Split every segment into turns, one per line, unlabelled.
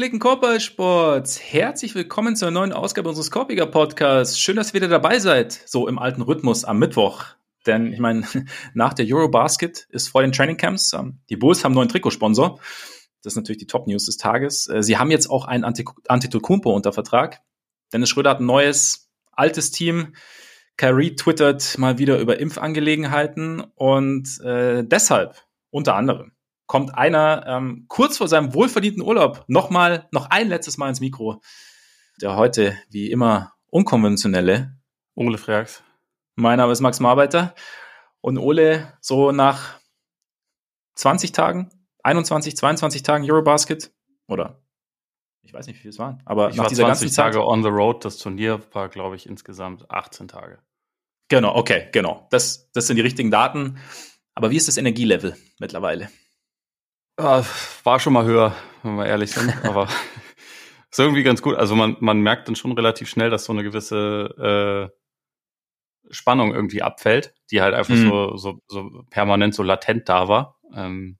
Gepflegten Korbballsports, herzlich willkommen zur neuen Ausgabe unseres Korbiger Podcasts. Schön, dass ihr wieder dabei seid, so im alten Rhythmus am Mittwoch. Denn ich meine, nach der Eurobasket ist vor den Trainingcamps, ähm, die Bulls haben einen neuen Trikotsponsor. Das ist natürlich die Top-News des Tages. Äh, sie haben jetzt auch einen Antetokounmpo unter Vertrag. Dennis Schröder hat ein neues, altes Team. Kyrie twittert mal wieder über Impfangelegenheiten und äh, deshalb unter anderem kommt einer ähm, kurz vor seinem wohlverdienten Urlaub nochmal, noch ein letztes Mal ins Mikro. Der heute, wie immer, unkonventionelle.
Ole Freaks.
Mein Name ist Max Marbeiter. Und Ole, so nach 20 Tagen, 21, 22 Tagen Eurobasket, oder ich weiß nicht, wie viel es waren, aber
ich nach war dieser 20 ganzen Tage Zeit, on the road. Das Turnier war, glaube ich, insgesamt 18 Tage.
Genau, okay, genau. Das, das sind die richtigen Daten. Aber wie ist das Energielevel mittlerweile?
Ja, war schon mal höher, wenn wir ehrlich sind, aber ist irgendwie ganz gut. Also man, man merkt dann schon relativ schnell, dass so eine gewisse äh, Spannung irgendwie abfällt, die halt einfach mhm. so, so, so permanent so latent da war. Ähm,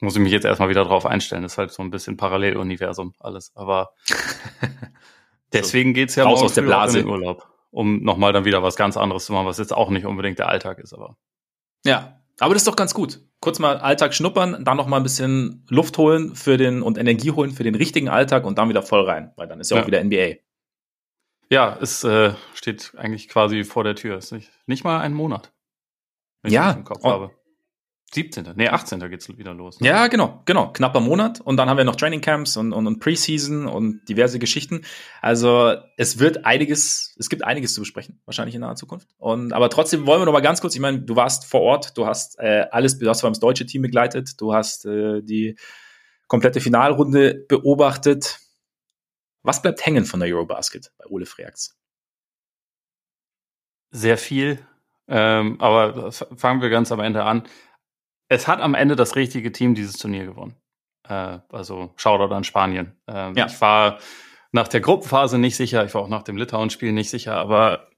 muss ich mich jetzt erstmal wieder drauf einstellen. Das ist halt so ein bisschen Paralleluniversum alles. Aber deswegen geht's ja
raus aus der Blase
in den Urlaub, um nochmal dann wieder was ganz anderes zu machen, was jetzt auch nicht unbedingt der Alltag ist, aber.
Ja, aber das ist doch ganz gut. Kurz mal Alltag schnuppern, dann noch mal ein bisschen Luft holen für den und Energie holen für den richtigen Alltag und dann wieder voll rein, weil dann ist ja, ja. auch wieder NBA.
Ja, es äh, steht eigentlich quasi vor der Tür. Ist nicht, nicht mal ein Monat.
Wenn ja. Ich im
Kopf habe. 17. Nee, 18. geht's wieder los.
Ne? Ja, genau, genau. Knapper Monat. Und dann haben wir noch Training Camps und, und, und Preseason und diverse Geschichten. Also es wird einiges, es gibt einiges zu besprechen, wahrscheinlich in naher Zukunft. Und aber trotzdem wollen wir noch mal ganz kurz, ich meine, du warst vor Ort, du hast äh, alles, du hast vor allem das deutsche Team begleitet, du hast äh, die komplette Finalrunde beobachtet. Was bleibt hängen von der Eurobasket bei Ole Freaks?
Sehr viel. Ähm, aber fangen wir ganz am Ende an es hat am Ende das richtige Team dieses Turnier gewonnen. Äh, also Shoutout an Spanien. Ähm, ja. Ich war nach der Gruppenphase nicht sicher, ich war auch nach dem Litauen-Spiel nicht sicher, aber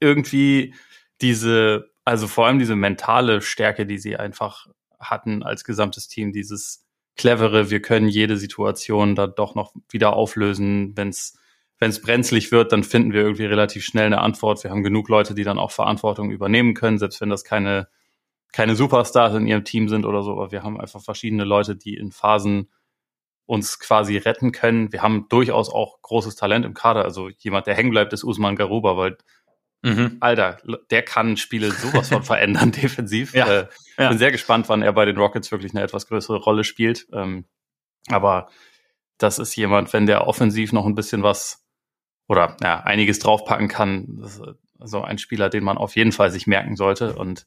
irgendwie diese, also vor allem diese mentale Stärke, die sie einfach hatten als gesamtes Team, dieses clevere, wir können jede Situation da doch noch wieder auflösen, wenn es wenn es brenzlig wird, dann finden wir irgendwie relativ schnell eine Antwort. Wir haben genug Leute, die dann auch Verantwortung übernehmen können, selbst wenn das keine keine Superstars in ihrem Team sind oder so, aber wir haben einfach verschiedene Leute, die in Phasen uns quasi retten können. Wir haben durchaus auch großes Talent im Kader. Also jemand, der hängen bleibt, ist Usman Garuba, weil mhm. Alter, der kann Spiele sowas von verändern defensiv. Ja, äh, ja. Bin sehr gespannt, wann er bei den Rockets wirklich eine etwas größere Rolle spielt. Ähm, aber das ist jemand, wenn der offensiv noch ein bisschen was oder ja, einiges draufpacken kann, das ist so ein Spieler, den man auf jeden Fall sich merken sollte. Und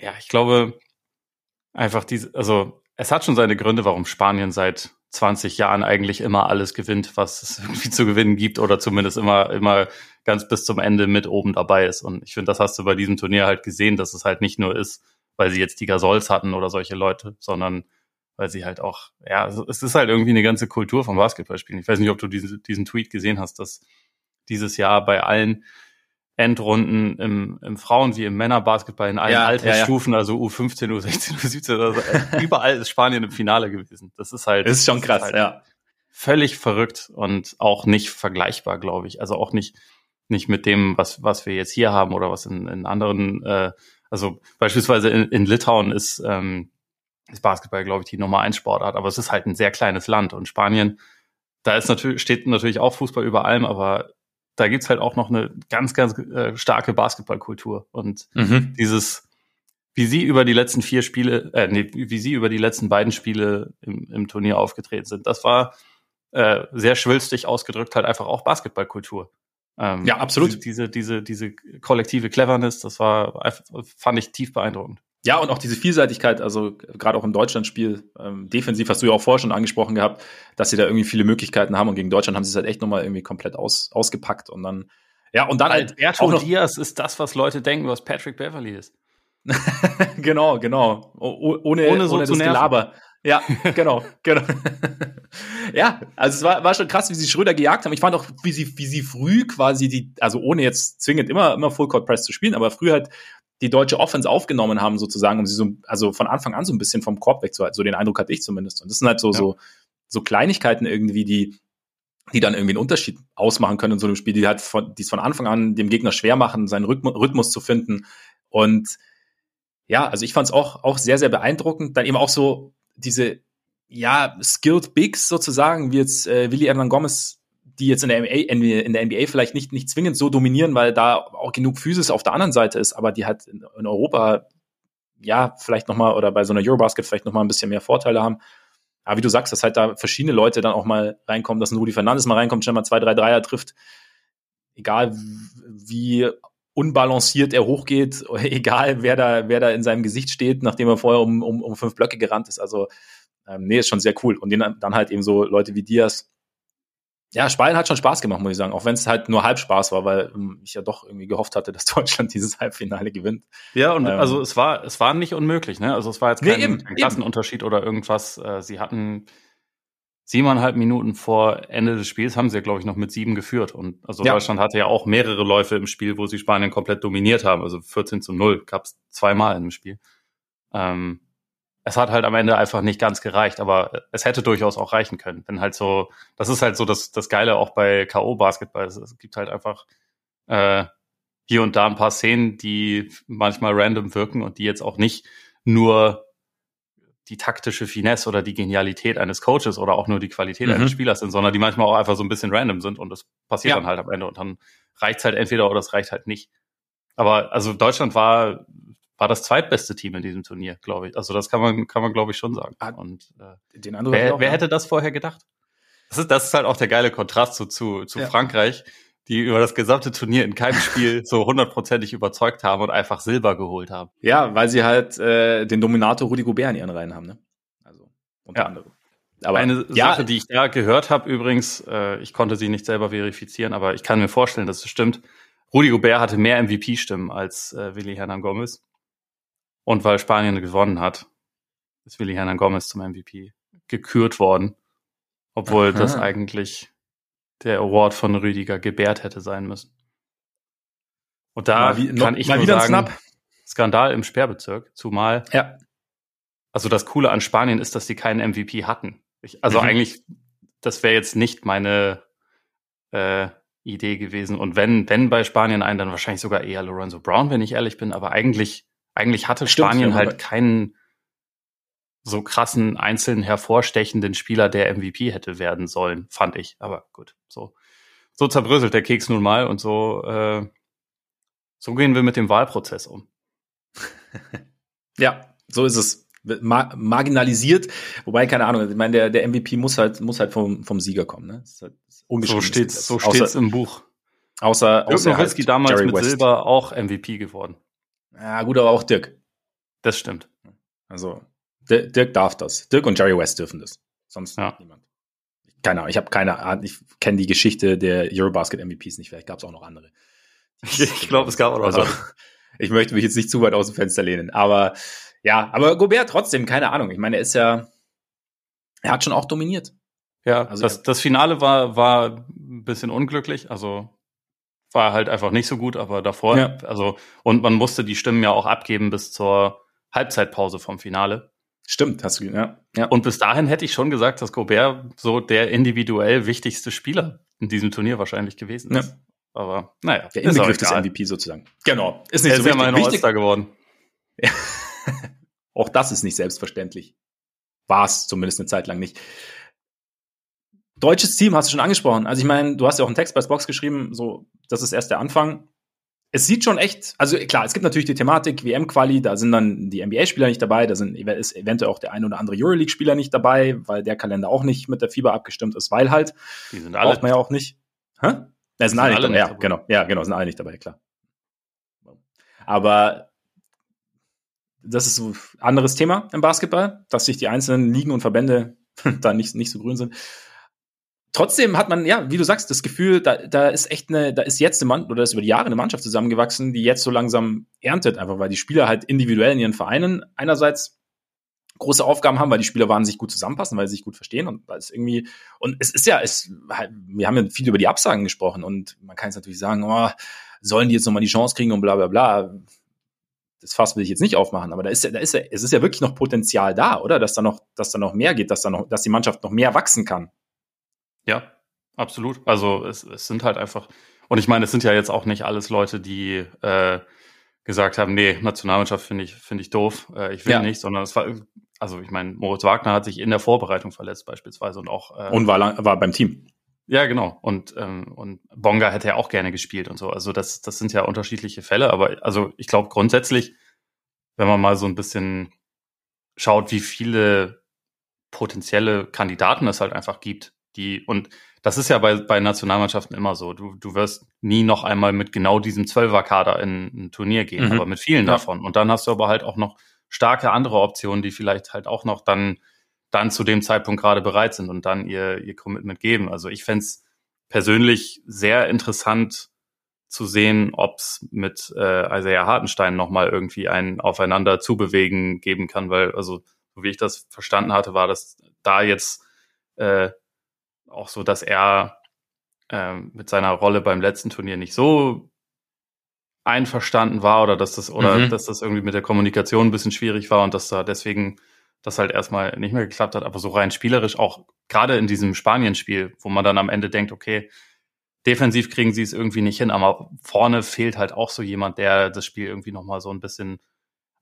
ja, ich glaube einfach diese, also es hat schon seine Gründe, warum Spanien seit 20 Jahren eigentlich immer alles gewinnt, was es irgendwie zu gewinnen gibt oder zumindest immer, immer ganz bis zum Ende mit oben dabei ist. Und ich finde, das hast du bei diesem Turnier halt gesehen, dass es halt nicht nur ist, weil sie jetzt die Gasols hatten oder solche Leute, sondern weil sie halt auch, ja, es ist halt irgendwie eine ganze Kultur vom Basketballspielen. Ich weiß nicht, ob du diesen, diesen Tweet gesehen hast, dass dieses Jahr bei allen Endrunden im, im Frauen- wie im Männerbasketball in allen ja, Altersstufen, ja, ja. also U15, U16, U17, also überall ist Spanien im Finale gewesen. Das ist halt.
Das ist schon krass, ist halt ja.
Völlig verrückt und auch nicht vergleichbar, glaube ich. Also auch nicht, nicht mit dem, was, was wir jetzt hier haben oder was in, in anderen, äh, also beispielsweise in, in Litauen ist, ähm, ist Basketball, glaube ich, die Nummer eins Sportart, aber es ist halt ein sehr kleines Land und Spanien, da ist natürlich, steht natürlich auch Fußball über allem, aber da gibt's halt auch noch eine ganz, ganz äh, starke Basketballkultur. Und mhm. dieses, wie sie über die letzten vier Spiele, äh, nee, wie sie über die letzten beiden Spiele im, im Turnier aufgetreten sind, das war äh, sehr schwülstig ausgedrückt halt einfach auch Basketballkultur.
Ähm, ja, absolut.
Diese, diese, diese kollektive Cleverness, das war, fand ich tief beeindruckend.
Ja, und auch diese Vielseitigkeit, also gerade auch im Deutschlandspiel, ähm, defensiv hast du ja auch vorher schon angesprochen gehabt, dass sie da irgendwie viele Möglichkeiten haben und gegen Deutschland haben sie es halt echt nochmal irgendwie komplett aus, ausgepackt und dann, ja, und dann
halt Alberto auch noch Diaz ist das, was Leute denken, was Patrick Beverly ist.
genau, genau. O ohne, ohne, so ohne das Gelaber. Ja, genau, genau. ja, also es war, war schon krass, wie sie Schröder gejagt haben. Ich fand auch, wie sie, wie sie früh quasi die, also ohne jetzt zwingend immer, immer Full Court Press zu spielen, aber früh halt die deutsche Offense aufgenommen haben, sozusagen, um sie so, also von Anfang an so ein bisschen vom Korb wegzuhalten. So den Eindruck hatte ich zumindest. Und das sind halt so, ja. so so Kleinigkeiten irgendwie, die, die dann irgendwie einen Unterschied ausmachen können in so einem Spiel, die halt von, die es von Anfang an dem Gegner schwer machen, seinen Rhythmus zu finden. Und ja, also ich fand es auch, auch sehr, sehr beeindruckend. Dann eben auch so diese, ja, skilled Bigs sozusagen, wie jetzt äh, Willi Hernan Gomez, die jetzt in der, NBA, in der NBA vielleicht nicht, nicht zwingend so dominieren, weil da auch genug Physis auf der anderen Seite ist, aber die halt in, Europa, ja, vielleicht nochmal, oder bei so einer Eurobasket vielleicht nochmal ein bisschen mehr Vorteile haben. Aber wie du sagst, dass halt da verschiedene Leute dann auch mal reinkommen, dass ein Rudi Fernandes mal reinkommt, schnell mal zwei, drei Dreier trifft. Egal wie unbalanciert er hochgeht, egal wer da, wer da in seinem Gesicht steht, nachdem er vorher um, um, um fünf Blöcke gerannt ist. Also, ähm, nee, ist schon sehr cool. Und dann halt eben so Leute wie Diaz. Ja, Spanien hat schon Spaß gemacht, muss ich sagen, auch wenn es halt nur halb Spaß war, weil ähm, ich ja doch irgendwie gehofft hatte, dass Deutschland dieses Halbfinale gewinnt.
Ja, und ähm, also es war, es war nicht unmöglich, ne? Also es war jetzt kein, nee, eben, kein Klassenunterschied eben. oder irgendwas. Äh, sie hatten siebeneinhalb Minuten vor Ende des Spiels haben sie ja, glaube ich, noch mit sieben geführt. Und also ja. Deutschland hatte ja auch mehrere Läufe im Spiel, wo sie Spanien komplett dominiert haben. Also 14 zu 0 gab es zweimal im Spiel. Ähm, es hat halt am Ende einfach nicht ganz gereicht, aber es hätte durchaus auch reichen können. Wenn halt so, das ist halt so das, das Geile auch bei K.O.-Basketball. Es, es gibt halt einfach äh, hier und da ein paar Szenen, die manchmal random wirken und die jetzt auch nicht nur die taktische Finesse oder die Genialität eines Coaches oder auch nur die Qualität mhm. eines Spielers sind, sondern die manchmal auch einfach so ein bisschen random sind und das passiert ja. dann halt am Ende und dann reicht's halt entweder oder es reicht halt nicht. Aber also Deutschland war war das zweitbeste Team in diesem Turnier, glaube ich. Also das kann man kann man glaube ich schon sagen. Ah, und äh, den anderen wer, wer hätte das vorher gedacht? Das ist das ist halt auch der geile Kontrast zu zu, zu ja. Frankreich, die über das gesamte Turnier in keinem Spiel so hundertprozentig überzeugt haben und einfach Silber geholt haben.
Ja, weil sie halt äh, den Dominator Rudi Gobert in ihren Reihen haben, ne? Also unter
ja. anderem. Aber eine ja, Sache, die ich da gehört habe, übrigens, äh, ich konnte sie nicht selber verifizieren, aber ich kann mir vorstellen, dass es stimmt. Rudi Gobert hatte mehr MVP-Stimmen als äh, Willi Hernan Gomez. Und weil Spanien gewonnen hat, ist Willi Hernan Gomez zum MVP gekürt worden. Obwohl Aha. das eigentlich der Award von Rüdiger gebärt hätte sein müssen. Und da wie, kann ich nur sagen. Skandal im Sperrbezirk, zumal ja. also das Coole an Spanien ist, dass sie keinen MVP hatten. Ich, also mhm. eigentlich, das wäre jetzt nicht meine äh, Idee gewesen. Und wenn, wenn bei Spanien einen, dann wahrscheinlich sogar eher Lorenzo Brown, wenn ich ehrlich bin. Aber eigentlich, eigentlich hatte Stimmt, Spanien halt keinen so krassen, einzelnen hervorstechenden Spieler der MVP hätte werden sollen, fand ich. Aber gut, so, so zerbröselt der Keks nun mal und so, äh, so gehen wir mit dem Wahlprozess um.
ja, so ist es. Mar marginalisiert, wobei, keine Ahnung, ich meine, der, der MVP muss halt, muss halt vom, vom Sieger kommen, ne? Das ist
halt so steht's, so steht's außer, im Buch.
Außer, außer
halt damals Jerry mit West. Silber auch MVP geworden.
Ja, gut, aber auch Dirk.
Das stimmt.
Also, Dirk darf das. Dirk und Jerry West dürfen das. Sonst ja. niemand. Keine Ahnung, ich habe keine Ahnung, ich kenne die Geschichte der Eurobasket MVPs nicht, vielleicht gab es auch noch andere.
Ich glaube, es gab auch noch also,
Ich möchte mich jetzt nicht zu weit aus dem Fenster lehnen, aber ja, aber Gobert trotzdem, keine Ahnung. Ich meine, er ist ja, er hat schon auch dominiert.
Ja, also das, das Finale war, war ein bisschen unglücklich, also war halt einfach nicht so gut, aber davor, ja. also, und man musste die Stimmen ja auch abgeben bis zur Halbzeitpause vom Finale.
Stimmt, hast du, ja,
ja. Und bis dahin hätte ich schon gesagt, dass Gobert so der individuell wichtigste Spieler in diesem Turnier wahrscheinlich gewesen ist. Ja. Aber naja.
Der Inbegriff des MVP sozusagen.
Genau. Ist nicht er so ist wichtig. ja mal All-Star geworden.
Auch das ist nicht selbstverständlich. War es zumindest eine Zeit lang nicht. Deutsches Team hast du schon angesprochen. Also ich meine, du hast ja auch einen Text bei Box geschrieben, so, das ist erst der Anfang es sieht schon echt, also klar, es gibt natürlich die Thematik WM-Quali, da sind dann die NBA-Spieler nicht dabei, da sind ist eventuell auch der ein oder andere Euroleague-Spieler nicht dabei, weil der Kalender auch nicht mit der FIBA abgestimmt ist, weil halt,
die sind alle braucht
man ja auch nicht. Hä? Ja, sind, sind alle, alle nicht dabei, ja, genau, ja, genau, sind alle nicht dabei, klar. Aber das ist so ein anderes Thema im Basketball, dass sich die einzelnen Ligen und Verbände da nicht, nicht so grün sind trotzdem hat man, ja, wie du sagst, das Gefühl, da, da ist echt eine, da ist jetzt eine Mannschaft oder ist über die Jahre eine Mannschaft zusammengewachsen, die jetzt so langsam erntet, einfach weil die Spieler halt individuell in ihren Vereinen einerseits große Aufgaben haben, weil die Spieler waren sich gut zusammenpassen, weil sie sich gut verstehen und weil es irgendwie und es ist ja, es halt, wir haben ja viel über die Absagen gesprochen und man kann jetzt natürlich sagen, oh, sollen die jetzt nochmal die Chance kriegen und bla bla bla. das Fass will ich jetzt nicht aufmachen, aber da ist ja, da ist ja, es ist ja wirklich noch Potenzial da, oder? Dass da noch, dass da noch mehr geht, dass da noch, dass die Mannschaft noch mehr wachsen kann.
Ja, absolut. Also es, es sind halt einfach, und ich meine, es sind ja jetzt auch nicht alles Leute, die äh, gesagt haben, nee, Nationalmannschaft finde ich, finde ich doof, äh, ich will ja. nicht, sondern es war, also ich meine, Moritz Wagner hat sich in der Vorbereitung verletzt beispielsweise und auch
äh, und war, lang, war beim Team.
Ja, genau. Und, ähm, und Bonga hätte ja auch gerne gespielt und so. Also das, das sind ja unterschiedliche Fälle. Aber also ich glaube grundsätzlich, wenn man mal so ein bisschen schaut, wie viele potenzielle Kandidaten es halt einfach gibt, die, und das ist ja bei, bei Nationalmannschaften immer so. Du, du wirst nie noch einmal mit genau diesem Zwölferkader in ein Turnier gehen, mhm. aber mit vielen ja. davon. Und dann hast du aber halt auch noch starke andere Optionen, die vielleicht halt auch noch dann dann zu dem Zeitpunkt gerade bereit sind und dann ihr, ihr Commitment geben. Also ich fände persönlich sehr interessant zu sehen, ob es mit äh, Isaiah Hartenstein nochmal irgendwie ein Aufeinander zubewegen geben kann, weil, also, so wie ich das verstanden hatte, war das da jetzt äh, auch so, dass er äh, mit seiner Rolle beim letzten Turnier nicht so einverstanden war oder dass das oder mhm. dass das irgendwie mit der Kommunikation ein bisschen schwierig war und dass da deswegen das halt erstmal nicht mehr geklappt hat, aber so rein spielerisch auch gerade in diesem Spanien-Spiel, wo man dann am Ende denkt, okay, defensiv kriegen sie es irgendwie nicht hin, aber vorne fehlt halt auch so jemand, der das Spiel irgendwie nochmal so ein bisschen,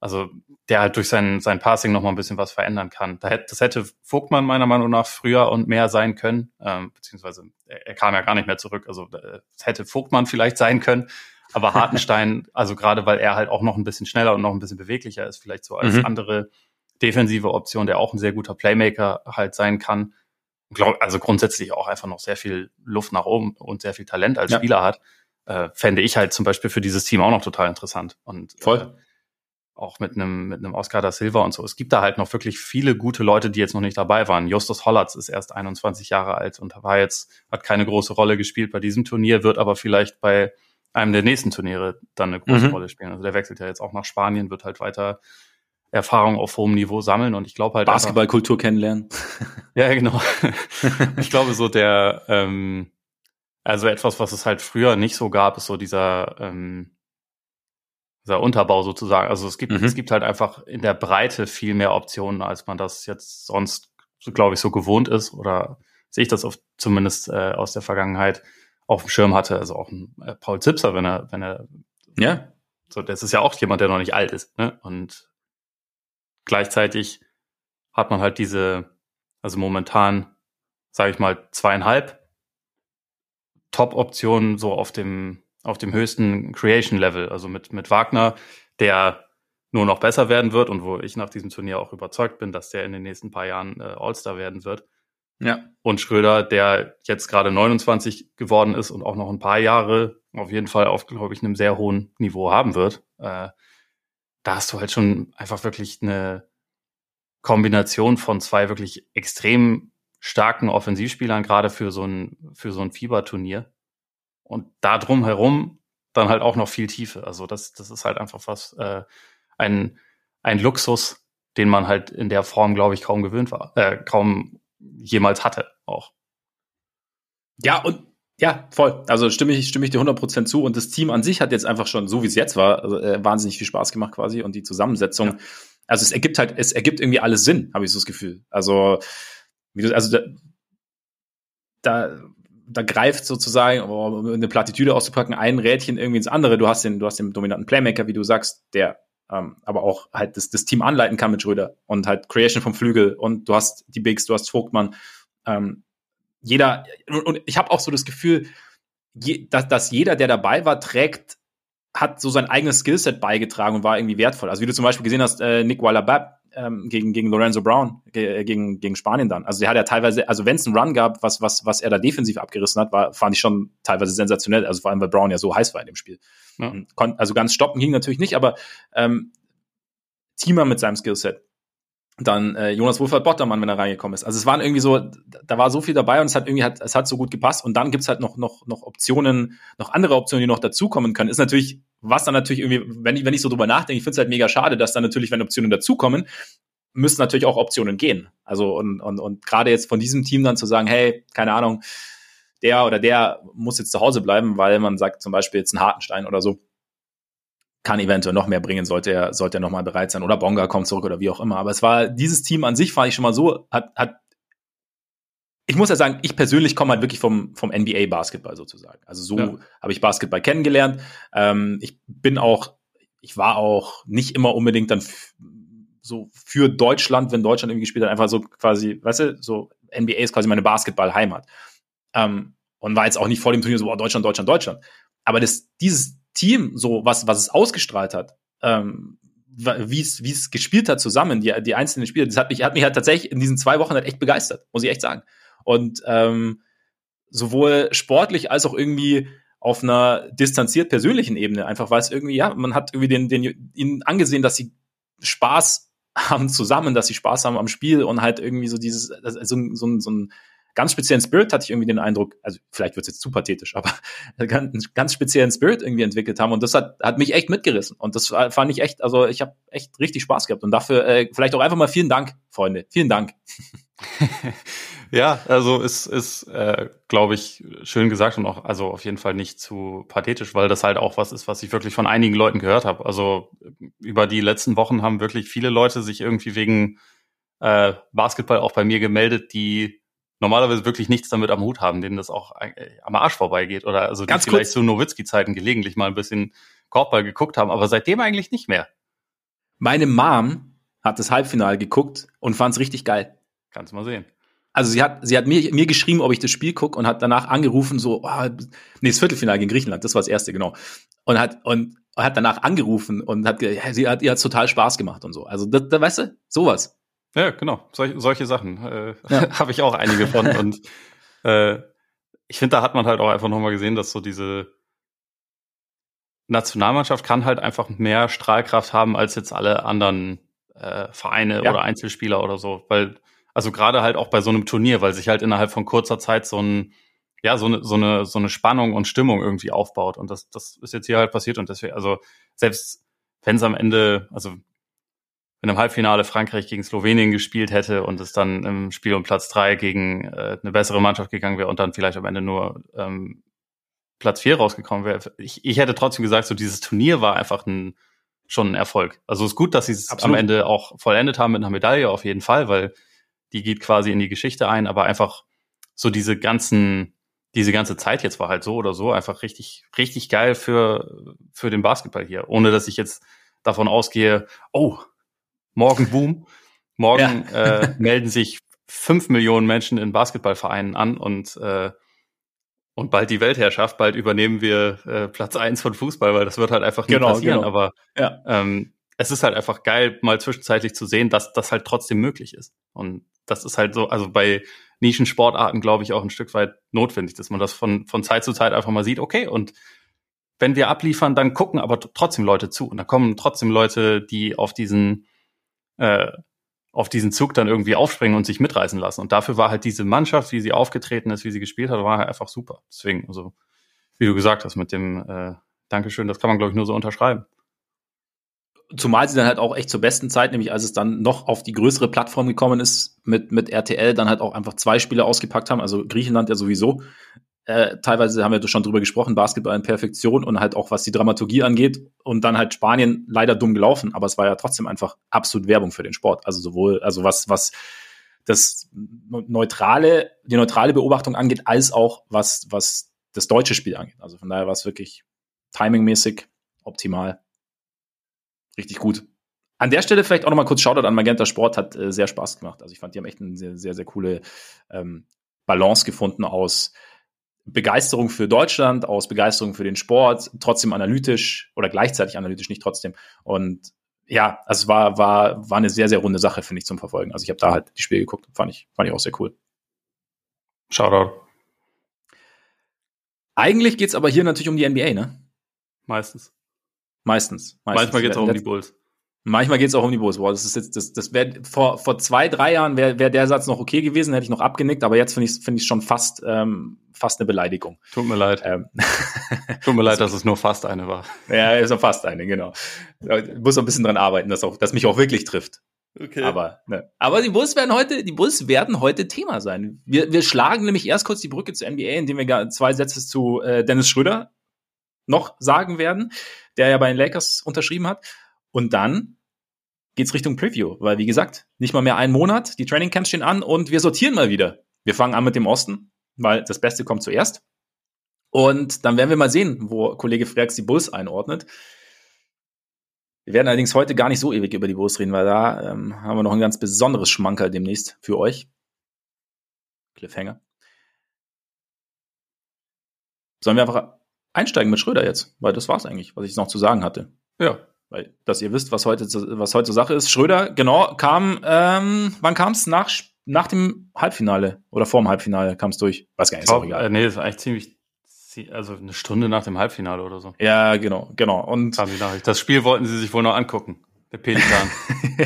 also der halt durch sein, sein Passing nochmal ein bisschen was verändern kann. Das hätte Vogtmann meiner Meinung nach früher und mehr sein können, ähm, beziehungsweise er, kam ja gar nicht mehr zurück, also äh, es hätte Vogtmann vielleicht sein können, aber Hartenstein, also gerade weil er halt auch noch ein bisschen schneller und noch ein bisschen beweglicher ist, vielleicht so als mhm. andere defensive Option, der auch ein sehr guter Playmaker halt sein kann. Also grundsätzlich auch einfach noch sehr viel Luft nach oben und sehr viel Talent als ja. Spieler hat, äh, fände ich halt zum Beispiel für dieses Team auch noch total interessant. Und
voll.
Äh, auch mit einem mit einem Oscar da Silva und so. Es gibt da halt noch wirklich viele gute Leute, die jetzt noch nicht dabei waren. Justus Hollatz ist erst 21 Jahre alt und war jetzt hat keine große Rolle gespielt bei diesem Turnier, wird aber vielleicht bei einem der nächsten Turniere dann eine große mhm. Rolle spielen. Also der wechselt ja jetzt auch nach Spanien, wird halt weiter Erfahrung auf hohem Niveau sammeln und ich glaube halt
Basketballkultur kennenlernen.
ja, genau. ich glaube so der ähm, also etwas, was es halt früher nicht so gab, ist so dieser ähm, dieser Unterbau sozusagen. Also es gibt mhm. es gibt halt einfach in der Breite viel mehr Optionen, als man das jetzt sonst, so, glaube ich, so gewohnt ist oder sehe ich das auf, zumindest äh, aus der Vergangenheit auf dem Schirm hatte. Also auch ein äh, Paul Zipser, wenn er wenn er
ja
so, das ist ja auch jemand, der noch nicht alt ist, ne? Und Gleichzeitig hat man halt diese, also momentan, sage ich mal, zweieinhalb Top-Optionen so auf dem, auf dem höchsten Creation-Level. Also mit, mit Wagner, der nur noch besser werden wird und wo ich nach diesem Turnier auch überzeugt bin, dass der in den nächsten paar Jahren äh, All-Star werden wird.
Ja.
Und Schröder, der jetzt gerade 29 geworden ist und auch noch ein paar Jahre auf jeden Fall auf, glaube ich, einem sehr hohen Niveau haben wird. Äh, da hast du halt schon einfach wirklich eine Kombination von zwei wirklich extrem starken Offensivspielern, gerade für so ein, für so ein Fieberturnier. Und da drum herum dann halt auch noch viel Tiefe. Also das, das ist halt einfach was, äh, ein, ein Luxus, den man halt in der Form, glaube ich, kaum gewöhnt war, äh, kaum jemals hatte auch.
Ja, und ja, voll. Also stimme ich, stimme ich dir 100% zu. Und das Team an sich hat jetzt einfach schon, so wie es jetzt war, also, äh, wahnsinnig viel Spaß gemacht quasi. Und die Zusammensetzung, ja. also es ergibt halt, es ergibt irgendwie alles Sinn, habe ich so das Gefühl. Also, wie du, also da, da, da greift sozusagen, um eine Plattitüde auszupacken, ein Rädchen irgendwie ins andere. Du hast den, du hast den dominanten Playmaker, wie du sagst, der ähm, aber auch halt das, das Team anleiten kann mit Schröder und halt Creation vom Flügel und du hast die Bigs, du hast Vogtmann. Ähm, jeder, und ich habe auch so das Gefühl, je, dass, dass jeder, der dabei war, trägt, hat so sein eigenes Skillset beigetragen und war irgendwie wertvoll. Also wie du zum Beispiel gesehen hast, äh, Nick Waller-Bab ähm, gegen, gegen Lorenzo Brown, ge gegen, gegen Spanien dann. Also der hat ja teilweise, also wenn es einen Run gab, was, was, was er da defensiv abgerissen hat, war, fand ich schon teilweise sensationell. Also vor allem, weil Brown ja so heiß war in dem Spiel. Ja. Also ganz stoppen ging natürlich nicht, aber ähm, Teamer mit seinem Skillset dann äh, Jonas Wolfert Bottermann, wenn er reingekommen ist. Also es waren irgendwie so, da war so viel dabei und es hat irgendwie hat, es hat so gut gepasst. Und dann gibt's halt noch, noch, noch Optionen, noch andere Optionen, die noch dazukommen können. Ist natürlich, was dann natürlich irgendwie, wenn ich, wenn ich so drüber nachdenke, ich finde es halt mega schade, dass dann natürlich, wenn Optionen dazukommen, müssen natürlich auch Optionen gehen. Also und, und, und gerade jetzt von diesem Team dann zu sagen, hey, keine Ahnung, der oder der muss jetzt zu Hause bleiben, weil man sagt zum Beispiel jetzt ein Hartenstein oder so, kann eventuell noch mehr bringen, sollte er, sollte er noch mal bereit sein. Oder Bonga kommt zurück oder wie auch immer. Aber es war, dieses Team an sich fand ich schon mal so, hat, hat ich muss ja sagen, ich persönlich komme halt wirklich vom, vom NBA-Basketball sozusagen. Also so ja. habe ich Basketball kennengelernt. Ähm, ich bin auch, ich war auch nicht immer unbedingt dann so für Deutschland, wenn Deutschland irgendwie gespielt hat, einfach so quasi, weißt du, so NBA ist quasi meine Basketball-Heimat. Ähm, und war jetzt auch nicht vor dem Turnier so, oh, Deutschland, Deutschland, Deutschland. Aber das, dieses Team, so was, was es ausgestrahlt hat, ähm, wie es, wie es gespielt hat zusammen, die, die einzelnen Spiele, das hat mich, hat mich halt tatsächlich in diesen zwei Wochen halt echt begeistert, muss ich echt sagen. Und ähm, sowohl sportlich als auch irgendwie auf einer distanziert persönlichen Ebene, einfach weil es irgendwie, ja, man hat irgendwie den, den ihnen angesehen, dass sie Spaß haben zusammen, dass sie Spaß haben am Spiel und halt irgendwie so dieses, so, so, so ein ganz speziellen Spirit hatte ich irgendwie den Eindruck, also vielleicht wird es jetzt zu pathetisch, aber einen ganz speziellen Spirit irgendwie entwickelt haben und das hat, hat mich echt mitgerissen und das fand ich echt, also ich habe echt richtig Spaß gehabt und dafür äh, vielleicht auch einfach mal vielen Dank, Freunde, vielen Dank.
ja, also ist, ist äh, glaube ich, schön gesagt und auch also auf jeden Fall nicht zu pathetisch, weil das halt auch was ist, was ich wirklich von einigen Leuten gehört habe. Also über die letzten Wochen haben wirklich viele Leute sich irgendwie wegen äh, Basketball auch bei mir gemeldet, die normalerweise wirklich nichts damit am Hut haben, denen das auch äh, am Arsch vorbeigeht oder also die Ganz vielleicht kurz. zu Nowitzki-Zeiten gelegentlich mal ein bisschen Korbball geguckt haben, aber seitdem eigentlich nicht mehr.
Meine Mom hat das Halbfinale geguckt und fand es richtig geil.
Kannst mal sehen.
Also sie hat, sie hat mir, mir geschrieben, ob ich das Spiel gucke und hat danach angerufen, so, oh, nee, das Viertelfinale gegen Griechenland, das war das erste, genau. Und hat, und hat danach angerufen und hat, sie hat, ihr hat total Spaß gemacht und so. Also, da, da weißt du, sowas.
Ja, genau. Sol solche Sachen äh, ja. habe ich auch einige von. und äh, ich finde, da hat man halt auch einfach nochmal gesehen, dass so diese Nationalmannschaft kann halt einfach mehr Strahlkraft haben als jetzt alle anderen äh, Vereine ja. oder Einzelspieler oder so. Weil, also gerade halt auch bei so einem Turnier, weil sich halt innerhalb von kurzer Zeit so ein, ja, so eine, so eine, so eine Spannung und Stimmung irgendwie aufbaut. Und das, das ist jetzt hier halt passiert. Und deswegen, also selbst wenn es am Ende, also wenn im Halbfinale Frankreich gegen Slowenien gespielt hätte und es dann im Spiel um Platz drei gegen äh, eine bessere Mannschaft gegangen wäre und dann vielleicht am Ende nur ähm, Platz vier rausgekommen wäre. Ich, ich hätte trotzdem gesagt, so dieses Turnier war einfach ein, schon ein Erfolg. Also es ist gut, dass sie es am Ende auch vollendet haben mit einer Medaille auf jeden Fall, weil die geht quasi in die Geschichte ein, aber einfach so diese ganzen, diese ganze Zeit jetzt war halt so oder so einfach richtig, richtig geil für, für den Basketball hier. Ohne dass ich jetzt davon ausgehe, oh, morgen Boom. Morgen ja. äh, melden sich fünf Millionen Menschen in Basketballvereinen an und äh, und bald die Weltherrschaft, bald übernehmen wir äh, Platz eins von Fußball, weil das wird halt einfach nicht genau, passieren. Genau. Aber ja. ähm, es ist halt einfach geil, mal zwischenzeitlich zu sehen, dass das halt trotzdem möglich ist. Und das ist halt so, also bei Nischensportarten, glaube ich, auch ein Stück weit notwendig, dass man das von, von Zeit zu Zeit einfach mal sieht, okay, und wenn wir abliefern, dann gucken aber trotzdem Leute zu. Und da kommen trotzdem Leute, die auf diesen äh, auf diesen Zug dann irgendwie aufspringen und sich mitreißen lassen. Und dafür war halt diese Mannschaft, wie sie aufgetreten ist, wie sie gespielt hat, war halt einfach super. Deswegen, also, wie du gesagt hast, mit dem äh, Dankeschön, das kann man, glaube ich, nur so unterschreiben.
Zumal sie dann halt auch echt zur besten Zeit, nämlich als es dann noch auf die größere Plattform gekommen ist, mit, mit RTL dann halt auch einfach zwei Spiele ausgepackt haben, also Griechenland ja sowieso, äh, teilweise haben wir schon drüber gesprochen, Basketball in Perfektion und halt auch was die Dramaturgie angeht und dann halt Spanien leider dumm gelaufen, aber es war ja trotzdem einfach absolut Werbung für den Sport. Also sowohl, also was, was das neutrale, die neutrale Beobachtung angeht, als auch was, was das deutsche Spiel angeht. Also von daher war es wirklich timingmäßig optimal. Richtig gut. An der Stelle vielleicht auch nochmal kurz Shoutout an Magenta Sport, hat äh, sehr Spaß gemacht. Also ich fand, die haben echt eine sehr, sehr, sehr coole ähm, Balance gefunden aus Begeisterung für Deutschland, aus Begeisterung für den Sport, trotzdem analytisch oder gleichzeitig analytisch, nicht trotzdem. Und ja, also es war, war, war eine sehr, sehr runde Sache, finde ich, zum Verfolgen. Also ich habe da halt die Spiele geguckt, fand ich, fand ich auch sehr cool.
Shoutout.
Eigentlich geht's aber hier natürlich um die NBA, ne?
Meistens.
Meistens. meistens.
Manchmal geht's auch um die Bulls.
Manchmal geht es auch um die Bulls. Boah, das ist jetzt, das, das wäre vor, vor zwei, drei Jahren wäre wär der Satz noch okay gewesen, hätte ich noch abgenickt, aber jetzt finde ich finde ich schon fast ähm, fast eine Beleidigung.
Tut mir leid. Ähm. Tut mir leid, dass es nur fast eine war.
Ja, ist auch fast eine, genau. Ich muss ein bisschen dran arbeiten, dass auch, dass mich auch wirklich trifft. Okay. Aber, ne. aber die Bulls werden heute, die Bulls werden heute Thema sein. Wir, wir schlagen nämlich erst kurz die Brücke zur NBA, indem wir zwei Sätze zu äh, Dennis Schröder noch sagen werden, der ja bei den Lakers unterschrieben hat. Und dann geht's Richtung Preview, weil wie gesagt, nicht mal mehr einen Monat, die Training Camps stehen an und wir sortieren mal wieder. Wir fangen an mit dem Osten, weil das Beste kommt zuerst. Und dann werden wir mal sehen, wo Kollege Freaks die Bulls einordnet. Wir werden allerdings heute gar nicht so ewig über die Bulls reden, weil da ähm, haben wir noch ein ganz besonderes Schmankerl demnächst für euch. Cliffhanger. Sollen wir einfach einsteigen mit Schröder jetzt? Weil das war's eigentlich, was ich noch zu sagen hatte.
Ja.
Weil, dass ihr wisst, was heute, was heute Sache ist. Schröder, genau, kam, ähm, wann kam's? Nach, nach dem Halbfinale oder vorm Halbfinale kam es durch.
Weiß gar nicht, ist auch egal. Äh, nee, das ist eigentlich ziemlich, also eine Stunde nach dem Halbfinale oder so.
Ja, genau, genau. Und.
Das Spiel wollten sie sich wohl noch angucken. Der Pelikan.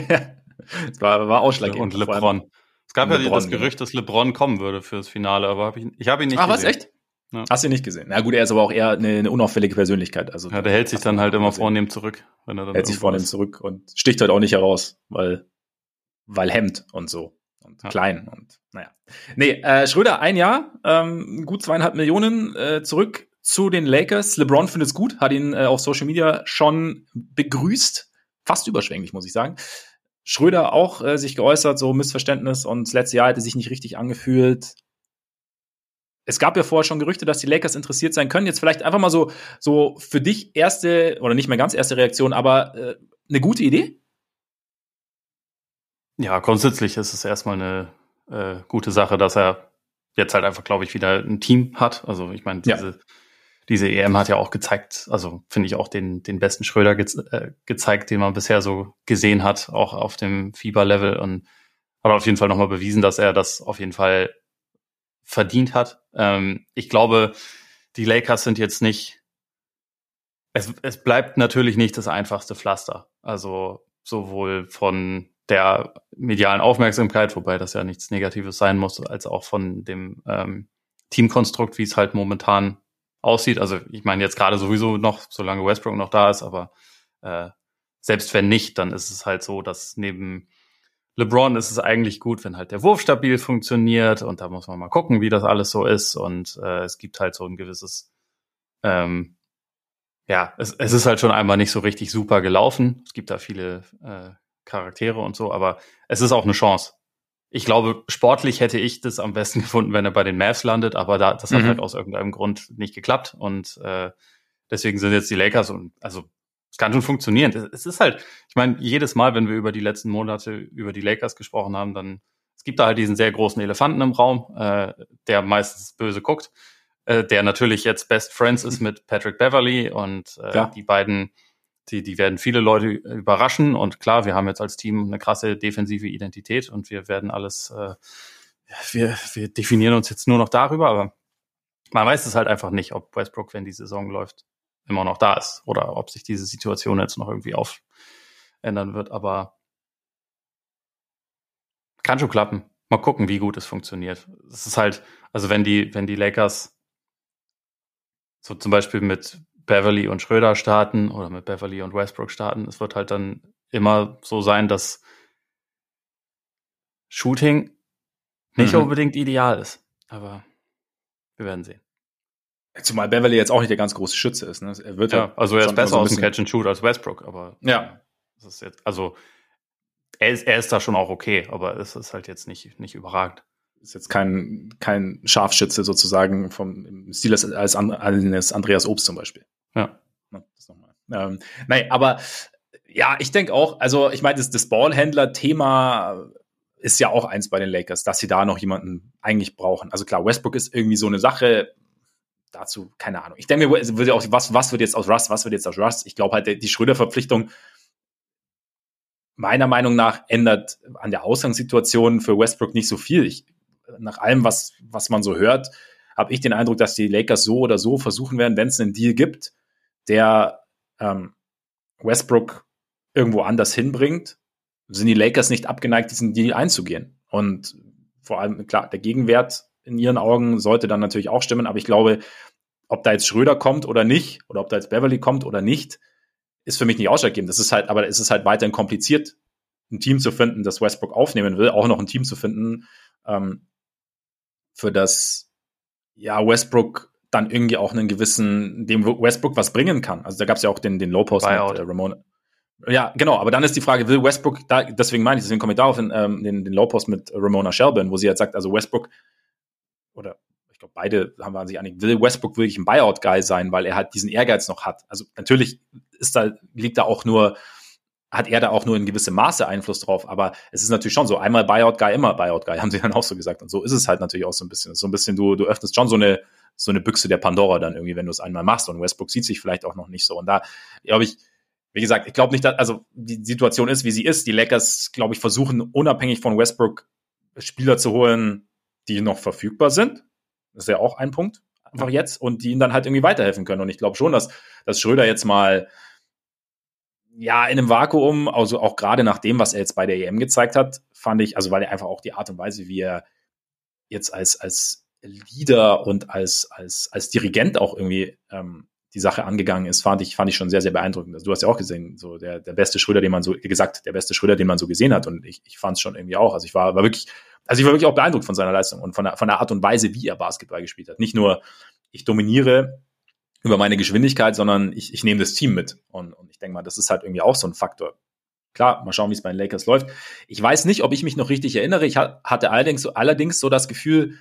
das war, war ausschlaggebend.
Und LeBron. Es gab LeBron, ja das Gerücht, dass LeBron kommen würde fürs Finale, aber hab ich, ich habe ihn nicht
Ach, gesehen. was, echt? Ja. Hast du ihn nicht gesehen? Na gut, er ist aber auch eher eine, eine unauffällige Persönlichkeit. Also
ja, der hält sich dann halt immer vornehm zurück,
wenn er dann hält sich vornehm ist. zurück und sticht halt auch nicht heraus, weil weil Hemd und so und ja. klein und naja. Nee, äh, Schröder ein Jahr, ähm, gut zweieinhalb Millionen äh, zurück zu den Lakers. LeBron findet es gut, hat ihn äh, auf Social Media schon begrüßt, fast überschwänglich muss ich sagen. Schröder auch äh, sich geäußert, so Missverständnis und das letzte Jahr hätte sich nicht richtig angefühlt es gab ja vorher schon Gerüchte, dass die Lakers interessiert sein können. Jetzt vielleicht einfach mal so, so für dich erste, oder nicht mehr ganz erste Reaktion, aber äh, eine gute Idee?
Ja, grundsätzlich ist es erstmal eine äh, gute Sache, dass er jetzt halt einfach, glaube ich, wieder ein Team hat. Also ich meine, diese, ja. diese EM hat ja auch gezeigt, also finde ich auch den, den besten Schröder ge äh, gezeigt, den man bisher so gesehen hat, auch auf dem Fieberlevel und hat auf jeden Fall nochmal bewiesen, dass er das auf jeden Fall verdient hat. Ähm, ich glaube, die Lakers sind jetzt nicht, es, es bleibt natürlich nicht das einfachste Pflaster. Also sowohl von der medialen Aufmerksamkeit, wobei das ja nichts Negatives sein muss, als auch von dem ähm, Teamkonstrukt, wie es halt momentan aussieht. Also ich meine jetzt gerade sowieso noch, solange Westbrook noch da ist, aber äh, selbst wenn nicht, dann ist es halt so, dass neben LeBron ist es eigentlich gut, wenn halt der Wurf stabil funktioniert und da muss man mal gucken, wie das alles so ist und äh, es gibt halt so ein gewisses, ähm, ja, es, es ist halt schon einmal nicht so richtig super gelaufen. Es gibt da viele äh, Charaktere und so, aber es ist auch eine Chance. Ich glaube, sportlich hätte ich das am besten gefunden, wenn er bei den Mavs landet, aber da, das hat mhm. halt aus irgendeinem Grund nicht geklappt und äh, deswegen sind jetzt die Lakers und also es kann schon funktionieren. Es ist halt, ich meine, jedes Mal, wenn wir über die letzten Monate über die Lakers gesprochen haben, dann es gibt da halt diesen sehr großen Elefanten im Raum, äh, der meistens böse guckt, äh, der natürlich jetzt Best Friends ist mit Patrick Beverly und äh, ja. die beiden, die, die werden viele Leute überraschen und klar, wir haben jetzt als Team eine krasse defensive Identität und wir werden alles, äh, wir, wir definieren uns jetzt nur noch darüber, aber man weiß es halt einfach nicht, ob Westbrook, wenn die Saison läuft, immer noch da ist oder ob sich diese Situation jetzt noch irgendwie aufändern wird. Aber kann schon klappen. Mal gucken, wie gut es funktioniert. Es ist halt, also wenn die, wenn die Lakers so zum Beispiel mit Beverly und Schröder starten oder mit Beverly und Westbrook starten, es wird halt dann immer so sein, dass Shooting nicht mhm. unbedingt ideal ist. Aber wir werden sehen.
Zumal Beverly jetzt auch nicht der ganz große Schütze ist. Ne?
Er wird ja, halt also er ist besser so aus dem Catch and Shoot als Westbrook, aber
ja,
das ist jetzt, also er ist, er ist da schon auch okay, aber es ist halt jetzt nicht nicht überragend.
Ist jetzt kein kein Scharfschütze sozusagen vom Stil als, als Andreas Obst zum Beispiel.
Ja.
Na, das nochmal. Ähm, nein, aber ja, ich denke auch, also ich meine, das, das Ballhändler-Thema ist ja auch eins bei den Lakers, dass sie da noch jemanden eigentlich brauchen. Also klar, Westbrook ist irgendwie so eine Sache, dazu, keine Ahnung. Ich denke mir, auch, was, was wird jetzt aus Russ, was wird jetzt aus Russ? Ich glaube halt, die Schröder-Verpflichtung meiner Meinung nach ändert an der Ausgangssituation für Westbrook nicht so viel. Ich, nach allem, was, was man so hört, habe ich den Eindruck, dass die Lakers so oder so versuchen werden, wenn es einen Deal gibt, der ähm, Westbrook irgendwo anders hinbringt, sind die Lakers nicht abgeneigt, diesen Deal einzugehen. Und vor allem, klar, der Gegenwert in ihren Augen sollte dann natürlich auch stimmen, aber ich glaube, ob da jetzt Schröder kommt oder nicht, oder ob da jetzt Beverly kommt oder nicht, ist für mich nicht ausschlaggebend. Das ist halt, aber es ist halt weiterhin kompliziert, ein Team zu finden, das Westbrook aufnehmen will, auch noch ein Team zu finden, ähm, für das ja Westbrook dann irgendwie auch einen gewissen, dem Westbrook was bringen kann. Also da gab es ja auch den, den Low-Post mit äh, Ramona. Ja, genau, aber dann ist die Frage, will Westbrook, da, deswegen meine ich, deswegen komme ich darauf in ähm, den, den Low-Post mit Ramona Shelburne, wo sie jetzt sagt, also Westbrook, oder ich glaube, beide haben wir sich einig, will Westbrook wirklich ein Buyout-Guy sein, weil er halt diesen Ehrgeiz noch hat. Also natürlich ist da, liegt da auch nur, hat er da auch nur in gewissem Maße Einfluss drauf, aber es ist natürlich schon so, einmal Buyout-Guy, immer Buyout-Guy, haben sie dann auch so gesagt. Und so ist es halt natürlich auch so ein bisschen. So ein bisschen, du, du öffnest schon so eine, so eine Büchse der Pandora dann irgendwie, wenn du es einmal machst. Und Westbrook sieht sich vielleicht auch noch nicht so. Und da, glaube ich, wie gesagt, ich glaube nicht, dass, also die Situation ist, wie sie ist. Die Lakers, glaube ich, versuchen unabhängig von Westbrook Spieler zu holen, die noch verfügbar sind. Das ist ja auch ein Punkt, einfach jetzt, und die ihnen dann halt irgendwie weiterhelfen können. Und ich glaube schon, dass, dass Schröder jetzt mal ja, in einem Vakuum, also auch gerade nach dem, was er jetzt bei der EM gezeigt hat, fand ich, also weil er einfach auch die Art und Weise, wie er jetzt als, als Leader und als, als, als Dirigent auch irgendwie ähm, die Sache angegangen ist, fand ich, fand ich schon sehr, sehr beeindruckend. Also du hast ja auch gesehen, so der, der beste Schröder, den man so, gesagt, der beste Schröder, den man so gesehen hat. Und ich, ich fand es schon irgendwie auch. Also ich war, war wirklich, also ich war wirklich auch beeindruckt von seiner Leistung und von der, von der Art und Weise, wie er Basketball gespielt hat. Nicht nur, ich dominiere über meine Geschwindigkeit, sondern ich, ich nehme das Team mit. Und, und ich denke mal, das ist halt irgendwie auch so ein Faktor. Klar, mal schauen, wie es bei den Lakers läuft. Ich weiß nicht, ob ich mich noch richtig erinnere. Ich hatte allerdings allerdings so das Gefühl,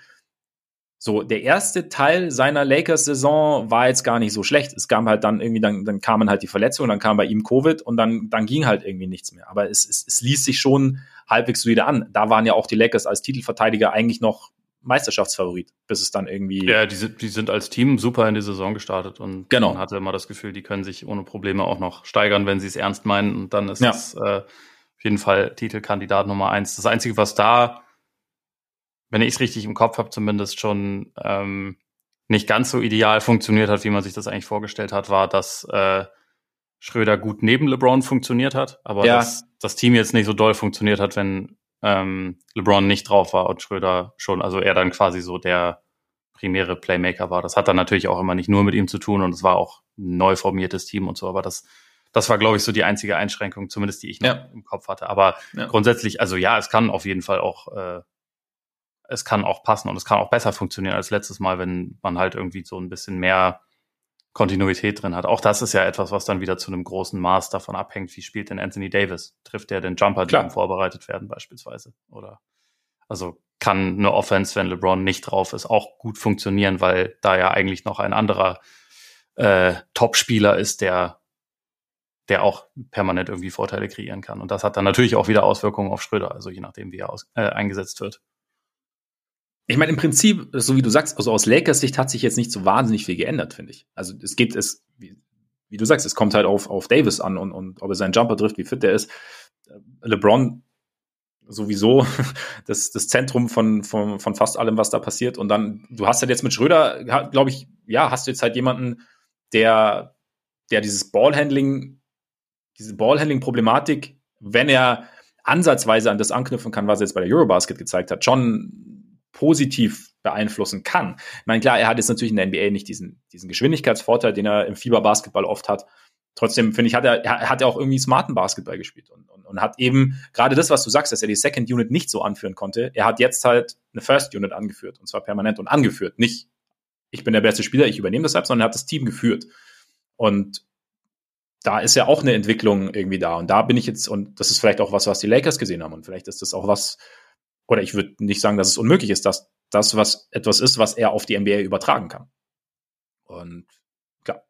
so, der erste Teil seiner Lakers-Saison war jetzt gar nicht so schlecht. Es kam halt dann irgendwie, dann, dann kamen halt die Verletzungen, dann kam bei ihm Covid und dann, dann ging halt irgendwie nichts mehr. Aber es, es, es ließ sich schon halbwegs wieder an. Da waren ja auch die Lakers als Titelverteidiger eigentlich noch Meisterschaftsfavorit, bis es dann irgendwie.
Ja, die sind, die sind als Team super in die Saison gestartet und genau. man hatte immer das Gefühl, die können sich ohne Probleme auch noch steigern, wenn sie es ernst meinen. Und dann ist ja. es äh, auf jeden Fall Titelkandidat Nummer eins. Das Einzige, was da wenn ich es richtig im Kopf habe, zumindest schon ähm, nicht ganz so ideal funktioniert hat, wie man sich das eigentlich vorgestellt hat, war, dass äh, Schröder gut neben LeBron funktioniert hat, aber ja. dass das Team jetzt nicht so doll funktioniert hat, wenn ähm, LeBron nicht drauf war und Schröder schon, also er dann quasi so der primäre Playmaker war. Das hat dann natürlich auch immer nicht nur mit ihm zu tun und es war auch ein neu formiertes Team und so, aber das das war, glaube ich, so die einzige Einschränkung, zumindest die ich noch ja. im Kopf hatte. Aber ja. grundsätzlich, also ja, es kann auf jeden Fall auch äh, es kann auch passen und es kann auch besser funktionieren als letztes Mal, wenn man halt irgendwie so ein bisschen mehr Kontinuität drin hat. Auch das ist ja etwas, was dann wieder zu einem großen Maß davon abhängt, wie spielt denn Anthony Davis? Trifft der den Jumper, die vorbereitet werden beispielsweise? Oder also kann eine Offense, wenn LeBron nicht drauf ist, auch gut funktionieren, weil da ja eigentlich noch ein anderer äh, Top-Spieler ist, der der auch permanent irgendwie Vorteile kreieren kann. Und das hat dann natürlich auch wieder Auswirkungen auf Schröder, also je nachdem, wie er aus, äh, eingesetzt wird.
Ich meine, im Prinzip, so wie du sagst, also aus Lakers Sicht hat sich jetzt nicht so wahnsinnig viel geändert, finde ich. Also es geht, es, wie, wie, du sagst, es kommt halt auf, auf Davis an und, und ob er seinen Jumper trifft, wie fit der ist. LeBron sowieso das, das Zentrum von, von, von fast allem, was da passiert. Und dann, du hast halt jetzt mit Schröder, glaube ich, ja, hast du jetzt halt jemanden, der, der dieses Ballhandling, diese Ballhandling-Problematik, wenn er ansatzweise an das anknüpfen kann, was er jetzt bei der Eurobasket gezeigt hat, schon positiv beeinflussen kann. Ich meine, klar, er hat jetzt natürlich in der NBA nicht diesen, diesen Geschwindigkeitsvorteil, den er im Fieberbasketball oft hat. Trotzdem finde ich, hat er, hat er auch irgendwie smarten Basketball gespielt und, und, und hat eben gerade das, was du sagst, dass er die Second Unit nicht so anführen konnte. Er hat jetzt halt eine First Unit angeführt und zwar permanent und angeführt. Nicht, ich bin der beste Spieler, ich übernehme deshalb, sondern er hat das Team geführt. Und da ist ja auch eine Entwicklung irgendwie da. Und da bin ich jetzt, und das ist vielleicht auch was, was die Lakers gesehen haben. Und vielleicht ist das auch was, oder ich würde nicht sagen, dass es unmöglich ist, dass das was etwas ist, was er auf die NBA übertragen kann. Und klar,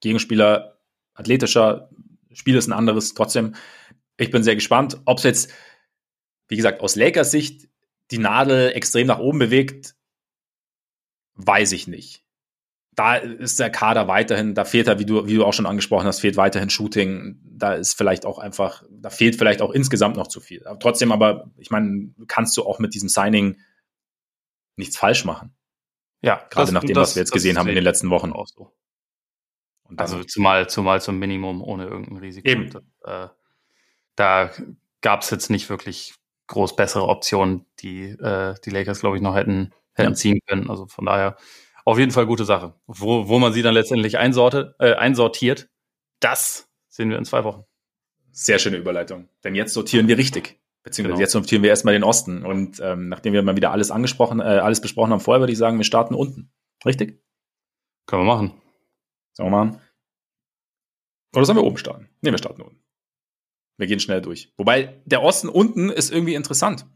Gegenspieler athletischer, Spiel ist ein anderes. Trotzdem, ich bin sehr gespannt, ob es jetzt, wie gesagt, aus Lakers Sicht die Nadel extrem nach oben bewegt, weiß ich nicht da ist der Kader weiterhin, da fehlt er, wie du, wie du auch schon angesprochen hast, fehlt weiterhin Shooting. Da ist vielleicht auch einfach, da fehlt vielleicht auch insgesamt noch zu viel. Aber trotzdem aber, ich meine, kannst du auch mit diesem Signing nichts falsch machen. Ja. Gerade das, nach dem, das, was wir jetzt gesehen haben in den letzten Wochen. Auch so.
also zumal, zumal zum Minimum ohne irgendein Risiko. Eben. äh, da gab es jetzt nicht wirklich groß bessere Optionen, die äh, die Lakers, glaube ich, noch hätten, hätten ja. ziehen können. Also von daher auf jeden Fall gute Sache. Wo, wo man sie dann letztendlich einsorte, äh, einsortiert, das sehen wir in zwei Wochen.
Sehr schöne Überleitung. Denn jetzt sortieren wir richtig. Beziehungsweise genau. jetzt sortieren wir erstmal den Osten. Und ähm, nachdem wir mal wieder alles angesprochen, äh, alles besprochen haben vorher, würde ich sagen, wir starten unten. Richtig?
Können wir machen.
Sollen wir machen? Oder sollen wir oben starten? Ne, wir starten unten. Wir gehen schnell durch. Wobei der Osten unten ist irgendwie interessant.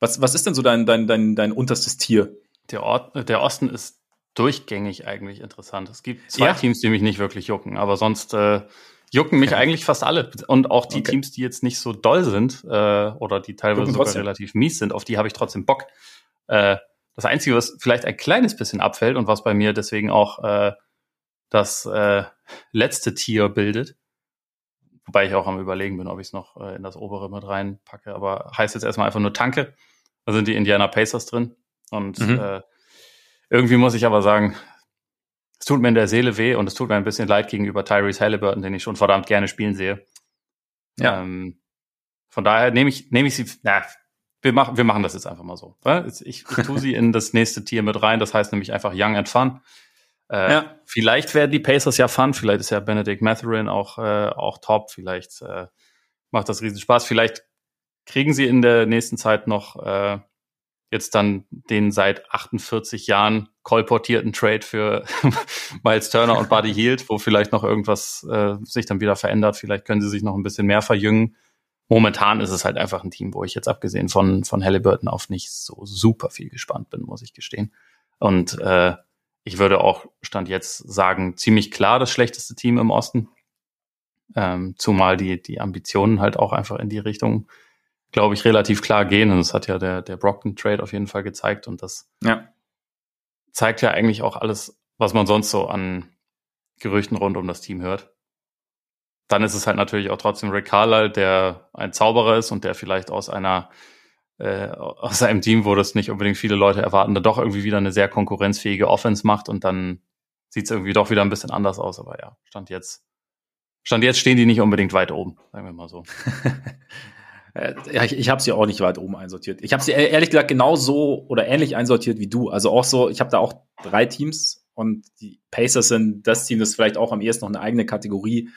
Was, was ist denn so dein, dein, dein, dein unterstes Tier?
Der, Ort, der Osten ist durchgängig eigentlich interessant. Es gibt zwei ja. Teams, die mich nicht wirklich jucken, aber sonst äh, jucken mich okay. eigentlich fast alle. Und auch die okay. Teams, die jetzt nicht so doll sind äh, oder die teilweise sogar relativ mies sind, auf die habe ich trotzdem Bock. Äh, das Einzige, was vielleicht ein kleines bisschen abfällt und was bei mir deswegen auch äh, das äh, letzte Tier bildet, wobei ich auch am überlegen bin, ob ich es noch äh, in das obere mit reinpacke, aber heißt jetzt erstmal einfach nur Tanke. Da sind die Indiana Pacers drin. Und mhm. äh, irgendwie muss ich aber sagen, es tut mir in der Seele weh und es tut mir ein bisschen leid gegenüber Tyrese Halliburton, den ich schon verdammt gerne spielen sehe. Ja. Ähm, von daher nehme ich, nehme ich sie, na, wir machen, wir machen das jetzt einfach mal so. Ich, ich tue sie in das nächste Tier mit rein, das heißt nämlich einfach Young and Fun. Äh, ja. Vielleicht werden die Pacers ja fun, vielleicht ist ja Benedict Matherin auch, äh, auch top, vielleicht äh, macht das riesen Spaß, vielleicht kriegen sie in der nächsten Zeit noch äh, jetzt dann den seit 48 Jahren kolportierten Trade für Miles Turner und Buddy Hield, wo vielleicht noch irgendwas äh, sich dann wieder verändert. Vielleicht können sie sich noch ein bisschen mehr verjüngen. Momentan ist es halt einfach ein Team, wo ich jetzt abgesehen von, von Halliburton auf nicht so super viel gespannt bin, muss ich gestehen. Und äh, ich würde auch Stand jetzt sagen, ziemlich klar das schlechteste Team im Osten. Ähm, zumal die, die Ambitionen halt auch einfach in die Richtung glaube ich, relativ klar gehen. Und das hat ja der, der Brockton-Trade auf jeden Fall gezeigt. Und das ja. zeigt ja eigentlich auch alles, was man sonst so an Gerüchten rund um das Team hört. Dann ist es halt natürlich auch trotzdem Rick Carlisle, der ein Zauberer ist und der vielleicht aus einer äh, aus einem Team, wo das nicht unbedingt viele Leute erwarten, da doch irgendwie wieder eine sehr konkurrenzfähige Offense macht und dann sieht es irgendwie doch wieder ein bisschen anders aus. Aber ja, Stand jetzt, Stand jetzt stehen die nicht unbedingt weit oben, sagen wir mal so.
Äh, ja, ich, ich habe sie auch nicht weit oben einsortiert. Ich habe sie ehrlich gesagt genauso oder ähnlich einsortiert wie du. Also auch so, ich habe da auch drei Teams und die Pacers sind das Team, das vielleicht auch am ehesten noch eine eigene Kategorie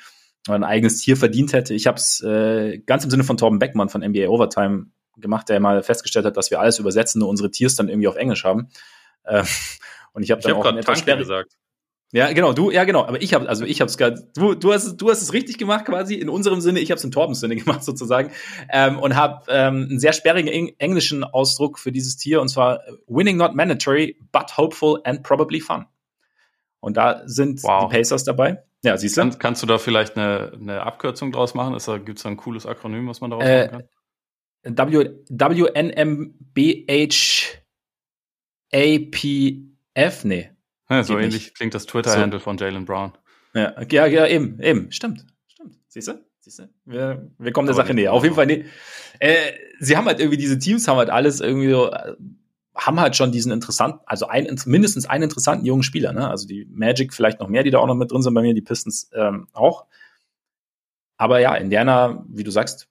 oder ein eigenes Tier verdient hätte. Ich habe es äh, ganz im Sinne von Torben Beckmann von NBA Overtime gemacht, der mal festgestellt hat, dass wir alles übersetzen, nur unsere Tiers dann irgendwie auf Englisch haben. Äh, und ich habe dann
hab auch etwas gesagt.
Ja, genau, du, ja, genau, aber ich habe, also ich habe es gerade, du, du hast, du hast es richtig gemacht quasi in unserem Sinne, ich habe es in Torbens Sinne gemacht sozusagen ähm, und habe ähm, einen sehr sperrigen englischen Ausdruck für dieses Tier und zwar winning not mandatory, but hopeful and probably fun. Und da sind wow. die Pacers dabei. Ja, siehst du?
Kann, kannst du da vielleicht eine, eine Abkürzung draus machen? Gibt es da ein cooles Akronym, was man daraus äh, machen kann?
W, WNMBHAPF, nee.
Ja, so ähnlich nicht. klingt das Twitter-Handle so. von Jalen Brown.
Ja, ja, ja, eben, eben, stimmt. Stimmt. Siehst du? Siehst du? Wir, wir kommen der Aber Sache näher. Auf jeden Fall, nee. Äh, sie haben halt irgendwie, diese Teams haben halt alles irgendwie so, äh, haben halt schon diesen interessanten, also ein, mindestens einen interessanten jungen Spieler, ne? Also die Magic vielleicht noch mehr, die da auch noch mit drin sind bei mir, die Pistons ähm, auch. Aber ja, Indiana, wie du sagst,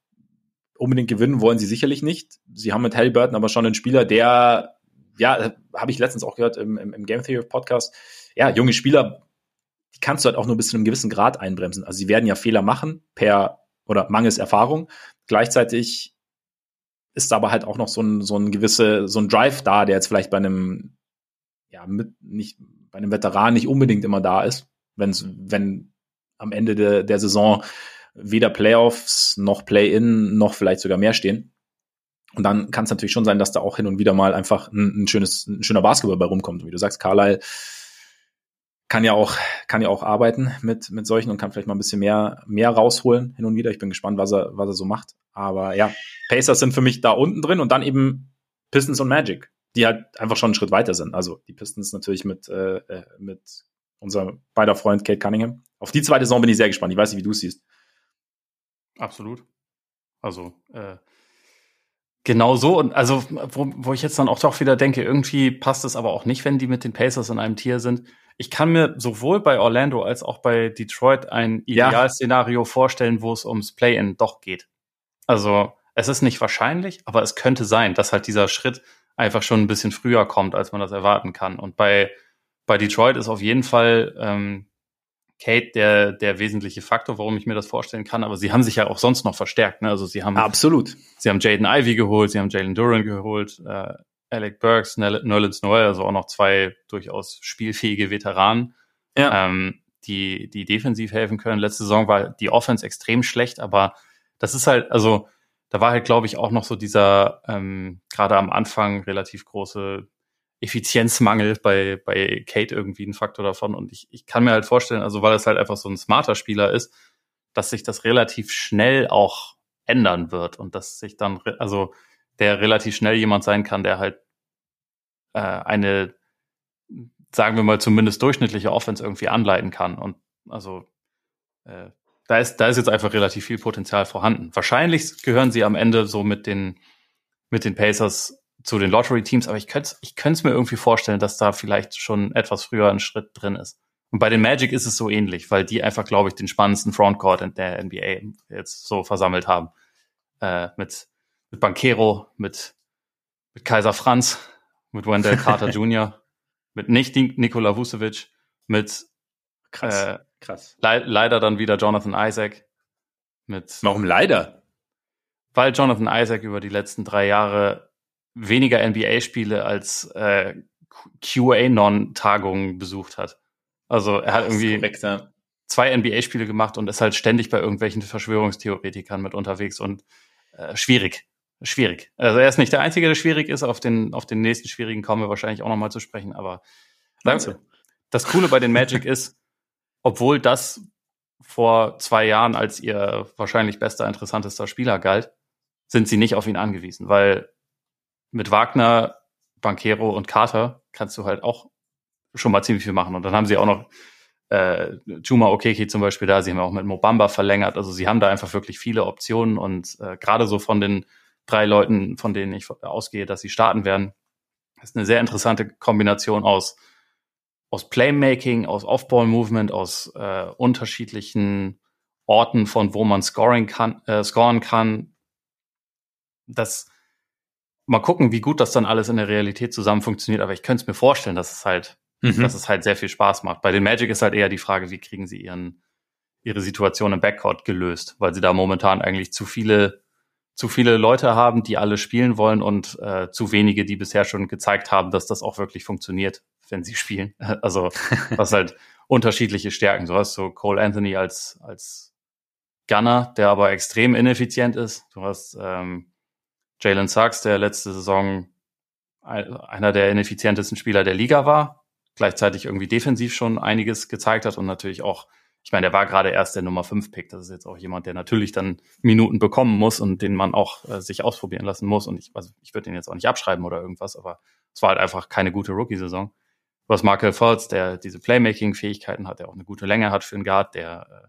unbedingt gewinnen wollen sie sicherlich nicht. Sie haben mit Halliburton aber schon einen Spieler, der ja, habe ich letztens auch gehört im, im, im Game Theory Podcast, ja, junge Spieler, die kannst du halt auch nur bis zu einem gewissen Grad einbremsen. Also sie werden ja Fehler machen per oder mangels Erfahrung. Gleichzeitig ist aber halt auch noch so ein, so ein gewisse, so ein Drive da, der jetzt vielleicht bei einem, ja, mit, nicht, bei einem Veteran nicht unbedingt immer da ist, wenn's, wenn am Ende de, der Saison weder Playoffs noch Play-In noch vielleicht sogar mehr stehen. Und dann kann es natürlich schon sein, dass da auch hin und wieder mal einfach ein, ein schönes, ein schöner Basketball bei rumkommt. Und wie du sagst, Carlyle kann ja auch, kann ja auch arbeiten mit, mit solchen und kann vielleicht mal ein bisschen mehr, mehr rausholen hin und wieder. Ich bin gespannt, was er, was er so macht. Aber ja, Pacers sind für mich da unten drin und dann eben Pistons und Magic, die halt einfach schon einen Schritt weiter sind. Also die Pistons natürlich mit, äh, äh mit unserem beider Freund Kate Cunningham. Auf die zweite Saison bin ich sehr gespannt. Ich weiß nicht, wie du es siehst.
Absolut. Also, äh, Genau so. Und also, wo, wo ich jetzt dann auch doch wieder denke, irgendwie passt es aber auch nicht, wenn die mit den Pacers in einem Tier sind. Ich kann mir sowohl bei Orlando als auch bei Detroit ein Idealszenario ja. vorstellen, wo es ums Play-In doch geht. Also, es ist nicht wahrscheinlich, aber es könnte sein, dass halt dieser Schritt einfach schon ein bisschen früher kommt, als man das erwarten kann. Und bei, bei Detroit ist auf jeden Fall ähm, Kate der, der wesentliche Faktor, warum ich mir das vorstellen kann. Aber sie haben sich ja auch sonst noch verstärkt. Ne? Also sie haben
absolut.
Sie haben Jaden Ivy geholt, sie haben Jalen Duran geholt. Äh, Alec Burks, Nerlens Noel, also auch noch zwei durchaus spielfähige Veteranen, ja. ähm, die, die defensiv helfen können. Letzte Saison war die Offense extrem schlecht, aber das ist halt, also da war halt, glaube ich, auch noch so dieser ähm, gerade am Anfang relativ große Effizienzmangel bei, bei Kate irgendwie ein Faktor davon. Und ich, ich kann mir halt vorstellen, also weil es halt einfach so ein smarter Spieler ist, dass sich das relativ schnell auch ändern wird und dass sich dann, also der relativ schnell jemand sein kann, der halt äh, eine, sagen wir mal, zumindest durchschnittliche Offense irgendwie anleiten kann. Und also äh, da ist, da ist jetzt einfach relativ viel Potenzial vorhanden. Wahrscheinlich gehören sie am Ende so mit den, mit den Pacers zu den Lottery-Teams, aber ich könnte ich es mir irgendwie vorstellen, dass da vielleicht schon etwas früher ein Schritt drin ist. Und bei den Magic ist es so ähnlich, weil die einfach, glaube ich, den spannendsten Frontcourt in der NBA jetzt so versammelt haben. Äh, mit, mit Banquero, mit, mit Kaiser Franz, mit Wendell Carter Jr., mit nicht Nikola Vucevic, mit
krass, äh, krass.
Le leider dann wieder Jonathan Isaac. Mit,
Warum leider?
Weil Jonathan Isaac über die letzten drei Jahre weniger NBA-Spiele als äh, QA-Non-Tagungen besucht hat. Also er hat irgendwie korrekt, ja. zwei NBA-Spiele gemacht und ist halt ständig bei irgendwelchen Verschwörungstheoretikern mit unterwegs und äh, schwierig. Schwierig. Also er ist nicht der Einzige, der schwierig ist. Auf den, auf den nächsten schwierigen kommen wir wahrscheinlich auch nochmal zu sprechen. Aber also. das Coole bei den Magic ist, obwohl das vor zwei Jahren als ihr wahrscheinlich bester, interessantester Spieler galt, sind sie nicht auf ihn angewiesen, weil mit Wagner, Banquero und Carter kannst du halt auch schon mal ziemlich viel machen. Und dann haben sie auch noch äh, Juma Okeke zum Beispiel da, sie haben auch mit Mobamba verlängert. Also sie haben da einfach wirklich viele Optionen und äh, gerade so von den drei Leuten, von denen ich ausgehe, dass sie starten werden, ist eine sehr interessante Kombination aus aus Playmaking, aus Off-Ball-Movement, aus äh, unterschiedlichen Orten, von wo man scoring kann, äh, scoren kann. Das mal gucken, wie gut das dann alles in der Realität zusammen funktioniert. Aber ich könnte es mir vorstellen, dass es halt mhm. dass es halt sehr viel Spaß macht. Bei den Magic ist halt eher die Frage, wie kriegen sie ihren, ihre Situation im Backcourt gelöst, weil sie da momentan eigentlich zu viele, zu viele Leute haben, die alle spielen wollen und äh, zu wenige, die bisher schon gezeigt haben, dass das auch wirklich funktioniert, wenn sie spielen. Also was halt unterschiedliche Stärken. So hast du Cole Anthony als, als Gunner, der aber extrem ineffizient ist. Du hast ähm, Jalen Sachs, der letzte Saison einer der ineffizientesten Spieler der Liga war, gleichzeitig irgendwie defensiv schon einiges gezeigt hat und natürlich auch, ich meine, der war gerade erst der Nummer 5 Pick. Das ist jetzt auch jemand, der natürlich dann Minuten bekommen muss und den man auch äh, sich ausprobieren lassen muss. Und ich, also ich würde den jetzt auch nicht abschreiben oder irgendwas, aber es war halt einfach keine gute Rookie-Saison. Was Markel Fultz, der diese Playmaking-Fähigkeiten hat, der auch eine gute Länge hat für einen Guard, der äh,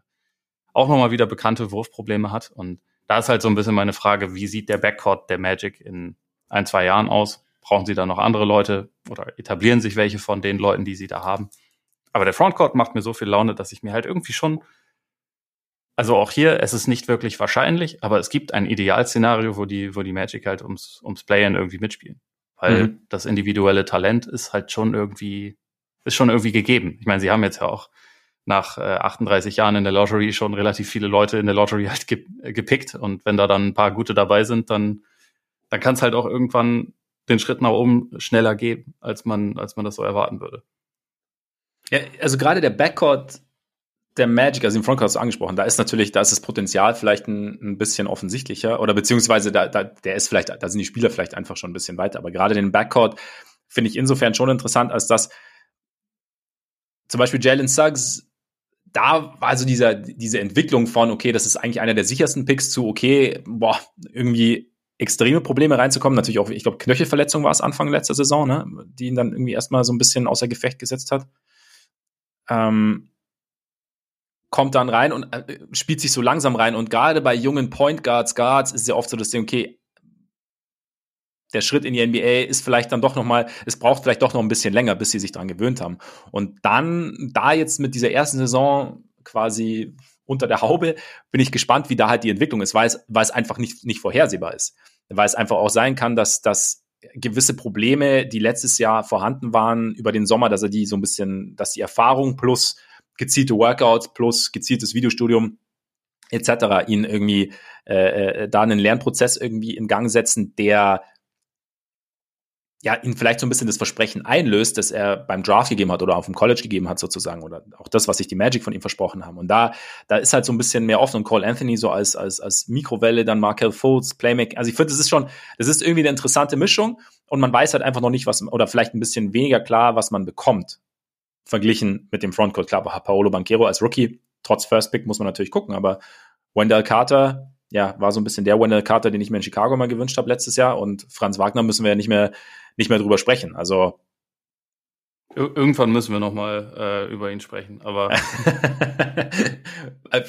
auch nochmal wieder bekannte Wurfprobleme hat. Und da ist halt so ein bisschen meine Frage, wie sieht der Backcourt der Magic in ein, zwei Jahren aus? brauchen sie dann noch andere Leute oder etablieren sich welche von den Leuten, die sie da haben. Aber der Frontcourt macht mir so viel Laune, dass ich mir halt irgendwie schon, also auch hier, es ist nicht wirklich wahrscheinlich, aber es gibt ein Idealszenario, wo die, wo die Magic halt ums, ums Play-In irgendwie mitspielen. Weil mhm. das individuelle Talent ist halt schon irgendwie, ist schon irgendwie gegeben. Ich meine, sie haben jetzt ja auch nach äh, 38 Jahren in der Lottery schon relativ viele Leute in der Lottery halt ge gepickt. Und wenn da dann ein paar gute dabei sind, dann, dann kann es halt auch irgendwann den Schritt nach oben schneller gehen, als man, als man das so erwarten würde.
Ja, also gerade der Backcourt der Magic, also im Frontcourt hast du angesprochen, da ist natürlich, da ist das Potenzial vielleicht ein, ein bisschen offensichtlicher oder beziehungsweise da, da, der ist vielleicht, da sind die Spieler vielleicht einfach schon ein bisschen weiter. Aber gerade den Backcourt finde ich insofern schon interessant, als dass zum Beispiel Jalen Suggs da war also dieser, diese Entwicklung von, okay, das ist eigentlich einer der sichersten Picks zu, okay, boah, irgendwie extreme Probleme reinzukommen. Natürlich auch, ich glaube, Knöchelverletzung war es Anfang letzter Saison, ne? die ihn dann irgendwie erstmal so ein bisschen außer Gefecht gesetzt hat. Ähm, kommt dann rein und äh, spielt sich so langsam rein. Und gerade bei jungen Point Guards, Guards ist ja oft so, dass sie, okay, der Schritt in die NBA ist vielleicht dann doch noch mal, es braucht vielleicht doch noch ein bisschen länger, bis sie sich daran gewöhnt haben. Und dann, da jetzt mit dieser ersten Saison quasi unter der Haube, bin ich gespannt, wie da halt die Entwicklung ist, weil es, weil es einfach nicht, nicht vorhersehbar ist weil es einfach auch sein kann, dass, dass gewisse Probleme, die letztes Jahr vorhanden waren über den Sommer, dass er die so ein bisschen, dass die Erfahrung plus gezielte Workouts plus gezieltes Videostudium etc. ihn irgendwie äh, äh, da einen Lernprozess irgendwie in Gang setzen, der ja, ihn vielleicht so ein bisschen das Versprechen einlöst, das er beim Draft gegeben hat oder auf dem College gegeben hat sozusagen oder auch das, was sich die Magic von ihm versprochen haben. Und da, da ist halt so ein bisschen mehr offen und Cole Anthony so als, als, als Mikrowelle, dann Markel Fultz, Playmaker. Also ich finde, das ist schon, das ist irgendwie eine interessante Mischung und man weiß halt einfach noch nicht, was, oder vielleicht ein bisschen weniger klar, was man bekommt. Verglichen mit dem Frontcourt. Klar, Paolo Banquero als Rookie, trotz First Pick muss man natürlich gucken, aber Wendell Carter, ja, war so ein bisschen der Wendell Carter, den ich mir in Chicago mal gewünscht habe letztes Jahr und Franz Wagner müssen wir ja nicht mehr nicht mehr drüber sprechen. Also
Irgendwann müssen wir noch mal äh, über ihn sprechen, aber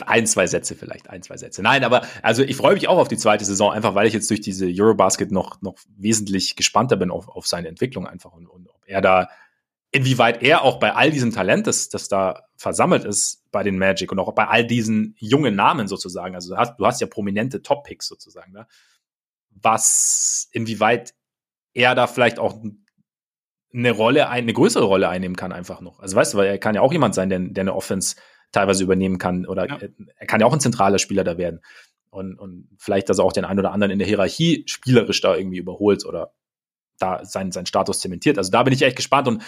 ein, zwei Sätze vielleicht, ein, zwei Sätze. Nein, aber also ich freue mich auch auf die zweite Saison, einfach weil ich jetzt durch diese Eurobasket noch noch wesentlich gespannter bin auf, auf seine Entwicklung einfach und, und ob er da inwieweit er auch bei all diesem Talent, das, das da versammelt ist bei den Magic und auch bei all diesen jungen Namen sozusagen, also du hast, du hast ja prominente Top-Picks sozusagen, ne? was inwieweit er da vielleicht auch eine Rolle, eine größere Rolle einnehmen kann einfach noch. Also weißt du, weil er kann ja auch jemand sein, der, der eine Offense teilweise übernehmen kann oder ja. er kann ja auch ein zentraler Spieler da werden und, und vielleicht, dass er auch den einen oder anderen in der Hierarchie spielerisch da irgendwie überholt oder da seinen, seinen Status zementiert. Also da bin ich echt gespannt und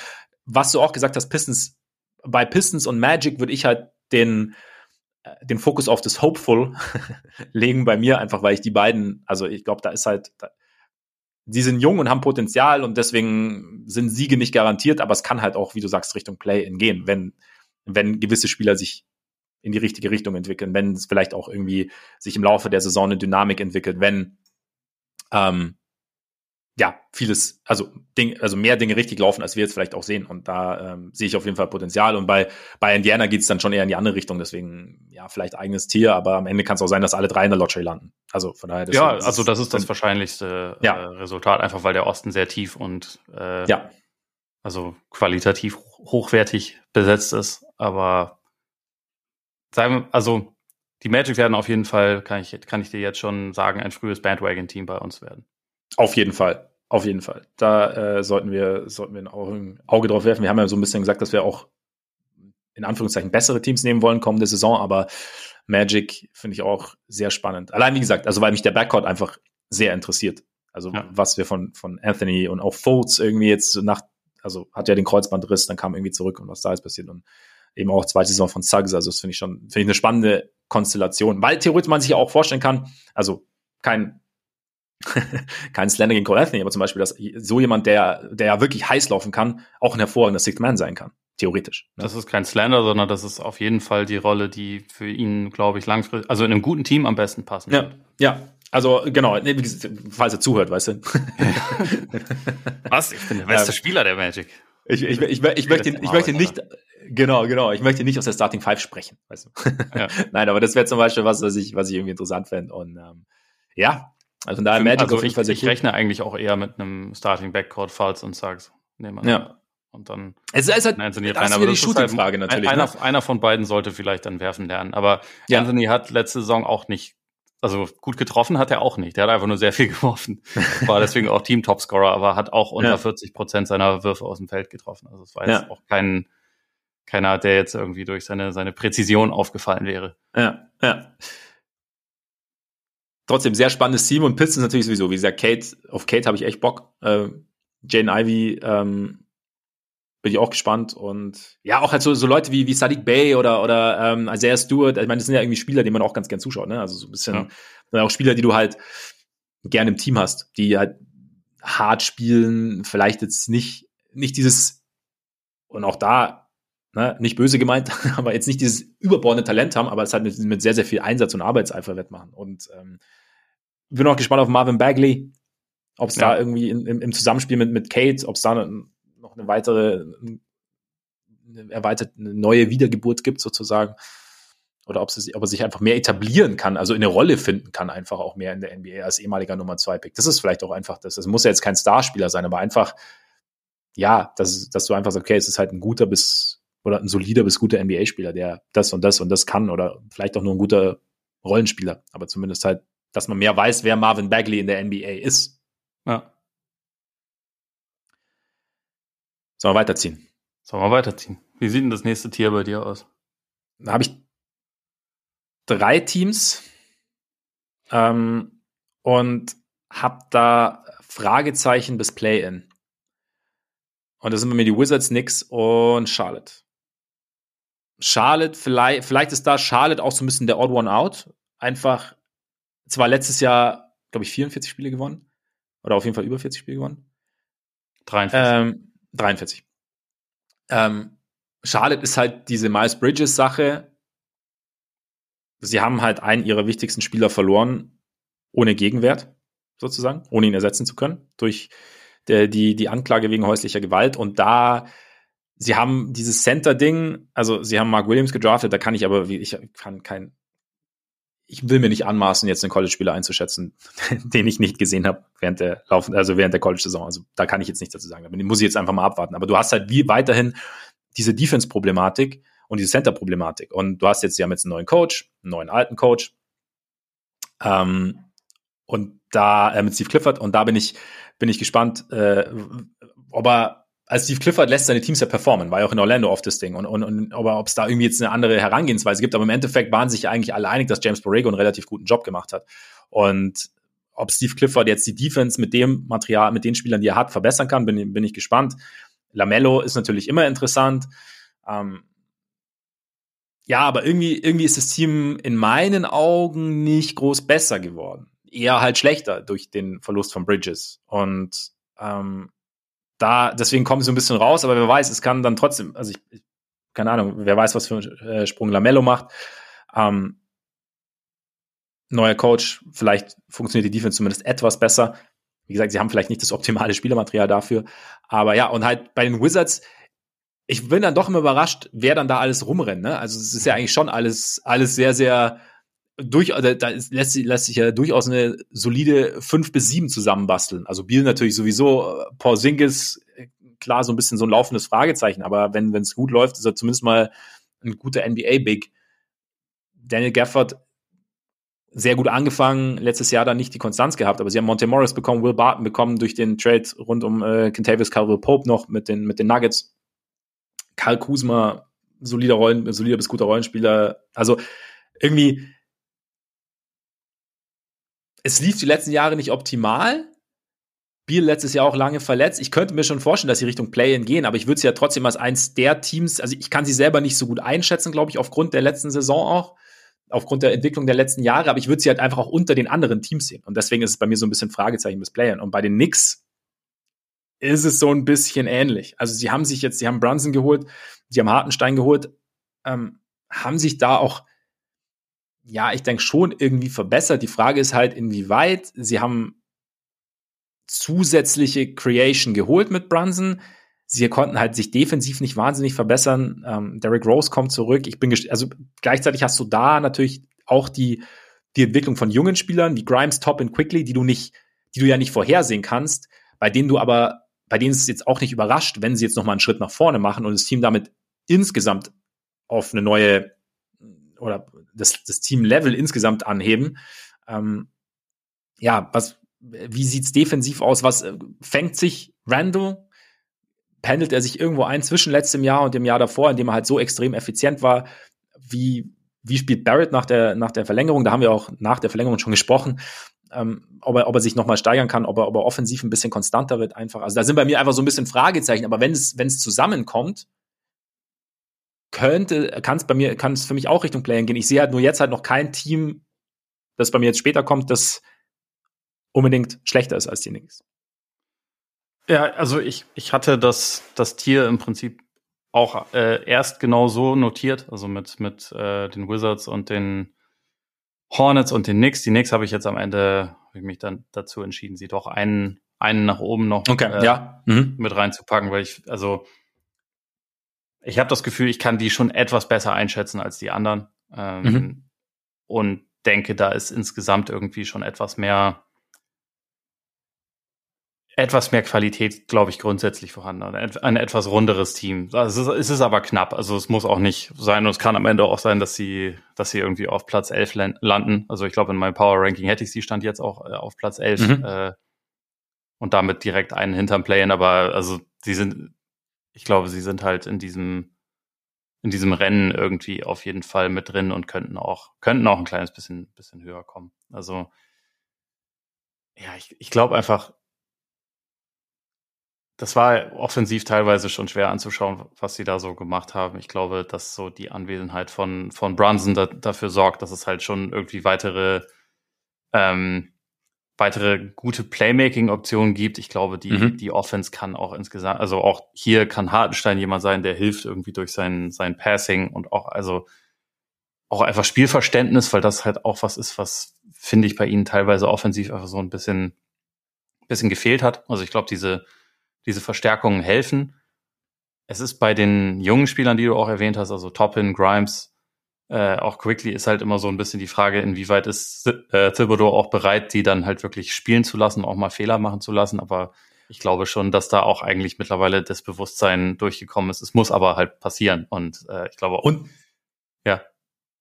was du auch gesagt hast, Pistons, bei Pistons und Magic würde ich halt den, äh, den Fokus auf das Hopeful legen bei mir, einfach weil ich die beiden, also ich glaube, da ist halt, da, die sind jung und haben Potenzial und deswegen sind Siege nicht garantiert, aber es kann halt auch, wie du sagst, Richtung Play-in gehen, wenn, wenn gewisse Spieler sich in die richtige Richtung entwickeln, wenn es vielleicht auch irgendwie sich im Laufe der Saison eine Dynamik entwickelt, wenn ähm, ja, vieles, also, Ding, also mehr Dinge richtig laufen, als wir jetzt vielleicht auch sehen. Und da ähm, sehe ich auf jeden Fall Potenzial. Und bei, bei Indiana geht es dann schon eher in die andere Richtung. Deswegen, ja, vielleicht eigenes Tier, aber am Ende kann es auch sein, dass alle drei in der Lottery landen. Also von daher.
Ja, also das ist das wahrscheinlichste ja. äh, Resultat, einfach weil der Osten sehr tief und äh, ja. also qualitativ hochwertig besetzt ist. Aber sagen wir, also die Magic werden auf jeden Fall, kann ich, kann ich dir jetzt schon sagen, ein frühes Bandwagon-Team bei uns werden.
Auf jeden Fall. Auf jeden Fall. Da äh, sollten wir, sollten wir ein Auge, drauf werfen. Wir haben ja so ein bisschen gesagt, dass wir auch in Anführungszeichen bessere Teams nehmen wollen kommende Saison, aber Magic finde ich auch sehr spannend. Allein wie gesagt, also weil mich der Backcourt einfach sehr interessiert. Also ja. was wir von, von Anthony und auch Fultz irgendwie jetzt nach, also hat ja den Kreuzbandriss, dann kam irgendwie zurück und was da ist passiert und eben auch zweite Saison von Suggs. Also das finde ich schon, finde ich eine spannende Konstellation, weil theoretisch man sich ja auch vorstellen kann, also kein kein Slender gegen Cole Anthony, aber zum Beispiel, dass so jemand, der, der ja wirklich heiß laufen kann, auch ein hervorragender Sixth Man sein kann. Theoretisch.
Ne? Das ist kein Slender, sondern das ist auf jeden Fall die Rolle, die für ihn, glaube ich, langfristig, also in einem guten Team am besten passen
ja, wird. Ja, also genau, falls er zuhört, weißt du.
Was? Ich bin der beste. Spieler der Magic.
Ich, ich, ich, ich, möchte, ich möchte nicht, genau, genau, ich möchte nicht aus der Starting Five sprechen, weißt du. Nein, aber das wäre zum Beispiel was, was ich, was ich irgendwie interessant fände. Und ähm, ja, also daher Magic
also auf jeden Fall sehr Ich rechne eigentlich auch eher mit einem Starting Backcourt Falls und Suggs.
Ja.
Und dann
es ist halt, Anthony das ist die Shooting-Frage
halt, natürlich. Einer, ne? einer von beiden sollte vielleicht dann werfen lernen. Aber ja. Anthony hat letzte Saison auch nicht, also gut getroffen hat er auch nicht. Der hat einfach nur sehr viel geworfen. War deswegen auch Team-Topscorer, aber hat auch unter ja. 40 Prozent seiner Würfe aus dem Feld getroffen. Also es war jetzt ja. auch kein, keiner, der jetzt irgendwie durch seine, seine Präzision aufgefallen wäre.
Ja, ja trotzdem sehr spannendes Team und Pistons natürlich sowieso. Wie gesagt, Kate, auf Kate habe ich echt Bock. Äh, Jane Ivy ähm, bin ich auch gespannt und ja, auch halt so, so Leute wie, wie Sadiq Bay oder, oder ähm, Isaiah Stewart. Ich meine, das sind ja irgendwie Spieler, die man auch ganz gern zuschaut, ne? Also so ein bisschen ja. auch Spieler, die du halt gerne im Team hast, die halt hart spielen, vielleicht jetzt nicht, nicht dieses und auch da ne, nicht böse gemeint, aber jetzt nicht dieses überbordende Talent haben, aber es halt mit, mit sehr, sehr viel Einsatz und Arbeitseifer wettmachen. Und ähm, bin auch gespannt auf Marvin Bagley, ob es ja. da irgendwie in, im, im, Zusammenspiel mit, mit Kate, ob es da noch eine weitere, eine erweiterte, eine neue Wiedergeburt gibt sozusagen. Oder ob, sie, ob er sich einfach mehr etablieren kann, also in eine Rolle finden kann, einfach auch mehr in der NBA als ehemaliger Nummer 2 Pick. Das ist vielleicht auch einfach das. Das muss ja jetzt kein Starspieler sein, aber einfach, ja, dass, dass du einfach sagst, okay, es ist halt ein guter bis oder ein solider bis guter NBA-Spieler, der das und das und das kann oder vielleicht auch nur ein guter Rollenspieler, aber zumindest halt, dass man mehr weiß, wer Marvin Bagley in der NBA ist.
Ja.
Sollen wir weiterziehen?
Sollen wir weiterziehen? Wie sieht denn das nächste Tier bei dir aus?
Da habe ich drei Teams ähm, und habe da Fragezeichen bis Play-In. Und da sind bei mir die Wizards, Knicks und Charlotte. Charlotte, vielleicht, vielleicht ist da Charlotte auch so ein bisschen der Odd One Out. Einfach, zwar letztes Jahr, glaube ich, 44 Spiele gewonnen. Oder auf jeden Fall über 40 Spiele gewonnen.
43.
Ähm, 43. Ähm, Charlotte ist halt diese Miles Bridges Sache. Sie haben halt einen ihrer wichtigsten Spieler verloren, ohne Gegenwert, sozusagen, ohne ihn ersetzen zu können, durch der, die, die Anklage wegen häuslicher Gewalt. Und da, sie haben dieses Center-Ding, also sie haben Mark Williams gedraftet, da kann ich aber, ich kann kein, ich will mir nicht anmaßen, jetzt einen College-Spieler einzuschätzen, den ich nicht gesehen habe während der Laufen, also während der College-Saison. Also da kann ich jetzt nichts dazu sagen. Aber den muss ich jetzt einfach mal abwarten. Aber du hast halt wie weiterhin diese Defense-Problematik und diese Center-Problematik. Und du hast jetzt, ja mit einem neuen Coach, einen neuen alten Coach. Ähm, und da äh, mit Steve Clifford und da bin ich bin ich gespannt, äh, ob er als Steve Clifford lässt seine Teams ja performen, war ja auch in Orlando oft das Ding und, und, und ob es da irgendwie jetzt eine andere Herangehensweise gibt, aber im Endeffekt waren sich ja eigentlich alle einig, dass James Borrego einen relativ guten Job gemacht hat und ob Steve Clifford jetzt die Defense mit dem Material, mit den Spielern, die er hat, verbessern kann, bin, bin ich gespannt. Lamello ist natürlich immer interessant. Ähm, ja, aber irgendwie, irgendwie ist das Team in meinen Augen nicht groß besser geworden. Eher halt schlechter durch den Verlust von Bridges. Und ähm, da, deswegen kommen sie ein bisschen raus, aber wer weiß, es kann dann trotzdem, also ich, keine Ahnung, wer weiß, was für einen äh, Sprung Lamello macht. Ähm, neuer Coach, vielleicht funktioniert die Defense zumindest etwas besser. Wie gesagt, sie haben vielleicht nicht das optimale Spielermaterial dafür. Aber ja, und halt bei den Wizards, ich bin dann doch immer überrascht, wer dann da alles rumrennt. Ne? Also es ist ja eigentlich schon alles, alles sehr, sehr durch, also da lässt, lässt sich ja durchaus eine solide fünf bis sieben zusammenbasteln. Also Biel natürlich sowieso, äh, Porzingis, äh, klar, so ein bisschen so ein laufendes Fragezeichen, aber wenn es gut läuft, ist er zumindest mal ein guter NBA-Big. Daniel Gafford sehr gut angefangen, letztes Jahr dann nicht die Konstanz gehabt, aber sie haben Monte Morris bekommen, Will Barton bekommen durch den Trade rund um äh, Kentavious Caldwell Pope noch mit den, mit den Nuggets. Karl Kuzma, solider Rollen, solider bis guter Rollenspieler. Also irgendwie, es lief die letzten Jahre nicht optimal. Biel letztes Jahr auch lange verletzt. Ich könnte mir schon vorstellen, dass sie Richtung Play-In gehen, aber ich würde sie ja trotzdem als eins der Teams, also ich kann sie selber nicht so gut einschätzen, glaube ich, aufgrund der letzten Saison auch aufgrund der Entwicklung der letzten Jahre, aber ich würde sie halt einfach auch unter den anderen Teams sehen. Und deswegen ist es bei mir so ein bisschen Fragezeichen bis Playern. Und bei den Knicks ist es so ein bisschen ähnlich. Also sie haben sich jetzt, sie haben Brunson geholt, sie haben Hartenstein geholt, ähm, haben sich da auch, ja, ich denke schon irgendwie verbessert. Die Frage ist halt, inwieweit. Sie haben zusätzliche Creation geholt mit Brunson sie konnten halt sich defensiv nicht wahnsinnig verbessern. Ähm, Derrick Rose kommt zurück. Ich bin also gleichzeitig hast du da natürlich auch die die Entwicklung von jungen Spielern wie Grimes, Top und Quickly, die du nicht, die du ja nicht vorhersehen kannst, bei denen du aber bei denen es jetzt auch nicht überrascht, wenn sie jetzt noch mal einen Schritt nach vorne machen und das Team damit insgesamt auf eine neue oder das, das Team-Level insgesamt anheben. Ähm, ja, was, wie sieht's defensiv aus? Was äh, fängt sich Randall pendelt er sich irgendwo ein zwischen letztem Jahr und dem Jahr davor, in dem er halt so extrem effizient war. Wie, wie spielt Barrett nach der, nach der Verlängerung? Da haben wir auch nach der Verlängerung schon gesprochen. Ähm, ob, er, ob er sich nochmal steigern kann, ob er, ob er offensiv ein bisschen konstanter wird, einfach. Also da sind bei mir einfach so ein bisschen Fragezeichen. Aber wenn es, wenn es zusammenkommt, könnte, kann es bei mir, kann es für mich auch Richtung Playen gehen. Ich sehe halt nur jetzt halt noch kein Team, das bei mir jetzt später kommt, das unbedingt schlechter ist als die Knicks.
Ja, also ich, ich hatte das, das Tier im Prinzip auch äh, erst genau so notiert, also mit, mit äh, den Wizards und den Hornets und den Knicks. Die Knicks habe ich jetzt am Ende hab ich mich dann dazu entschieden, sie doch einen, einen nach oben noch
okay, äh, ja. mhm.
mit reinzupacken, weil ich, also ich habe das Gefühl, ich kann die schon etwas besser einschätzen als die anderen. Ähm, mhm. Und denke, da ist insgesamt irgendwie schon etwas mehr etwas mehr Qualität, glaube ich, grundsätzlich vorhanden. Ein, etwas runderes Team. Also es ist aber knapp. Also es muss auch nicht sein und es kann am Ende auch sein, dass sie, dass sie irgendwie auf Platz 11 landen. Also ich glaube, in meinem Power Ranking hätte ich sie stand jetzt auch äh, auf Platz 11 mhm. äh, und damit direkt einen hinterm Playen. Aber also sie sind, ich glaube, sie sind halt in diesem, in diesem Rennen irgendwie auf jeden Fall mit drin und könnten auch, könnten auch ein kleines bisschen, bisschen höher kommen. Also ja, ich, ich glaube einfach, das war offensiv teilweise schon schwer anzuschauen, was sie da so gemacht haben. Ich glaube, dass so die Anwesenheit von, von Brunson da, dafür sorgt, dass es halt schon irgendwie weitere, ähm, weitere gute Playmaking-Optionen gibt. Ich glaube, die, mhm. die Offense kann auch insgesamt, also auch hier kann Hartenstein jemand sein, der hilft irgendwie durch sein, sein Passing und auch, also auch einfach Spielverständnis, weil das halt auch was ist, was finde ich bei ihnen teilweise offensiv einfach so ein bisschen, bisschen gefehlt hat. Also ich glaube, diese, diese Verstärkungen helfen. Es ist bei den jungen Spielern, die du auch erwähnt hast, also Toppin, Grimes, äh, auch Quickly ist halt immer so ein bisschen die Frage, inwieweit ist äh, Thibodeau auch bereit, die dann halt wirklich spielen zu lassen, auch mal Fehler machen zu lassen. Aber ich glaube schon, dass da auch eigentlich mittlerweile das Bewusstsein durchgekommen ist. Es muss aber halt passieren. Und äh, ich glaube auch.
Und ja.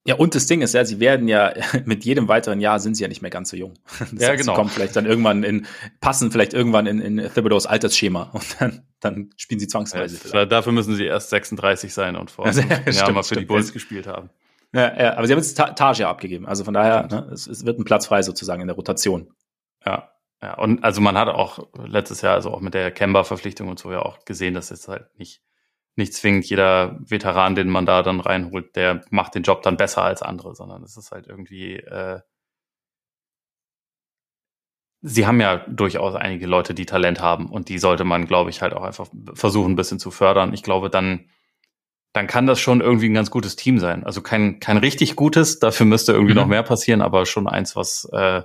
Ja, und das Ding ist ja, sie werden ja mit jedem weiteren Jahr sind sie ja nicht mehr ganz so jung. Das
ja, heißt, genau.
Sie kommen vielleicht dann irgendwann in, passen vielleicht irgendwann in, in Thibodeaus Altersschema und dann, dann spielen sie zwangsweise.
Ja, dafür müssen sie erst 36 sein und vor also, ja, Jahren mal für die Bulls gespielt haben.
Ja, ja, aber sie haben jetzt Tage abgegeben. Also von daher, ne, es, es wird ein Platz frei sozusagen in der Rotation.
Ja, ja, und also man hat auch letztes Jahr, also auch mit der Kemba-Verpflichtung und so ja auch gesehen, dass jetzt halt nicht nicht zwingend jeder Veteran, den man da dann reinholt, der macht den Job dann besser als andere, sondern es ist halt irgendwie, äh, sie haben ja durchaus einige Leute, die Talent haben und die sollte man, glaube ich, halt auch einfach versuchen, ein bisschen zu fördern. Ich glaube, dann, dann kann das schon irgendwie ein ganz gutes Team sein. Also kein, kein richtig gutes, dafür müsste irgendwie mhm. noch mehr passieren, aber schon eins, was, äh,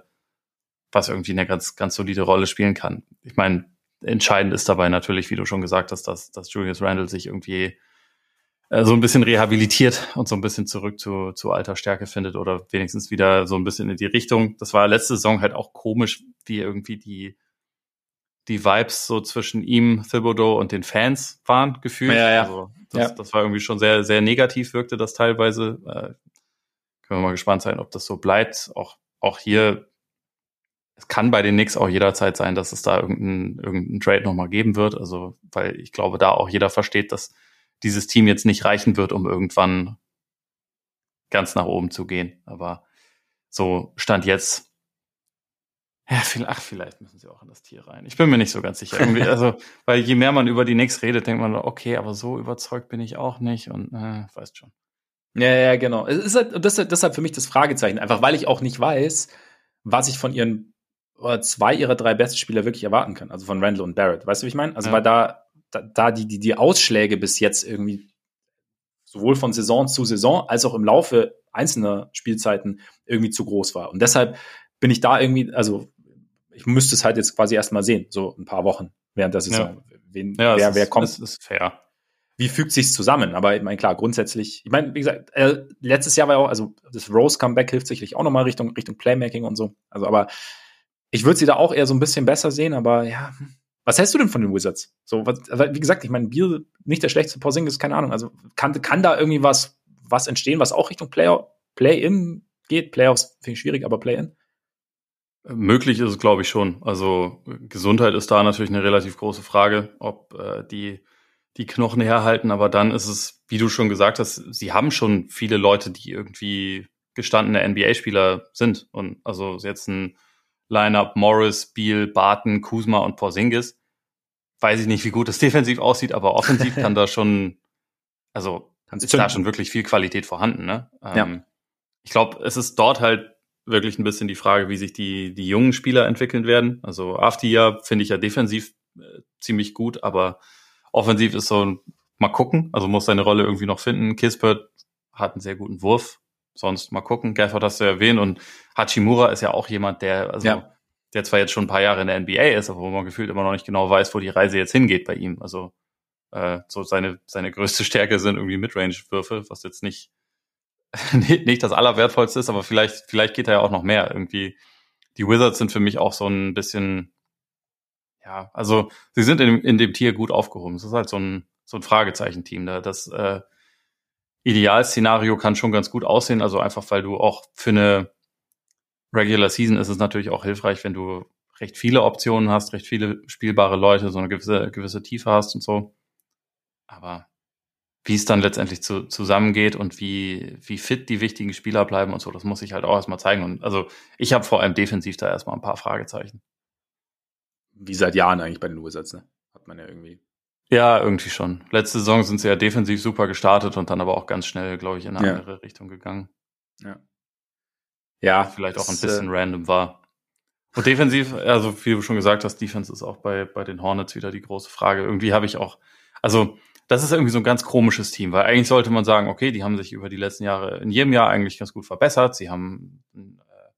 was irgendwie eine ganz, ganz solide Rolle spielen kann. Ich meine, entscheidend ist dabei natürlich, wie du schon gesagt hast, dass, dass Julius Randle sich irgendwie äh, so ein bisschen rehabilitiert und so ein bisschen zurück zu, zu alter Stärke findet oder wenigstens wieder so ein bisschen in die Richtung. Das war letzte Saison halt auch komisch, wie irgendwie die, die Vibes so zwischen ihm, Thibodeau und den Fans waren gefühlt.
Ja, ja.
Also das, ja. das war irgendwie schon sehr, sehr negativ, wirkte das teilweise. Äh, können wir mal gespannt sein, ob das so bleibt. Auch, auch hier es kann bei den Knicks auch jederzeit sein, dass es da irgendeinen irgendein Trade nochmal geben wird. Also, weil ich glaube, da auch jeder versteht, dass dieses Team jetzt nicht reichen wird, um irgendwann ganz nach oben zu gehen. Aber so stand jetzt. Ja, vielleicht, ach, vielleicht müssen sie auch in das Tier rein. Ich bin mir nicht so ganz sicher. Irgendwie, also, weil je mehr man über die Knicks redet, denkt man, okay, aber so überzeugt bin ich auch nicht und äh, weißt schon.
Ja, ja, genau. Es ist halt, das ist deshalb für mich das Fragezeichen, einfach weil ich auch nicht weiß, was ich von ihren oder zwei ihrer drei besten Spieler wirklich erwarten kann. Also von Randall und Barrett. Weißt du, wie ich meine? Also, ja. weil da, da, da die, die, die Ausschläge bis jetzt irgendwie sowohl von Saison zu Saison als auch im Laufe einzelner Spielzeiten irgendwie zu groß war. Und deshalb bin ich da irgendwie, also ich müsste es halt jetzt quasi erstmal sehen, so ein paar Wochen während der Saison.
Ja. Wen, ja, wer, wer kommt. Das
ist fair. Wie fügt sich's zusammen? Aber ich meine, klar, grundsätzlich, ich meine, wie gesagt, äh, letztes Jahr war ja auch, also das Rose-Comeback hilft sicherlich auch nochmal Richtung, Richtung Playmaking und so. Also, aber ich würde sie da auch eher so ein bisschen besser sehen, aber ja. Hm. Was hältst du denn von den Wizards? So, was, wie gesagt, ich meine, Biel nicht der schlechteste Porzingis, keine Ahnung. Also kann, kann da irgendwie was, was entstehen, was auch Richtung Play, Play-In geht? Playoffs finde ich schwierig, aber Play-In?
Möglich ist es, glaube ich, schon. Also Gesundheit ist da natürlich eine relativ große Frage, ob äh, die die Knochen herhalten. Aber dann ist es, wie du schon gesagt hast, sie haben schon viele Leute, die irgendwie gestandene NBA-Spieler sind. Und also jetzt ein Lineup Morris, Beal, Barton, Kuzma und Porzingis. Weiß ich nicht, wie gut das defensiv aussieht, aber offensiv kann da schon, also ist da schon wirklich viel Qualität vorhanden. Ne? Ähm, ja. Ich glaube, es ist dort halt wirklich ein bisschen die Frage, wie sich die, die jungen Spieler entwickeln werden. Also Aftia finde ich ja defensiv äh, ziemlich gut, aber offensiv ist so, mal gucken, also muss seine Rolle irgendwie noch finden. Kispert hat einen sehr guten Wurf, sonst mal gucken. Gafford hast du erwähnt und Hachimura ist ja auch jemand, der, also, ja. der zwar jetzt schon ein paar Jahre in der NBA ist, aber wo man gefühlt immer noch nicht genau weiß, wo die Reise jetzt hingeht bei ihm. Also äh, so seine, seine größte Stärke sind irgendwie Midrange-Würfe, was jetzt nicht, nicht das Allerwertvollste ist, aber vielleicht, vielleicht geht da ja auch noch mehr. Irgendwie, die Wizards sind für mich auch so ein bisschen, ja, also sie sind in, in dem Tier gut aufgehoben. Es ist halt so ein, so ein Fragezeichen-Team. Da, das äh, Idealszenario kann schon ganz gut aussehen. Also einfach, weil du auch für eine Regular Season ist es natürlich auch hilfreich, wenn du recht viele Optionen hast, recht viele spielbare Leute, so eine gewisse, gewisse Tiefe hast und so. Aber wie es dann letztendlich zu, zusammengeht und wie, wie fit die wichtigen Spieler bleiben und so, das muss ich halt auch erstmal zeigen. Und also ich habe vor allem defensiv da erstmal ein paar Fragezeichen.
Wie seit Jahren eigentlich bei den Wizards, ne? hat man ja irgendwie.
Ja, irgendwie schon. Letzte Saison sind sie ja defensiv super gestartet und dann aber auch ganz schnell, glaube ich, in eine ja. andere Richtung gegangen.
Ja.
Ja. Vielleicht auch ein bisschen äh, random war. Und defensiv, also wie du schon gesagt hast, Defense ist auch bei, bei den Hornets wieder die große Frage. Irgendwie habe ich auch, also das ist irgendwie so ein ganz komisches Team, weil eigentlich sollte man sagen, okay, die haben sich über die letzten Jahre in jedem Jahr eigentlich ganz gut verbessert. Sie haben einen äh,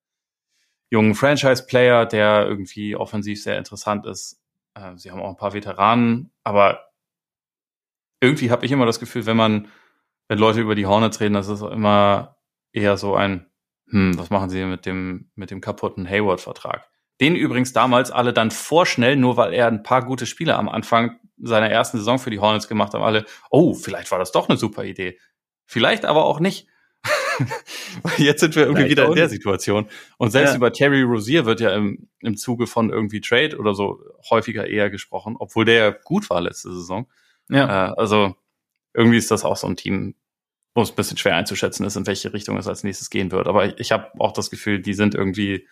jungen Franchise-Player, der irgendwie offensiv sehr interessant ist. Äh, sie haben auch ein paar Veteranen, aber irgendwie habe ich immer das Gefühl, wenn man, wenn Leute über die Hornets reden, das ist immer eher so ein, hm, was machen sie mit dem, mit dem kaputten Hayward-Vertrag? Den übrigens damals alle dann vorschnell, nur weil er ein paar gute Spiele am Anfang seiner ersten Saison für die Hornets gemacht haben, alle, oh, vielleicht war das doch eine super Idee. Vielleicht aber auch nicht. Jetzt sind wir irgendwie vielleicht wieder in der Situation. Und selbst ja. über Terry Rozier wird ja im, im Zuge von irgendwie Trade oder so häufiger eher gesprochen, obwohl der ja gut war letzte Saison. Ja. Äh, also irgendwie ist das auch so ein Team, wo es ein bisschen schwer einzuschätzen ist, in welche Richtung es als nächstes gehen wird. Aber ich, ich habe auch das Gefühl, die sind irgendwie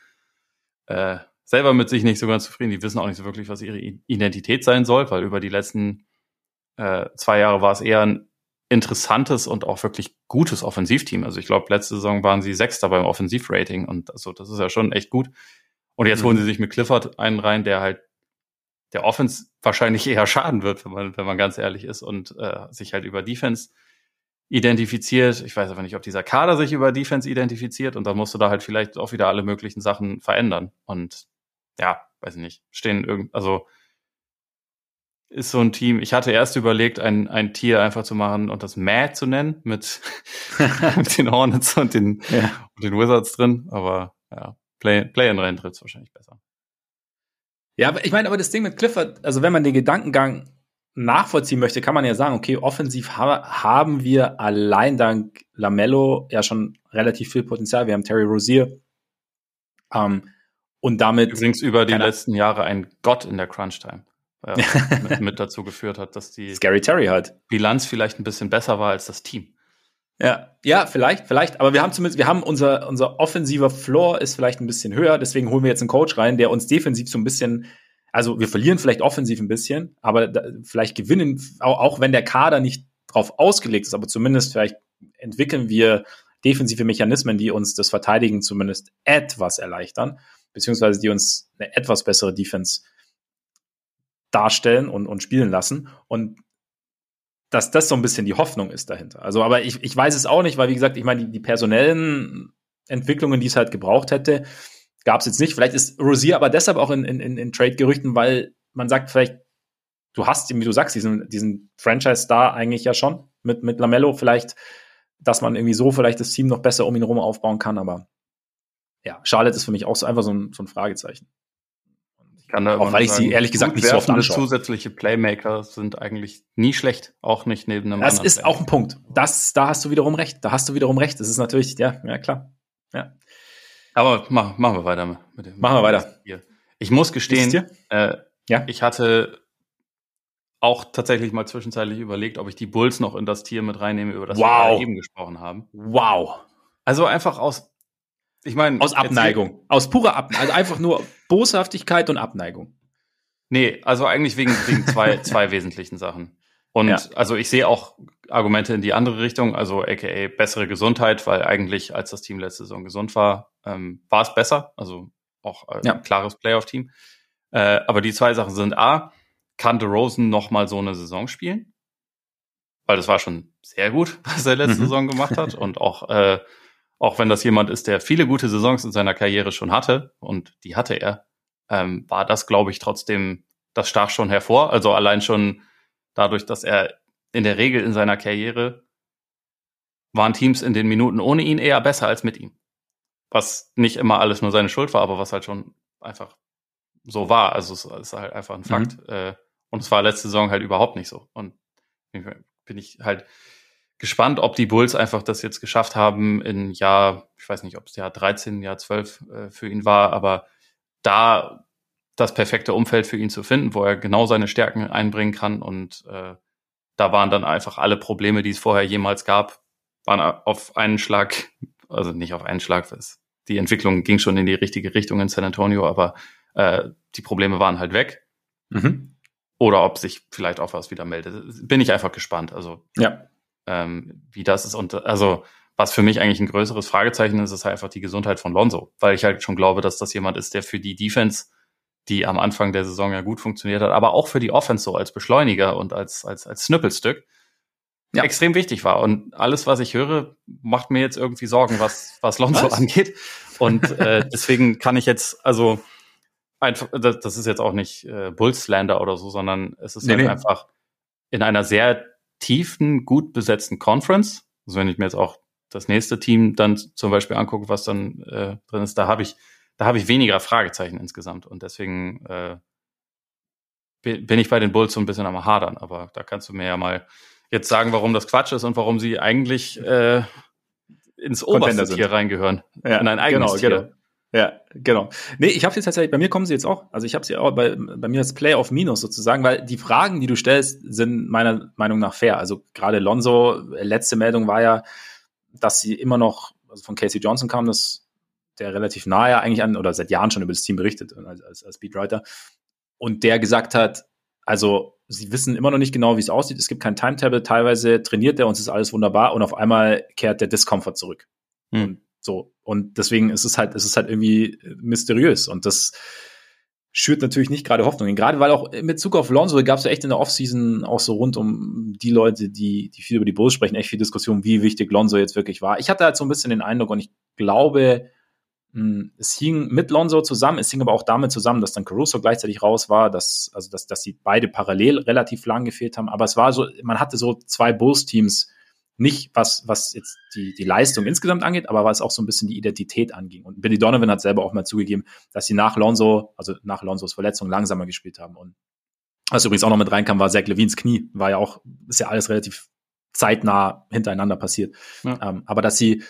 äh, selber mit sich nicht so ganz zufrieden. Die wissen auch nicht so wirklich, was ihre Identität sein soll, weil über die letzten äh, zwei Jahre war es eher ein interessantes und auch wirklich gutes Offensivteam. Also ich glaube, letzte Saison waren sie Sechster beim Offensivrating und also das ist ja schon echt gut. Und jetzt mhm. holen sie sich mit Clifford einen rein, der halt der Offense wahrscheinlich eher schaden wird, wenn man, wenn man ganz ehrlich ist und äh, sich halt über Defense identifiziert. Ich weiß aber nicht, ob dieser Kader sich über Defense identifiziert und dann musst du da halt vielleicht auch wieder alle möglichen Sachen verändern. Und ja, weiß ich nicht, stehen irgend, also ist so ein Team. Ich hatte erst überlegt, ein, ein Tier einfach zu machen und das Mad zu nennen mit, mit den Hornets und den, ja. und den Wizards drin, aber ja, Play, Play in rein trifft wahrscheinlich besser.
Ja, aber ich meine, aber das Ding mit Clifford, also wenn man den Gedankengang nachvollziehen möchte, kann man ja sagen, okay, offensiv ha haben wir allein dank Lamello ja schon relativ viel Potenzial. Wir haben Terry Rozier. Ähm, und damit.
Übrigens über die letzten Jahre ein Gott in der Crunch-Time. Ja, mit, mit, dazu geführt hat, dass die
Scary Terry halt.
Bilanz vielleicht ein bisschen besser war als das Team.
Ja, ja, vielleicht, vielleicht, aber wir haben zumindest, wir haben unser, unser offensiver Floor ist vielleicht ein bisschen höher, deswegen holen wir jetzt einen Coach rein, der uns defensiv so ein bisschen, also wir verlieren vielleicht offensiv ein bisschen, aber da, vielleicht gewinnen, auch, auch wenn der Kader nicht drauf ausgelegt ist, aber zumindest vielleicht entwickeln wir defensive Mechanismen, die uns das Verteidigen zumindest etwas erleichtern, beziehungsweise die uns eine etwas bessere Defense darstellen und, und spielen lassen. Und dass das so ein bisschen die Hoffnung ist dahinter. Also, aber ich, ich weiß es auch nicht, weil wie gesagt, ich meine, die, die personellen Entwicklungen, die es halt gebraucht hätte, gab es jetzt nicht. Vielleicht ist Rosier aber deshalb auch in, in, in Trade-Gerüchten, weil man sagt, vielleicht, du hast, wie du sagst, diesen, diesen Franchise-Star eigentlich ja schon mit, mit Lamello, vielleicht, dass man irgendwie so vielleicht das Team noch besser um ihn herum aufbauen kann, aber ja, Charlotte ist für mich auch so einfach so ein, so ein Fragezeichen.
Kann da auch weil ich sagen, sie ehrlich gesagt nicht so oft anschaue. Zusätzliche Playmaker sind eigentlich nie schlecht, auch nicht neben einem
Das ist Playmaker. auch ein Punkt. Das, da hast du wiederum recht. Da hast du wiederum recht. Das ist natürlich, ja, ja klar. Ja.
Aber mach, machen wir weiter
mit dem. Machen wir weiter.
Hier. Ich muss gestehen, äh, ja? ich hatte auch tatsächlich mal zwischenzeitlich überlegt, ob ich die Bulls noch in das Tier mit reinnehme, über das
wow.
wir eben gesprochen haben.
Wow.
Also einfach aus ich meine.
Aus Abneigung. Aus purer Abneigung. Also einfach nur Boshaftigkeit und Abneigung.
Nee, also eigentlich wegen, wegen zwei, zwei wesentlichen Sachen. Und ja. also ich sehe auch Argumente in die andere Richtung, also aka bessere Gesundheit, weil eigentlich, als das Team letzte Saison gesund war, ähm, war es besser. Also auch ein ja. klares Playoff-Team. Äh, aber die zwei Sachen sind A, kann DeRozan noch mal so eine Saison spielen? Weil das war schon sehr gut, was er letzte mhm. Saison gemacht hat. Und auch äh, auch wenn das jemand ist, der viele gute Saisons in seiner Karriere schon hatte, und die hatte er, ähm, war das, glaube ich, trotzdem, das stach schon hervor. Also allein schon dadurch, dass er in der Regel in seiner Karriere waren Teams in den Minuten ohne ihn eher besser als mit ihm. Was nicht immer alles nur seine Schuld war, aber was halt schon einfach so war. Also es ist halt einfach ein Fakt. Mhm. Und es war letzte Saison halt überhaupt nicht so. Und bin ich halt gespannt, ob die Bulls einfach das jetzt geschafft haben in Jahr, ich weiß nicht, ob es Jahr 13, Jahr 12 äh, für ihn war, aber da das perfekte Umfeld für ihn zu finden, wo er genau seine Stärken einbringen kann und äh, da waren dann einfach alle Probleme, die es vorher jemals gab, waren auf einen Schlag, also nicht auf einen Schlag, die Entwicklung ging schon in die richtige Richtung in San Antonio, aber äh, die Probleme waren halt weg. Mhm. oder ob sich vielleicht auch was wieder meldet. Bin ich einfach gespannt. Also ja. Ähm, wie das ist. Und also was für mich eigentlich ein größeres Fragezeichen ist, ist halt einfach die Gesundheit von Lonzo, weil ich halt schon glaube, dass das jemand ist, der für die Defense, die am Anfang der Saison ja gut funktioniert hat, aber auch für die Offense so als Beschleuniger und als als als Snippelstück ja. extrem wichtig war. Und alles, was ich höre, macht mir jetzt irgendwie Sorgen, was was Lonzo was? angeht. Und äh, deswegen kann ich jetzt also einfach, das, das ist jetzt auch nicht äh, Bullslander oder so, sondern es ist nee, halt nee. einfach in einer sehr tiefen, gut besetzten Conference. Also wenn ich mir jetzt auch das nächste Team dann zum Beispiel angucke, was dann äh, drin ist, da habe ich, da habe ich weniger Fragezeichen insgesamt. Und deswegen äh, bin ich bei den Bulls so ein bisschen am Hadern. Aber da kannst du mir ja mal jetzt sagen, warum das Quatsch ist und warum sie eigentlich äh, ins oberste Tier reingehören.
Ja, in ein eigenes genau, Tier. Genau. Ja, genau. Nee, ich habe jetzt tatsächlich, bei mir kommen sie jetzt auch. Also ich habe sie auch bei, bei mir als Playoff Minus sozusagen, weil die Fragen, die du stellst, sind meiner Meinung nach fair. Also gerade Lonzo, letzte Meldung war ja, dass sie immer noch, also von Casey Johnson kam das, der relativ nahe eigentlich an, oder seit Jahren schon über das Team berichtet, als, als, als Speedwriter. Und der gesagt hat, also sie wissen immer noch nicht genau, wie es aussieht. Es gibt kein Timetable. Teilweise trainiert er und es ist alles wunderbar und auf einmal kehrt der Discomfort zurück. Hm. Und so. Und deswegen ist es halt, ist es halt irgendwie mysteriös. Und das schürt natürlich nicht gerade Hoffnung. Gerade weil auch in Bezug auf Lonzo gab es ja echt in der Offseason auch so rund um die Leute, die, die viel über die Bulls sprechen, echt viel Diskussion, wie wichtig Lonzo jetzt wirklich war. Ich hatte halt so ein bisschen den Eindruck und ich glaube, hm, es hing mit Lonzo zusammen, es hing aber auch damit zusammen, dass dann Caruso gleichzeitig raus war, dass, also dass, dass die beide parallel relativ lang gefehlt haben. Aber es war so, man hatte so zwei Bulls-Teams, nicht was, was jetzt die, die Leistung insgesamt angeht, aber was auch so ein bisschen die Identität anging. Und Billy Donovan hat selber auch mal zugegeben, dass sie nach Lonzo, also nach Lonzos Verletzung langsamer gespielt haben. Und was übrigens auch noch mit reinkam, war Zach Levins Knie, war ja auch, ist ja alles relativ zeitnah hintereinander passiert. Ja. Ähm, aber dass sie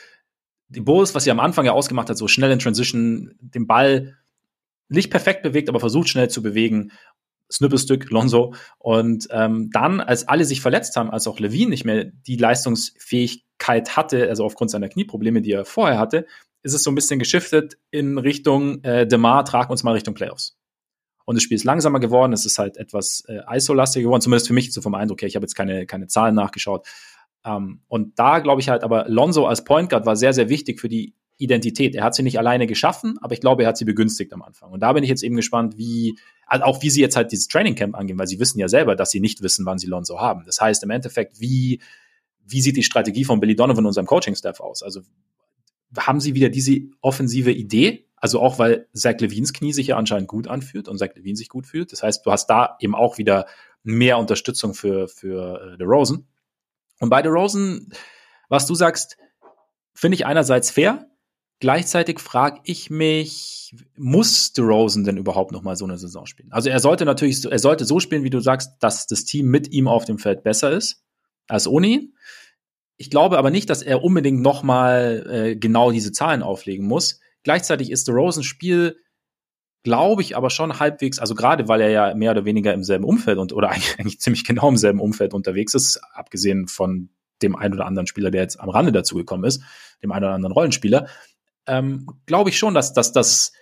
die Bulls, was sie am Anfang ja ausgemacht hat, so schnell in Transition, den Ball nicht perfekt bewegt, aber versucht schnell zu bewegen Snippelstück, Lonzo. Und ähm, dann, als alle sich verletzt haben, als auch Levine nicht mehr die Leistungsfähigkeit hatte, also aufgrund seiner Knieprobleme, die er vorher hatte, ist es so ein bisschen geschiftet in Richtung äh, Demar, trag uns mal Richtung Playoffs. Und das Spiel ist langsamer geworden, es ist halt etwas äh, ISO-lastiger geworden, zumindest für mich so vom Eindruck her. Ich habe jetzt keine, keine Zahlen nachgeschaut. Ähm, und da glaube ich halt, aber Lonzo als Point Guard war sehr, sehr wichtig für die Identität. Er hat sie nicht alleine geschaffen, aber ich glaube, er hat sie begünstigt am Anfang. Und da bin ich jetzt eben gespannt, wie, also auch wie sie jetzt halt dieses Training Camp angehen, weil sie wissen ja selber, dass sie nicht wissen, wann sie Lonzo haben. Das heißt im Endeffekt, wie, wie sieht die Strategie von Billy Donovan und unserem Coaching-Staff aus? Also haben sie wieder diese offensive Idee? Also auch, weil Zach Levines Knie sich ja anscheinend gut anfühlt und Zach Levine sich gut fühlt. Das heißt, du hast da eben auch wieder mehr Unterstützung für, für äh, Rosen. Und bei Rosen, was du sagst, finde ich einerseits fair, Gleichzeitig frage ich mich, muss DeRozan denn überhaupt noch mal so eine Saison spielen? Also er sollte natürlich, er sollte so spielen, wie du sagst, dass das Team mit ihm auf dem Feld besser ist als ohne ihn. Ich glaube aber nicht, dass er unbedingt noch mal äh, genau diese Zahlen auflegen muss. Gleichzeitig ist DeRozans Spiel, glaube ich, aber schon halbwegs, also gerade weil er ja mehr oder weniger im selben Umfeld und oder eigentlich, eigentlich ziemlich genau im selben Umfeld unterwegs ist, abgesehen von dem einen oder anderen Spieler, der jetzt am Rande dazugekommen ist, dem einen oder anderen Rollenspieler, ähm, glaube ich schon, dass, dass, dass,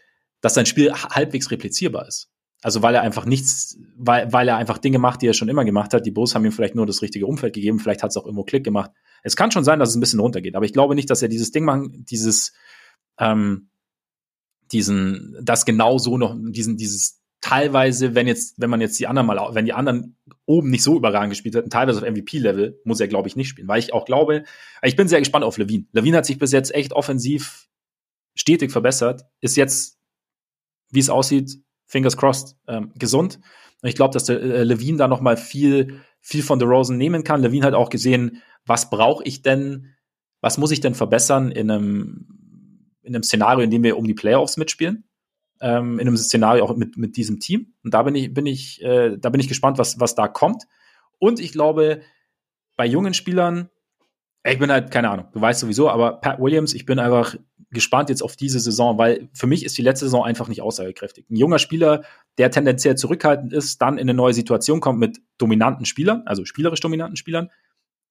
dass sein Spiel halbwegs replizierbar ist. Also weil er einfach nichts, weil, weil er einfach Dinge macht, die er schon immer gemacht hat. Die Bulls haben ihm vielleicht nur das richtige Umfeld gegeben, vielleicht hat es auch irgendwo Klick gemacht. Es kann schon sein, dass es ein bisschen runtergeht, aber ich glaube nicht, dass er dieses Ding machen, dieses, ähm, diesen, das genau so noch, diesen, dieses teilweise, wenn jetzt, wenn man jetzt die anderen mal, wenn die anderen oben nicht so überragend gespielt hätten, teilweise auf MVP-Level, muss er, glaube ich, nicht spielen. Weil ich auch glaube, ich bin sehr gespannt auf Levine. Levine hat sich bis jetzt echt offensiv stetig verbessert, ist jetzt, wie es aussieht, fingers crossed, ähm, gesund. Und ich glaube, dass der äh, Levine da noch mal viel, viel von Rosen nehmen kann. Levine hat auch gesehen, was brauche ich denn, was muss ich denn verbessern in einem, in einem Szenario, in dem wir um die Playoffs mitspielen. Ähm, in einem Szenario auch mit, mit diesem Team. Und da bin ich, bin ich, äh, da bin ich gespannt, was, was da kommt. Und ich glaube, bei jungen Spielern, ich bin halt, keine Ahnung, du weißt sowieso, aber Pat Williams, ich bin einfach gespannt jetzt auf diese Saison, weil für mich ist die letzte Saison einfach nicht aussagekräftig. Ein junger Spieler, der tendenziell zurückhaltend ist, dann in eine neue Situation kommt mit dominanten Spielern, also spielerisch dominanten Spielern,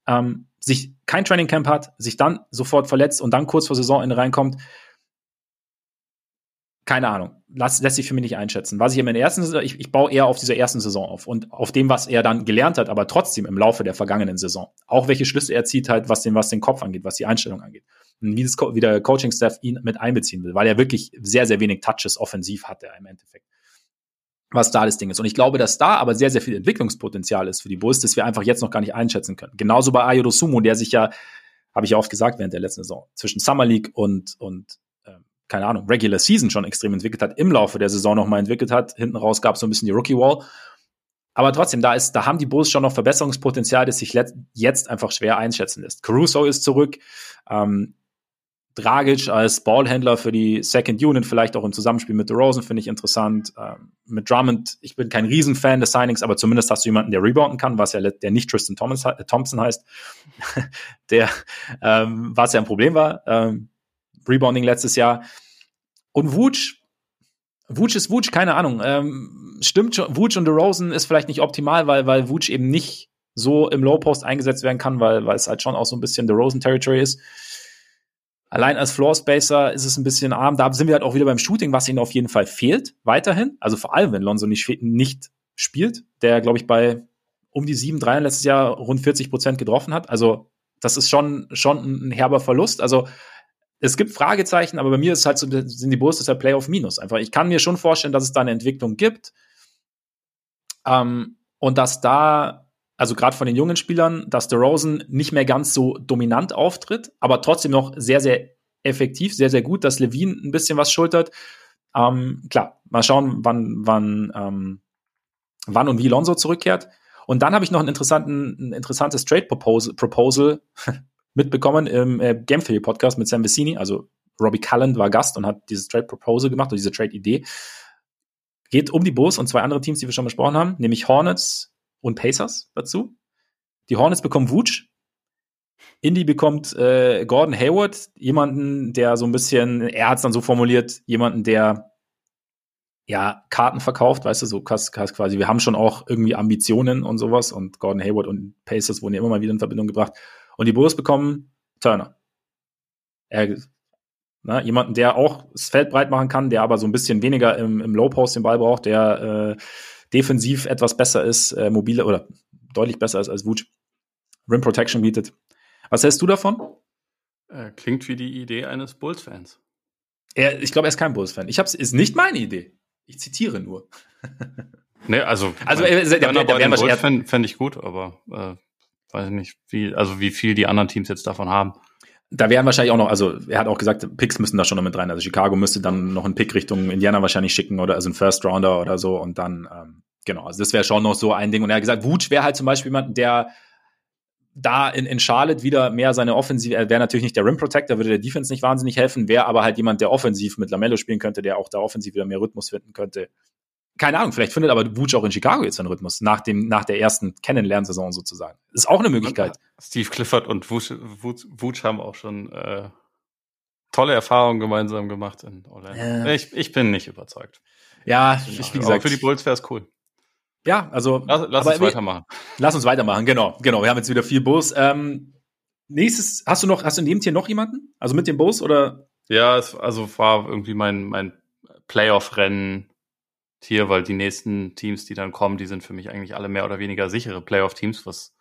ähm, sich kein Training Camp hat, sich dann sofort verletzt und dann kurz vor Saisonende reinkommt. Keine Ahnung. Lass, lässt sich für mich nicht einschätzen. Was ich in der ersten Saison, ich, ich baue eher auf dieser ersten Saison auf und auf dem, was er dann gelernt hat, aber trotzdem im Laufe der vergangenen Saison. Auch welche Schlüsse er zieht halt, was den, was den Kopf angeht, was die Einstellung angeht. Und wie, das, wie der Coaching-Staff ihn mit einbeziehen will, weil er wirklich sehr, sehr wenig Touches offensiv hat, er im Endeffekt. Was da das Ding ist. Und ich glaube, dass da aber sehr, sehr viel Entwicklungspotenzial ist für die Bulls, das wir einfach jetzt noch gar nicht einschätzen können. Genauso bei Ayodo Sumo, der sich ja, habe ich ja oft gesagt während der letzten Saison, zwischen Summer League und, und keine Ahnung, Regular Season schon extrem entwickelt hat, im Laufe der Saison nochmal entwickelt hat. Hinten raus gab es so ein bisschen die Rookie Wall. Aber trotzdem, da ist, da haben die Bulls schon noch Verbesserungspotenzial, das sich jetzt einfach schwer einschätzen lässt. Caruso ist zurück. Ähm, Dragic als Ballhändler für die Second Unit, vielleicht auch im Zusammenspiel mit DeRozan, finde ich interessant. Ähm, mit Drummond, ich bin kein Riesenfan des Signings, aber zumindest hast du jemanden, der rebounden kann, was ja der nicht Tristan Thomas, äh, Thompson heißt, der ähm, was ja ein Problem war. Ähm, Rebounding letztes Jahr. Und Wutsch, Wutsch ist Wutsch, keine Ahnung. Ähm, stimmt schon, Wutsch und DeRozan ist vielleicht nicht optimal, weil, weil Wutsch eben nicht so im Low Post eingesetzt werden kann, weil, weil es halt schon auch so ein bisschen DeRozan Territory ist. Allein als Floor Spacer ist es ein bisschen arm. Da sind wir halt auch wieder beim Shooting, was ihnen auf jeden Fall fehlt, weiterhin. Also vor allem, wenn Lonzo nicht, nicht spielt, der, glaube ich, bei um die sieben Dreiern letztes Jahr rund 40 Prozent getroffen hat. Also das ist schon, schon ein herber Verlust. Also es gibt Fragezeichen, aber bei mir ist halt so, sind die Bulls deshalb Playoff Minus. Einfach, ich kann mir schon vorstellen, dass es da eine Entwicklung gibt. Ähm, und dass da, also gerade von den jungen Spielern, dass der Rosen nicht mehr ganz so dominant auftritt, aber trotzdem noch sehr, sehr effektiv, sehr, sehr gut, dass Levine ein bisschen was schultert. Ähm, klar, mal schauen, wann, wann, ähm, wann und wie Lonzo zurückkehrt. Und dann habe ich noch einen interessanten, ein interessantes Trade Proposal, Proposal mitbekommen im äh, Game Theory Podcast mit Sam Vecini. Also Robbie Cullen war Gast und hat dieses Trade Proposal gemacht oder diese Trade Idee. Geht um die Bulls und zwei andere Teams, die wir schon besprochen haben, nämlich Hornets und Pacers dazu. Die Hornets bekommen Wutsch. Indy bekommt äh, Gordon Hayward, jemanden, der so ein bisschen, er hat es dann so formuliert, jemanden, der ja Karten verkauft, weißt du, so quasi, wir haben schon auch irgendwie Ambitionen und sowas und Gordon Hayward und Pacers wurden ja immer mal wieder in Verbindung gebracht. Und die Bulls bekommen Turner. Er, ne, jemanden, der auch das Feld breit machen kann, der aber so ein bisschen weniger im, im Low Post den Ball braucht, der äh, defensiv etwas besser ist, äh, mobile oder deutlich besser ist als Wutsch. Rim Protection bietet. Was hältst du davon?
Äh, klingt wie die Idee eines Bulls-Fans.
Ich glaube, er ist kein Bulls-Fan. Ich hab's, ist nicht meine Idee. Ich zitiere nur.
nee, also,
also mein, äh, der, der, der, der
Bulls fände ich gut, aber äh, weiß nicht, wie, also wie viel die anderen Teams jetzt davon haben.
Da wären wahrscheinlich auch noch, also er hat auch gesagt, Picks müssen da schon noch mit rein. Also Chicago müsste dann noch einen Pick Richtung Indiana wahrscheinlich schicken oder also einen First Rounder oder so und dann, ähm, genau, also das wäre schon noch so ein Ding. Und er hat gesagt, Wutsch wäre halt zum Beispiel jemand, der da in, in Charlotte wieder mehr seine Offensive, er wäre natürlich nicht der Rim Protector, würde der Defense nicht wahnsinnig helfen, wäre aber halt jemand, der offensiv mit Lamello spielen könnte, der auch da offensiv wieder mehr Rhythmus finden könnte keine Ahnung, vielleicht findet aber Wutsch auch in Chicago jetzt seinen Rhythmus, nach, dem, nach der ersten Kennenlernsaison sozusagen. Ist auch eine Möglichkeit.
Steve Clifford und Wutsch, haben auch schon äh, tolle Erfahrungen gemeinsam gemacht in Orlando. Äh. Ich, ich bin nicht überzeugt.
Ja, ich, wie gesagt.
für die Bulls wäre es cool.
Ja, also.
Lass, lass uns weitermachen.
Lass uns weitermachen, genau. Genau, wir haben jetzt wieder vier Bulls. Ähm, nächstes, hast du noch, hast du in dem Tier noch jemanden? Also mit den Bulls oder?
Ja, es, also war irgendwie mein, mein Playoff-Rennen Tier, weil die nächsten Teams, die dann kommen, die sind für mich eigentlich alle mehr oder weniger sichere Playoff-Teams, was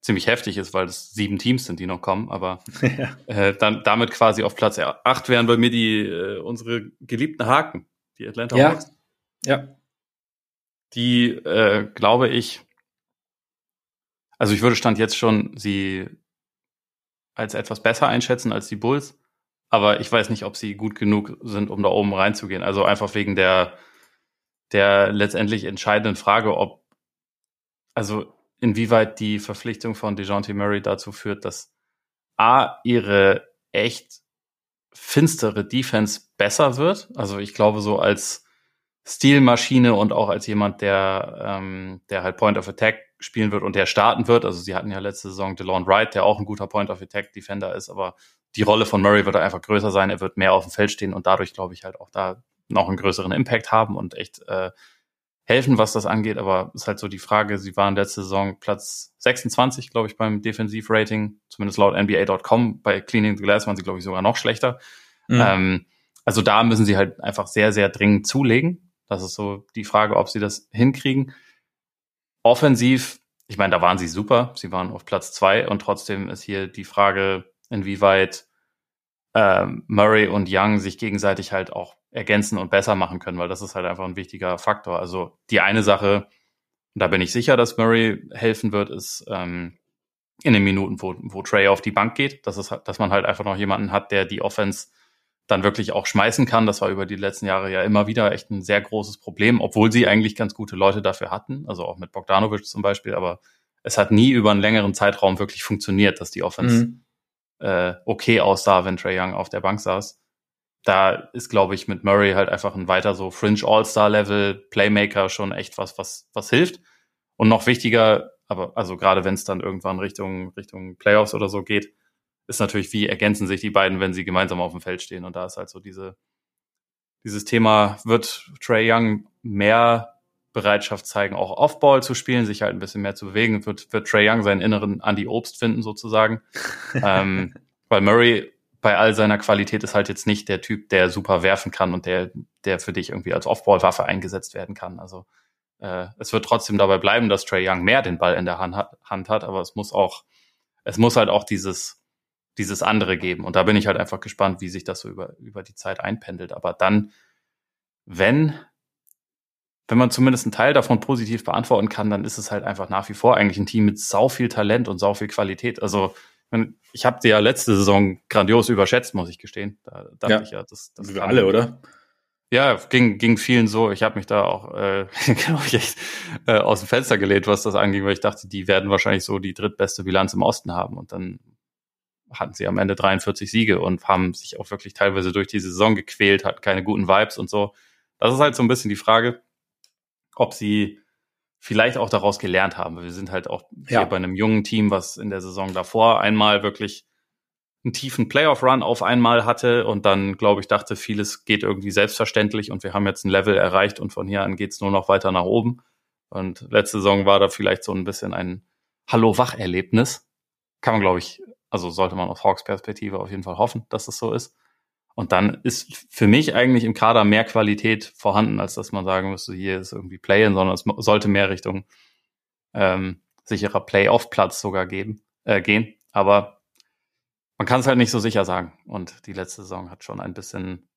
ziemlich heftig ist, weil es sieben Teams sind, die noch kommen. Aber ja. äh, dann damit quasi auf Platz acht wären bei mir die äh, unsere geliebten Haken, die Atlanta
ja. Hawks. Ja.
Die äh, glaube ich, also ich würde stand jetzt schon sie als etwas besser einschätzen als die Bulls, aber ich weiß nicht, ob sie gut genug sind, um da oben reinzugehen. Also einfach wegen der der letztendlich entscheidenden Frage, ob, also inwieweit die Verpflichtung von DeJounte Murray dazu führt, dass A, ihre echt finstere Defense besser wird. Also ich glaube, so als Stilmaschine und auch als jemand, der, ähm, der halt Point of Attack spielen wird und der starten wird. Also sie hatten ja letzte Saison DeLon Wright, der auch ein guter Point of Attack Defender ist, aber die Rolle von Murray wird einfach größer sein. Er wird mehr auf dem Feld stehen und dadurch glaube ich halt auch da noch einen größeren Impact haben und echt äh, helfen, was das angeht. Aber ist halt so die Frage, sie waren letzte Saison Platz 26, glaube ich, beim Defensivrating, zumindest laut NBA.com. Bei Cleaning the Glass waren sie, glaube ich, sogar noch schlechter. Mhm. Ähm, also da müssen sie halt einfach sehr, sehr dringend zulegen. Das ist so die Frage, ob sie das hinkriegen. Offensiv, ich meine, da waren sie super. Sie waren auf Platz zwei und trotzdem ist hier die Frage, inwieweit ähm, Murray und Young sich gegenseitig halt auch ergänzen und besser machen können, weil das ist halt einfach ein wichtiger Faktor. Also die eine Sache, da bin ich sicher, dass Murray helfen wird, ist ähm, in den Minuten, wo, wo Trey auf die Bank geht, dass, es, dass man halt einfach noch jemanden hat, der die Offense dann wirklich auch schmeißen kann. Das war über die letzten Jahre ja immer wieder echt ein sehr großes Problem, obwohl sie eigentlich ganz gute Leute dafür hatten, also auch mit Bogdanovic zum Beispiel, aber es hat nie über einen längeren Zeitraum wirklich funktioniert, dass die Offense mhm. Äh, okay aussah, wenn Trey Young auf der Bank saß. Da ist, glaube ich, mit Murray halt einfach ein weiter so Fringe All-Star-Level Playmaker schon echt was, was, was hilft. Und noch wichtiger, aber also gerade wenn es dann irgendwann Richtung, Richtung Playoffs oder so geht, ist natürlich, wie ergänzen sich die beiden, wenn sie gemeinsam auf dem Feld stehen. Und da ist halt so diese, dieses Thema, wird Trey Young mehr Bereitschaft zeigen, auch Off-Ball zu spielen, sich halt ein bisschen mehr zu bewegen, wird, wird Trey Young seinen inneren Andy Obst finden, sozusagen. ähm, weil Murray bei all seiner Qualität ist halt jetzt nicht der Typ, der super werfen kann und der, der für dich irgendwie als Off-Ball-Waffe eingesetzt werden kann. Also äh, es wird trotzdem dabei bleiben, dass Trey Young mehr den Ball in der Hand hat, Hand hat, aber es muss auch, es muss halt auch dieses dieses andere geben. Und da bin ich halt einfach gespannt, wie sich das so über, über die Zeit einpendelt. Aber dann, wenn, wenn man zumindest einen Teil davon positiv beantworten kann, dann ist es halt einfach nach wie vor eigentlich ein Team mit sau viel Talent und sau viel Qualität. Also ich habe die ja letzte Saison grandios überschätzt, muss ich gestehen. Da dachte
ja. ich ja, das, das wir alle, oder?
Ja, ging, ging vielen so. Ich habe mich da auch, äh, glaube ich, echt, äh, aus dem Fenster gelehnt, was das anging, weil ich dachte, die werden wahrscheinlich so die drittbeste Bilanz im Osten haben. Und dann hatten sie am Ende 43 Siege und haben sich auch wirklich teilweise durch die Saison gequält, hatten keine guten Vibes und so. Das ist halt so ein bisschen die Frage, ob sie vielleicht auch daraus gelernt haben. Wir sind halt auch ja. hier bei einem jungen Team, was in der Saison davor einmal wirklich einen tiefen Playoff-Run auf einmal hatte und dann, glaube ich, dachte, vieles geht irgendwie selbstverständlich und wir haben jetzt ein Level erreicht und von hier an geht's nur noch weiter nach oben. Und letzte Saison war da vielleicht so ein bisschen ein Hallo-Wach-Erlebnis. Kann man, glaube ich, also sollte man aus Hawks Perspektive auf jeden Fall hoffen, dass das so ist. Und dann ist für mich eigentlich im Kader mehr Qualität vorhanden, als dass man sagen müsste, hier ist irgendwie Play-in, sondern es sollte mehr Richtung ähm, sicherer Play-off-Platz sogar geben, äh, gehen. Aber man kann es halt nicht so sicher sagen. Und die letzte Saison hat schon ein bisschen,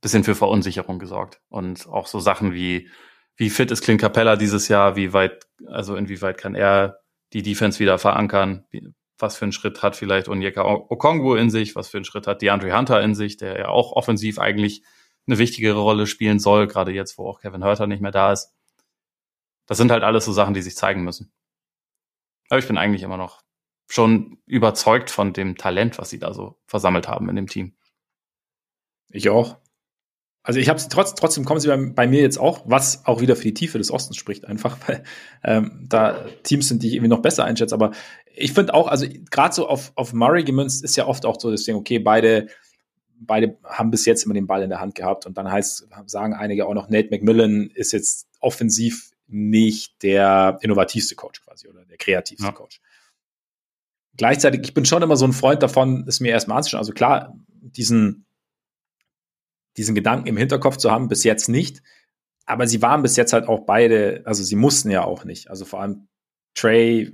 bisschen für Verunsicherung gesorgt. Und auch so Sachen wie, wie fit ist Clint Capella dieses Jahr, wie weit, also inwieweit kann er die Defense wieder verankern, was für einen Schritt hat vielleicht Onyeka Okongwu in sich, was für einen Schritt hat DeAndre Hunter in sich, der ja auch offensiv eigentlich eine wichtigere Rolle spielen soll, gerade jetzt, wo auch Kevin Hurter nicht mehr da ist. Das sind halt alles so Sachen, die sich zeigen müssen. Aber ich bin eigentlich immer noch schon überzeugt von dem Talent, was sie da so versammelt haben in dem Team.
Ich auch. Also ich habe sie trotz, trotzdem kommen sie bei, bei, mir jetzt auch, was auch wieder für die Tiefe des Ostens spricht, einfach, weil ähm, da Teams sind, die ich irgendwie noch besser einschätze. Aber ich finde auch, also gerade so auf, auf Murray gemünzt ist ja oft auch so das Ding, okay, beide, beide haben bis jetzt immer den Ball in der Hand gehabt und dann heißt, sagen einige auch noch, Nate McMillan ist jetzt offensiv nicht der innovativste Coach quasi oder der kreativste ja. Coach. Gleichzeitig, ich bin schon immer so ein Freund davon, es mir erstmal anzuschauen. Also klar, diesen diesen Gedanken im Hinterkopf zu haben, bis jetzt nicht. Aber sie waren bis jetzt halt auch beide, also sie mussten ja auch nicht. Also vor allem Trey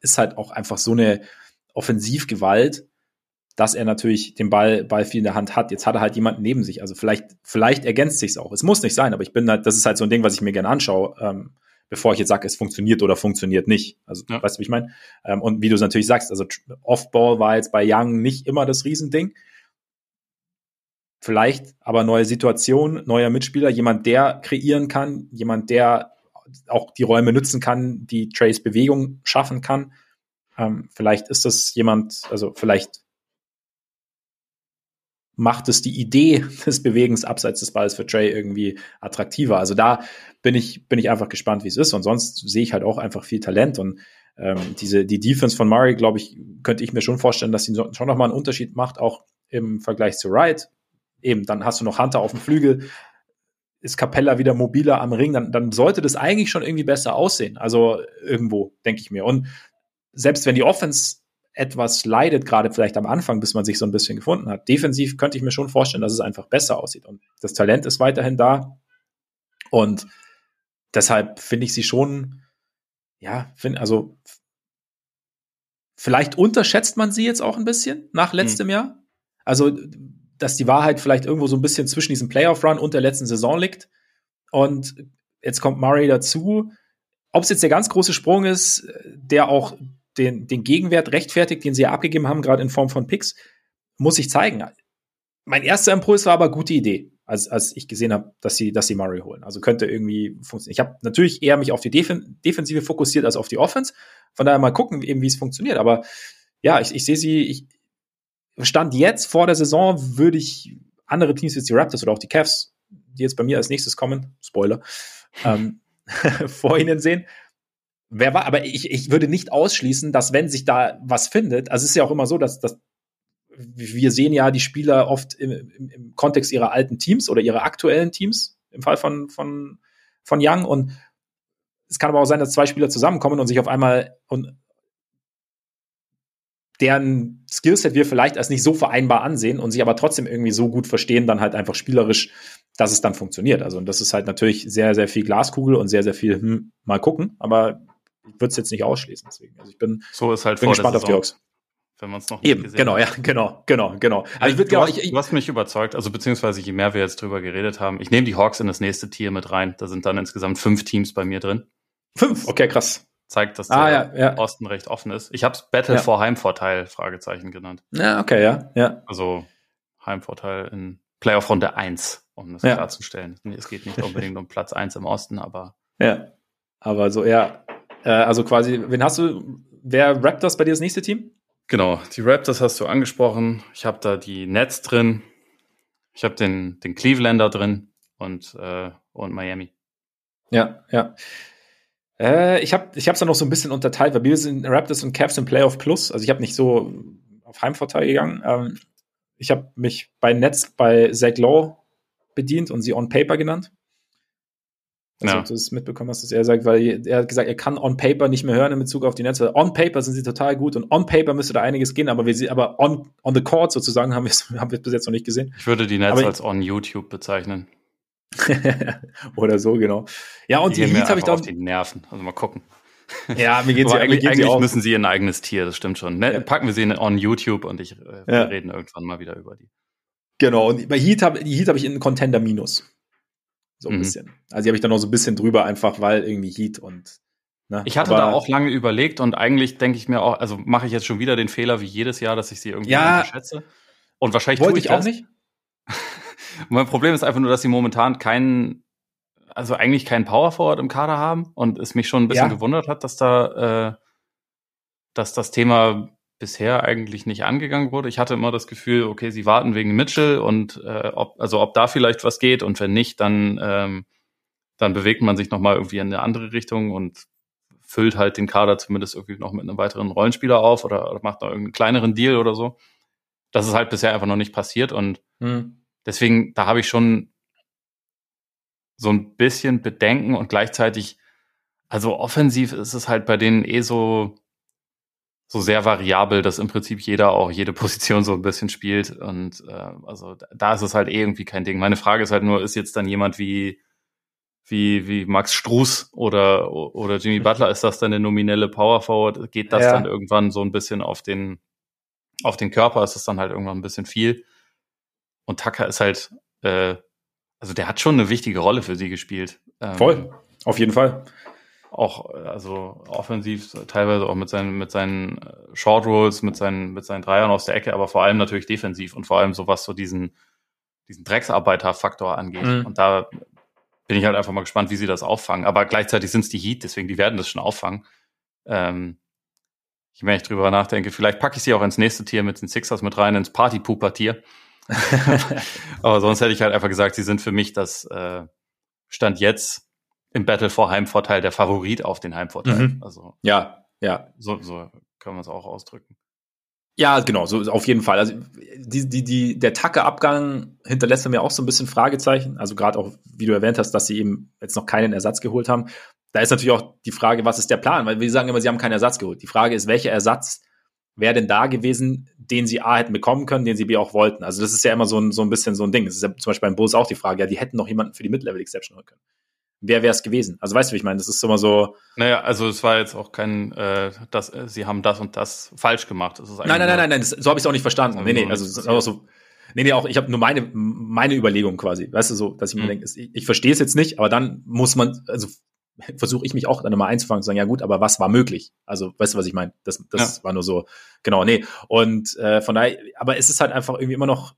ist halt auch einfach so eine Offensivgewalt, dass er natürlich den Ball, Ball viel in der Hand hat. Jetzt hat er halt jemanden neben sich. Also vielleicht, vielleicht ergänzt sich's auch. Es muss nicht sein, aber ich bin halt, das ist halt so ein Ding, was ich mir gerne anschaue, ähm, bevor ich jetzt sage, es funktioniert oder funktioniert nicht. Also, ja. weißt du, wie ich meine? Ähm, und wie du es natürlich sagst, also Off-Ball war jetzt bei Young nicht immer das Riesending. Vielleicht aber neue Situation, neuer Mitspieler, jemand, der kreieren kann, jemand, der auch die Räume nutzen kann, die Trays Bewegung schaffen kann. Ähm, vielleicht ist das jemand, also vielleicht macht es die Idee des Bewegens abseits des Balls für Trey irgendwie attraktiver. Also da bin ich, bin ich einfach gespannt, wie es ist. Und sonst sehe ich halt auch einfach viel Talent. Und ähm, diese, die Defense von Murray, glaube ich, könnte ich mir schon vorstellen, dass sie schon nochmal einen Unterschied macht, auch im Vergleich zu Wright eben, dann hast du noch Hunter auf dem Flügel, ist Capella wieder mobiler am Ring, dann, dann sollte das eigentlich schon irgendwie besser aussehen. Also irgendwo, denke ich mir. Und selbst wenn die Offense etwas leidet, gerade vielleicht am Anfang, bis man sich so ein bisschen gefunden hat. Defensiv könnte ich mir schon vorstellen, dass es einfach besser aussieht. Und das Talent ist weiterhin da. Und deshalb finde ich sie schon, ja, find, also vielleicht unterschätzt man sie jetzt auch ein bisschen nach letztem mhm. Jahr. Also, dass die Wahrheit vielleicht irgendwo so ein bisschen zwischen diesem Playoff-Run und der letzten Saison liegt. Und jetzt kommt Murray dazu. Ob es jetzt der ganz große Sprung ist, der auch den, den Gegenwert rechtfertigt, den sie ja abgegeben haben, gerade in Form von Picks, muss ich zeigen. Mein erster Impuls war aber gute Idee, als, als ich gesehen habe, dass sie, dass sie Murray holen. Also könnte irgendwie funktionieren. Ich habe natürlich eher mich auf die Defen Defensive fokussiert als auf die Offense. Von daher mal gucken, eben, wie es funktioniert. Aber ja, ich, ich sehe sie, ich stand jetzt vor der Saison, würde ich andere Teams jetzt die Raptors oder auch die Cavs, die jetzt bei mir als nächstes kommen, Spoiler, ähm, vor ihnen sehen. Wer war, aber ich, ich würde nicht ausschließen, dass wenn sich da was findet, also es ist ja auch immer so, dass, dass wir sehen ja die Spieler oft im, im, im Kontext ihrer alten Teams oder ihrer aktuellen Teams, im Fall von, von, von Young. Und es kann aber auch sein, dass zwei Spieler zusammenkommen und sich auf einmal und deren Skillset wir vielleicht als nicht so vereinbar ansehen und sich aber trotzdem irgendwie so gut verstehen, dann halt einfach spielerisch, dass es dann funktioniert. Also und das ist halt natürlich sehr, sehr viel Glaskugel und sehr, sehr viel hm, mal gucken. Aber ich würde es jetzt nicht ausschließen. Deswegen. Also ich bin,
so ist halt
bin gespannt auf die Hawks.
Wenn man es noch
nicht Eben, genau, haben. ja, genau, genau, genau.
Also ich würd, du, hast, ich, du hast mich überzeugt, also beziehungsweise je mehr wir jetzt drüber geredet haben, ich nehme die Hawks in das nächste Tier mit rein. Da sind dann insgesamt fünf Teams bei mir drin.
Fünf? Okay, krass.
Zeigt, dass
ah, der ja, ja.
Osten recht offen ist. Ich habe es Battle ja. vor Heimvorteil, Fragezeichen genannt.
Ja, okay, ja, ja.
Also Heimvorteil in Playoff Runde 1, um das klarzustellen. Es geht nicht unbedingt um Platz 1 im Osten, aber.
Ja. Aber so, ja, äh, also quasi, wen hast du, wer Raptors bei dir das nächste Team?
Genau, die Raptors hast du angesprochen. Ich habe da die Nets drin. Ich habe den, den Clevelander drin und, äh, und Miami.
Ja, ja. Äh, ich habe ich es dann noch so ein bisschen unterteilt, weil wir sind Raptors und Cavs im Playoff Plus. Also ich habe nicht so auf Heimvorteil gegangen. Ähm, ich habe mich bei Nets bei Zach Law bedient und sie on Paper genannt. Also, ja. du es mitbekommen hast, dass er sagt, weil er hat gesagt, er kann on paper nicht mehr hören in Bezug auf die Netze. On paper sind sie total gut und on paper müsste da einiges gehen, aber wir sie, aber on, on the court sozusagen haben wir es haben wir bis jetzt noch nicht gesehen.
Ich würde die Netze als on YouTube bezeichnen.
Oder so, genau. Ja, und
die, die Heat habe ich da. auf die Nerven. Also mal gucken.
Ja, mir geht sie
eigentlich, eigentlich sie müssen sie ein eigenes Tier, das stimmt schon. Ne? Ja. Packen wir sie in, on YouTube und ich, äh, wir reden irgendwann mal wieder über die.
Genau, und bei Heat habe die Heat habe ich in Contender Minus. So ein mhm. bisschen. Also die habe ich dann noch so ein bisschen drüber, einfach weil irgendwie Heat und.
Ne? Ich hatte Aber, da auch lange überlegt und eigentlich denke ich mir auch, also mache ich jetzt schon wieder den Fehler wie jedes Jahr, dass ich sie irgendwie
ja,
unterschätze. Und wahrscheinlich
wollte tue ich, ich auch nicht.
mein Problem ist einfach nur, dass sie momentan keinen, also eigentlich keinen Power Forward im Kader haben und es mich schon ein bisschen ja. gewundert hat, dass da, äh, dass das Thema bisher eigentlich nicht angegangen wurde. Ich hatte immer das Gefühl, okay, sie warten wegen Mitchell und äh, ob, also ob da vielleicht was geht und wenn nicht, dann, ähm, dann bewegt man sich nochmal irgendwie in eine andere Richtung und füllt halt den Kader zumindest irgendwie noch mit einem weiteren Rollenspieler auf oder, oder macht noch irgendeinen kleineren Deal oder so. Das ist halt bisher einfach noch nicht passiert und hm. Deswegen, da habe ich schon so ein bisschen Bedenken und gleichzeitig, also offensiv ist es halt bei denen eh so, so sehr variabel, dass im Prinzip jeder auch jede Position so ein bisschen spielt. Und äh, also da ist es halt eh irgendwie kein Ding. Meine Frage ist halt nur, ist jetzt dann jemand wie wie, wie Max Struß oder, oder Jimmy Butler, ist das dann eine nominelle Power Forward? Geht das ja. dann irgendwann so ein bisschen auf den, auf den Körper? Ist das dann halt irgendwann ein bisschen viel? Und Tucker ist halt, äh, also der hat schon eine wichtige Rolle für sie gespielt.
Ähm, Voll, auf jeden Fall
auch also offensiv teilweise auch mit seinen mit seinen äh, Short Rolls, mit seinen mit seinen Dreiern aus der Ecke, aber vor allem natürlich defensiv und vor allem so was so diesen diesen Drecksarbeiterfaktor angeht. Mhm. Und da bin ich halt einfach mal gespannt, wie sie das auffangen. Aber gleichzeitig sind es die Heat, deswegen die werden das schon auffangen. Ähm, je mehr ich drüber nachdenke, vielleicht packe ich sie auch ins nächste Tier mit den Sixers mit rein, ins Party-Pooper-Tier. aber sonst hätte ich halt einfach gesagt, sie sind für mich das äh, Stand jetzt im Battle vor Heimvorteil der Favorit auf den Heimvorteil.
Mhm. Also ja, ja.
So, so kann man es auch ausdrücken.
Ja, genau, so auf jeden Fall. Also die, die, die, der Tacke-Abgang hinterlässt mir auch so ein bisschen Fragezeichen. Also gerade auch, wie du erwähnt hast, dass sie eben jetzt noch keinen Ersatz geholt haben. Da ist natürlich auch die Frage, was ist der Plan? Weil wir sagen immer, sie haben keinen Ersatz geholt. Die Frage ist, welcher Ersatz wäre denn da gewesen, den sie A hätten bekommen können, den sie B auch wollten. Also das ist ja immer so ein, so ein bisschen so ein Ding. Das ist ja zum Beispiel beim Bulls auch die Frage, ja, die hätten noch jemanden für die Mid-Level-Exception holen können. Wer wäre es gewesen? Also weißt du, wie ich meine? Das ist immer so.
Naja, also es war jetzt auch kein, äh, das, äh, sie haben das und das falsch gemacht. Das
nein, nein, nein, nein, nein, das, so habe ich es auch nicht verstanden. Nee, nee, also es ist auch so. Nee, nee, auch ich habe nur meine meine Überlegung quasi, weißt du so, dass ich mir mhm. denke, ich, ich verstehe es jetzt nicht, aber dann muss man, also versuche ich mich auch dann immer einzufangen und zu sagen, ja gut, aber was war möglich? Also, weißt du, was ich meine? Das, das ja. war nur so, genau, nee. Und äh, von daher, aber es ist halt einfach irgendwie immer noch,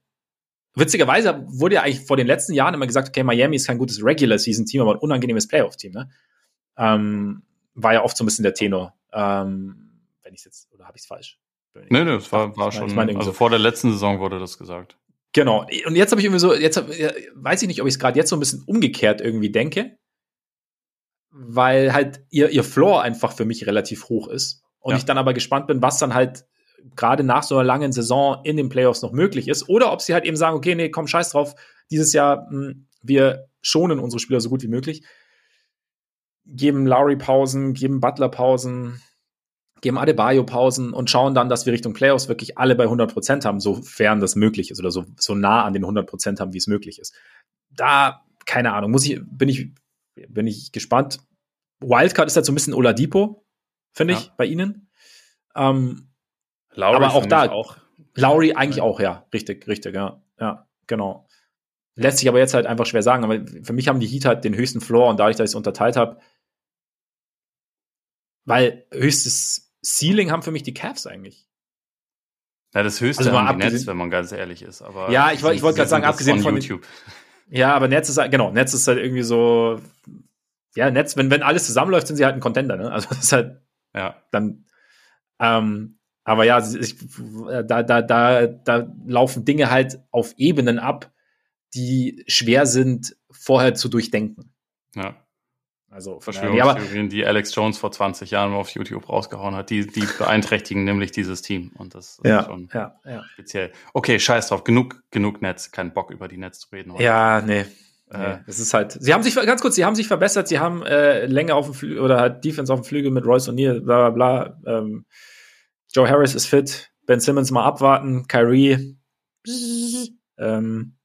witzigerweise wurde ja eigentlich vor den letzten Jahren immer gesagt, okay, Miami ist kein gutes Regular-Season-Team, aber ein unangenehmes Playoff-Team, ne? Ähm, war ja oft so ein bisschen der Tenor. Ähm, wenn ich jetzt, oder habe ich es falsch?
Nee, nee, das war, war schon, also so. vor der letzten Saison wurde das gesagt.
Genau. Und jetzt habe ich irgendwie so, jetzt hab, weiß ich nicht, ob ich es gerade jetzt so ein bisschen umgekehrt irgendwie denke, weil halt ihr, ihr Floor einfach für mich relativ hoch ist. Und ja. ich dann aber gespannt bin, was dann halt gerade nach so einer langen Saison in den Playoffs noch möglich ist. Oder ob sie halt eben sagen, okay, nee, komm, scheiß drauf, dieses Jahr, mh, hm, wir schonen unsere Spieler so gut wie möglich. Geben Lowry Pausen, geben Butler Pausen, geben Adebayo Pausen und schauen dann, dass wir Richtung Playoffs wirklich alle bei 100 Prozent haben, sofern das möglich ist oder so, so nah an den 100 Prozent haben, wie es möglich ist. Da, keine Ahnung, muss ich, bin ich bin ich gespannt. Wildcard ist halt so ein bisschen Oladipo, finde ja. ich, bei Ihnen. Ähm, Lowry aber auch da, auch. Lowry eigentlich ja. auch, ja, richtig, richtig, ja, ja, genau. Lässt sich aber jetzt halt einfach schwer sagen, aber für mich haben die Heat halt den höchsten Floor und dadurch, dass ich es unterteilt habe, weil höchstes Ceiling haben für mich die Cavs eigentlich.
Ja, das höchste also haben die Netz, wenn man ganz ehrlich ist. Aber
ja, ich, ich wollte gerade sagen, abgesehen von, von YouTube. Ja, aber Netz ist halt, genau, Netz ist halt irgendwie so, ja, Netz, wenn, wenn alles zusammenläuft, sind sie halt ein Contender, ne? Also das ist halt, ja, dann, ähm, aber ja, ich, da, da, da, da laufen Dinge halt auf Ebenen ab, die schwer sind, vorher zu durchdenken.
Ja. Also Verschwörungstheorien, die Alex Jones vor 20 Jahren auf YouTube rausgehauen hat, die, die beeinträchtigen nämlich dieses Team. Und das ist
ja, schon ja, ja.
speziell. Okay, scheiß drauf, genug, genug Netz, kein Bock über die Netz zu reden.
Heute. Ja, nee. Äh, es ist halt, sie haben sich, ganz kurz, sie haben sich verbessert, sie haben äh, Länge auf dem Flügel oder halt Defense auf dem Flügel mit Royce O'Neill, bla bla bla. Ähm, Joe Harris ist fit, Ben Simmons mal abwarten, Kyrie. Ähm,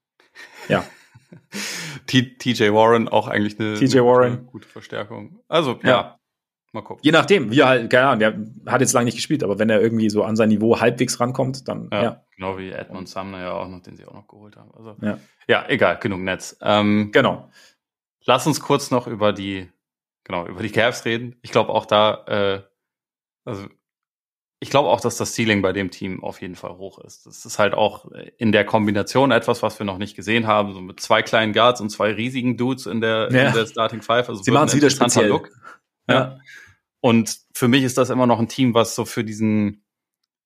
ja.
TJ Warren auch eigentlich eine,
TJ Warren. Eine
gute Verstärkung. Also, ja. ja.
Mal gucken. Je nachdem, wie er halt, keine Ahnung, der hat jetzt lange nicht gespielt, aber wenn er irgendwie so an sein Niveau halbwegs rankommt, dann, ja. ja.
Genau wie Edmund Sumner ja auch noch, den sie auch noch geholt haben. Also, ja, ja egal, genug Netz. Ähm,
genau.
Lass uns kurz noch über die, genau, über die Cavs reden. Ich glaube auch da, äh, also ich glaube auch, dass das Ceiling bei dem Team auf jeden Fall hoch ist. Das ist halt auch in der Kombination etwas, was wir noch nicht gesehen haben, so mit zwei kleinen Guards und zwei riesigen Dudes in der, ja. in der Starting Five.
Also Sie machen es wieder speziell. Look.
Ja. ja. Und für mich ist das immer noch ein Team, was so für diesen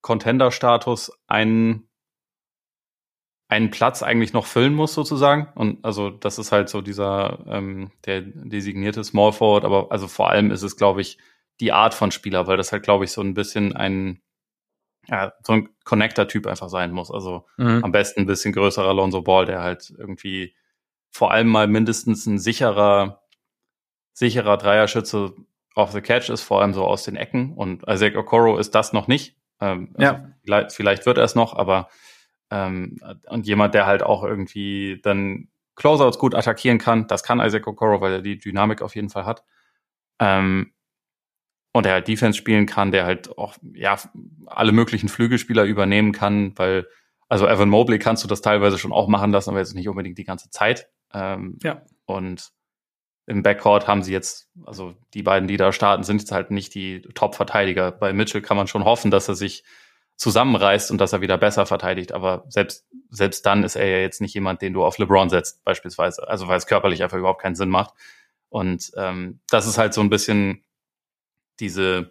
Contender-Status einen, einen Platz eigentlich noch füllen muss, sozusagen. Und also das ist halt so dieser, ähm, der designierte Small Forward, aber also vor allem ist es, glaube ich, die Art von Spieler, weil das halt, glaube ich, so ein bisschen ein, ja, so ein Connector-Typ einfach sein muss. Also mhm. am besten ein bisschen größerer Alonso Ball, der halt irgendwie vor allem mal mindestens ein sicherer, sicherer Dreierschütze off the catch ist, vor allem so aus den Ecken. Und Isaac Okoro ist das noch nicht. Ähm, also ja. Vielleicht, vielleicht, wird er es noch, aber ähm, und jemand, der halt auch irgendwie dann Closeouts gut attackieren kann, das kann Isaac Okoro, weil er die Dynamik auf jeden Fall hat. Ähm, und der halt Defense spielen kann, der halt auch ja alle möglichen Flügelspieler übernehmen kann, weil also Evan Mobley kannst du das teilweise schon auch machen lassen, aber jetzt nicht unbedingt die ganze Zeit. Ähm, ja. Und im Backcourt haben sie jetzt, also die beiden, die da starten, sind jetzt halt nicht die Top-Verteidiger. Bei Mitchell kann man schon hoffen, dass er sich zusammenreißt und dass er wieder besser verteidigt. Aber selbst, selbst dann ist er ja jetzt nicht jemand, den du auf LeBron setzt, beispielsweise. Also weil es körperlich einfach überhaupt keinen Sinn macht. Und ähm, das ist halt so ein bisschen diese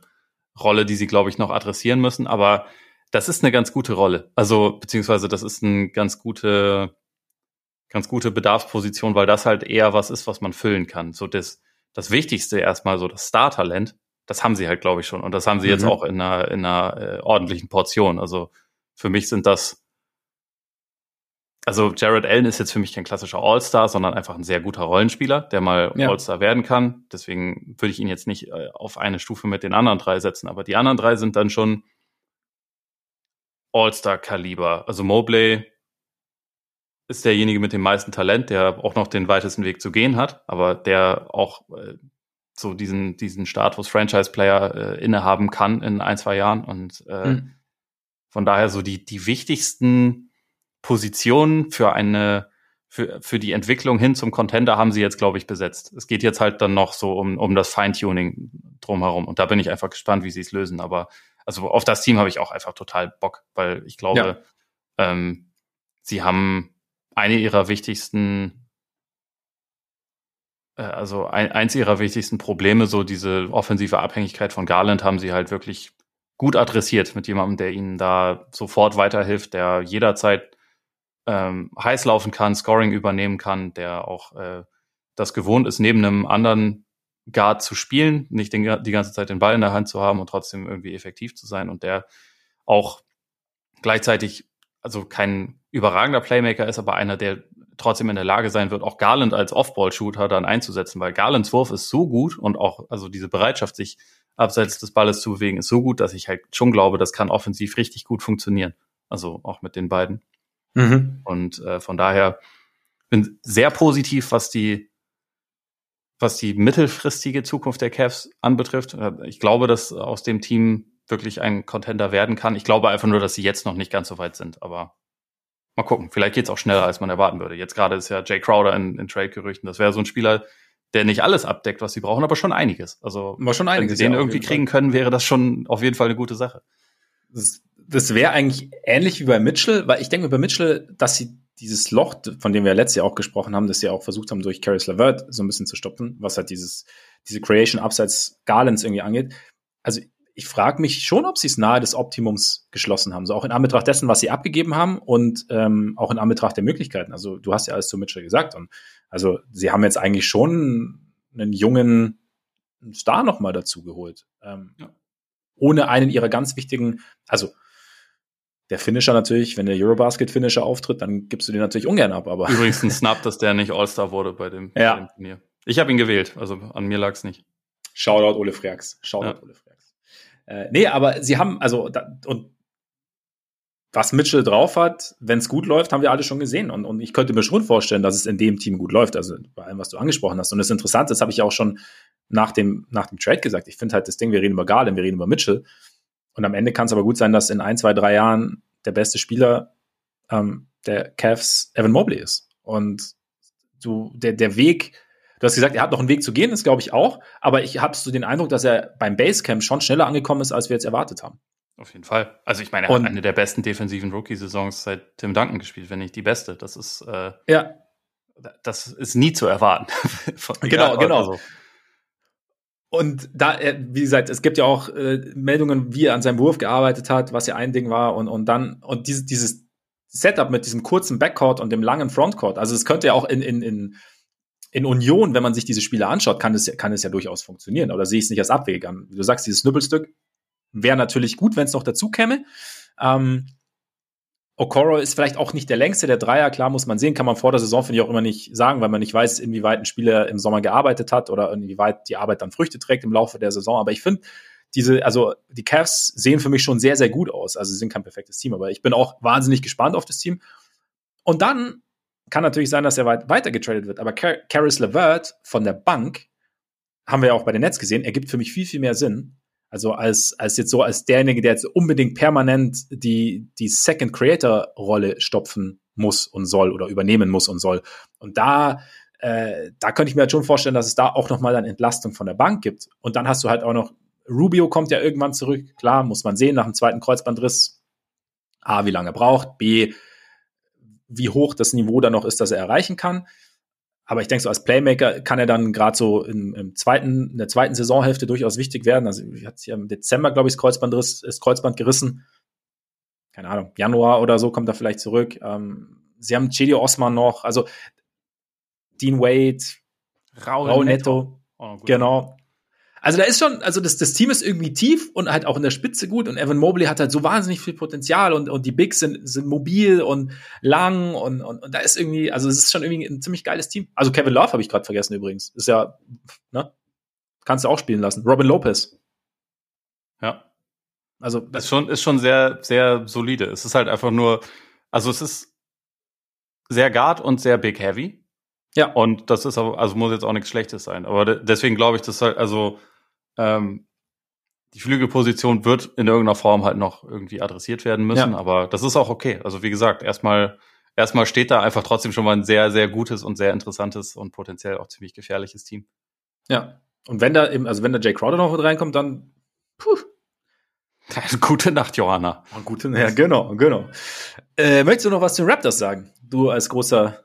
Rolle, die sie, glaube ich, noch adressieren müssen. Aber das ist eine ganz gute Rolle. Also, beziehungsweise das ist eine ganz gute, ganz gute Bedarfsposition, weil das halt eher was ist, was man füllen kann. So das, das Wichtigste erstmal so das Star-Talent, das haben sie halt, glaube ich, schon. Und das haben sie mhm. jetzt auch in einer, in einer äh, ordentlichen Portion. Also für mich sind das also Jared Allen ist jetzt für mich kein klassischer All-Star, sondern einfach ein sehr guter Rollenspieler, der mal ja. All-Star werden kann. Deswegen würde ich ihn jetzt nicht äh, auf eine Stufe mit den anderen drei setzen. Aber die anderen drei sind dann schon All-Star-Kaliber. Also Mobley ist derjenige mit dem meisten Talent, der auch noch den weitesten Weg zu gehen hat, aber der auch äh, so diesen, diesen Status Franchise-Player äh, innehaben kann in ein, zwei Jahren. Und äh, mhm. von daher so die, die wichtigsten Positionen für eine für, für die Entwicklung hin zum Contender haben sie jetzt, glaube ich, besetzt. Es geht jetzt halt dann noch so um, um das Feintuning drumherum. Und da bin ich einfach gespannt, wie sie es lösen. Aber also auf das Team habe ich auch einfach total Bock, weil ich glaube, ja. ähm, sie haben eine ihrer wichtigsten, äh, also ein, eins ihrer wichtigsten Probleme, so diese offensive Abhängigkeit von Garland, haben sie halt wirklich gut adressiert mit jemandem, der ihnen da sofort weiterhilft, der jederzeit ähm, heiß laufen kann, Scoring übernehmen kann, der auch äh, das gewohnt ist, neben einem anderen Guard zu spielen, nicht den, die ganze Zeit den Ball in der Hand zu haben und trotzdem irgendwie effektiv zu sein und der auch gleichzeitig also kein überragender Playmaker ist, aber einer, der trotzdem in der Lage sein wird, auch Garland als Off-Ball-Shooter dann einzusetzen, weil Garlands Wurf ist so gut und auch also diese Bereitschaft, sich abseits des Balles zu bewegen, ist so gut, dass ich halt schon glaube, das kann offensiv richtig gut funktionieren. Also auch mit den beiden. Mhm. Und äh, von daher bin sehr positiv, was die was die mittelfristige Zukunft der Cavs anbetrifft. Äh, ich glaube, dass aus dem Team wirklich ein Contender werden kann. Ich glaube einfach nur, dass sie jetzt noch nicht ganz so weit sind. Aber mal gucken. Vielleicht geht's auch schneller, als man erwarten würde. Jetzt gerade ist ja Jay Crowder in, in Trade-Gerüchten. Das wäre so ein Spieler, der nicht alles abdeckt, was sie brauchen, aber schon einiges. Also
aber schon einiges,
wenn sie den ja, irgendwie kriegen können, wäre das schon auf jeden Fall eine gute Sache.
Das, das wäre eigentlich ähnlich wie bei Mitchell, weil ich denke bei Mitchell, dass sie dieses Loch, von dem wir letztes Jahr auch gesprochen haben, das sie auch versucht haben, durch Caris LeVert so ein bisschen zu stopfen, was halt dieses, diese Creation abseits Garlands irgendwie angeht. Also ich frage mich schon, ob sie es nahe des Optimums geschlossen haben. So auch in Anbetracht dessen, was sie abgegeben haben und ähm, auch in Anbetracht der Möglichkeiten. Also du hast ja alles zu Mitchell gesagt. Und also sie haben jetzt eigentlich schon einen jungen Star nochmal dazu geholt. Ähm, ja. Ohne einen ihrer ganz wichtigen, also der Finisher natürlich, wenn der Eurobasket-Finisher auftritt, dann gibst du den natürlich ungern ab. Aber
Übrigens ein Snap, dass der nicht All-Star wurde bei dem,
ja. bei dem
Turnier. Ich habe ihn gewählt, also an mir lag es nicht.
Shoutout Ole Freaks. Shoutout ja. Ole Freaks. Äh, nee, aber sie haben, also, da, und was Mitchell drauf hat, wenn es gut läuft, haben wir alle schon gesehen. Und, und ich könnte mir schon vorstellen, dass es in dem Team gut läuft. Also bei allem, was du angesprochen hast. Und das Interessante, das habe ich auch schon nach dem, nach dem Trade gesagt. Ich finde halt das Ding, wir reden über Garland, wir reden über Mitchell. Und am Ende kann es aber gut sein, dass in ein, zwei, drei Jahren der beste Spieler ähm, der Cavs Evan Mobley ist. Und du, der, der Weg, Du hast gesagt, er hat noch einen Weg zu gehen, das glaube ich auch. Aber ich habe so den Eindruck, dass er beim Basecamp schon schneller angekommen ist, als wir jetzt erwartet haben.
Auf jeden Fall. Also ich meine, er und, hat eine der besten defensiven Rookie-Saisons seit Tim Duncan gespielt, wenn nicht die beste. Das ist äh,
ja,
das ist nie zu erwarten.
genau, genau. Also. Und da, wie gesagt, es gibt ja auch äh, Meldungen, wie er an seinem Wurf gearbeitet hat, was ja ein Ding war und und dann und dieses dieses Setup mit diesem kurzen Backcourt und dem langen Frontcourt. Also es könnte ja auch in in in in Union, wenn man sich diese Spiele anschaut, kann es, kann es ja durchaus funktionieren. Oder sehe ich es nicht als Abweg an. Du sagst, dieses Knüppelstück wäre natürlich gut, wenn es noch dazu käme. Ähm, Okoro ist vielleicht auch nicht der längste der Dreier. Klar muss man sehen, kann man vor der Saison, finde ich, auch immer nicht sagen, weil man nicht weiß, inwieweit ein Spieler im Sommer gearbeitet hat oder inwieweit die Arbeit dann Früchte trägt im Laufe der Saison. Aber ich finde, diese, also die Cavs sehen für mich schon sehr, sehr gut aus. Also sie sind kein perfektes Team, aber ich bin auch wahnsinnig gespannt auf das Team. Und dann kann natürlich sein, dass er weit weiter getradet wird, aber Car Caris LeVert von der Bank haben wir ja auch bei den Netz gesehen, ergibt für mich viel, viel mehr Sinn. Also als, als jetzt so als derjenige, der jetzt unbedingt permanent die, die Second Creator Rolle stopfen muss und soll oder übernehmen muss und soll. Und da, äh, da könnte ich mir halt schon vorstellen, dass es da auch nochmal eine Entlastung von der Bank gibt. Und dann hast du halt auch noch, Rubio kommt ja irgendwann zurück. Klar, muss man sehen, nach dem zweiten Kreuzbandriss. A, wie lange er braucht. B, wie hoch das Niveau dann noch ist, das er erreichen kann. Aber ich denke, so als Playmaker kann er dann gerade so im, im, zweiten, in der zweiten Saisonhälfte durchaus wichtig werden. Also hat sich im Dezember, glaube ich, das Kreuzband, das Kreuzband gerissen. Keine Ahnung, Januar oder so kommt er vielleicht zurück. Ähm, sie haben Chedi Osman noch, also Dean Wade, Raul, Raul Netto. Netto. Oh, genau. Also da ist schon, also das, das Team ist irgendwie tief und halt auch in der Spitze gut und Evan Mobley hat halt so wahnsinnig viel Potenzial und, und die Bigs sind, sind mobil und lang und, und, und da ist irgendwie, also es ist schon irgendwie ein ziemlich geiles Team. Also Kevin Love habe ich gerade vergessen übrigens. Ist ja, ne? Kannst du auch spielen lassen. Robin Lopez.
Ja. Also das ist schon, ist schon sehr, sehr solide. Es ist halt einfach nur, also es ist sehr Guard und sehr Big Heavy. Ja. Und das ist aber, also muss jetzt auch nichts Schlechtes sein. Aber deswegen glaube ich, dass halt, also ähm, die Flügelposition wird in irgendeiner Form halt noch irgendwie adressiert werden müssen, ja. aber das ist auch okay. Also wie gesagt, erstmal erstmal steht da einfach trotzdem schon mal ein sehr sehr gutes und sehr interessantes und potenziell auch ziemlich gefährliches Team.
Ja. Und wenn da eben, also wenn da Jay Crowder noch mit reinkommt, dann puh.
Gute Nacht, Johanna.
Oh, gute, ja, genau, genau. Äh, möchtest du noch was zu Raptors sagen? Du als großer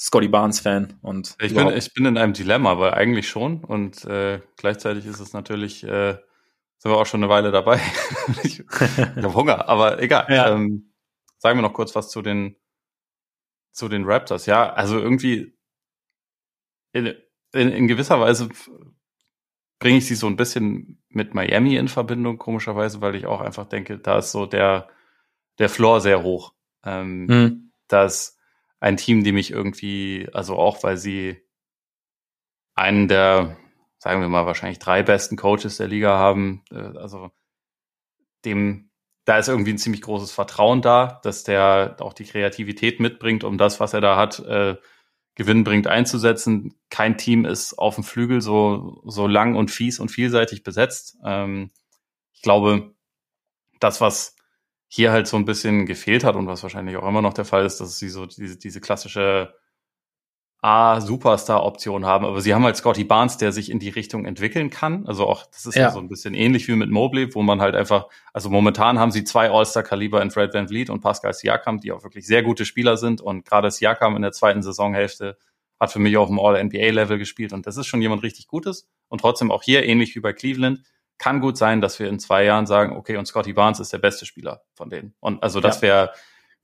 Scotty Barnes-Fan und
ich bin, ich bin in einem Dilemma, weil eigentlich schon und äh, gleichzeitig ist es natürlich äh, sind wir auch schon eine Weile dabei. ich, habe Hunger, aber egal. Ja. Ähm, sagen wir noch kurz was zu den zu den Raptors. Ja, also irgendwie in, in, in gewisser Weise bringe ich sie so ein bisschen mit Miami in Verbindung, komischerweise, weil ich auch einfach denke, da ist so der der Floor sehr hoch. Ähm, mhm. Das ein Team, die mich irgendwie, also auch weil sie einen der sagen wir mal, wahrscheinlich drei besten Coaches der Liga haben. Äh, also dem, da ist irgendwie ein ziemlich großes Vertrauen da, dass der auch die Kreativität mitbringt, um das, was er da hat, äh, gewinnbringend einzusetzen. Kein Team ist auf dem Flügel so, so lang und fies und vielseitig besetzt. Ähm, ich glaube, das, was hier halt so ein bisschen gefehlt hat und was wahrscheinlich auch immer noch der Fall ist, dass sie so diese, diese klassische A-Superstar-Option haben, aber sie haben halt Scotty Barnes, der sich in die Richtung entwickeln kann. Also auch, das ist ja, ja. so ein bisschen ähnlich wie mit Mobley, wo man halt einfach, also momentan haben sie zwei All-Star-Kaliber in Fred Van Vliet und Pascal Siakam, die auch wirklich sehr gute Spieler sind. Und gerade Siakam in der zweiten Saisonhälfte hat für mich auf dem All-NBA-Level gespielt. Und das ist schon jemand richtig Gutes. Und trotzdem auch hier, ähnlich wie bei Cleveland, kann gut sein, dass wir in zwei Jahren sagen, okay, und Scotty Barnes ist der beste Spieler von denen. Und also das ja. wäre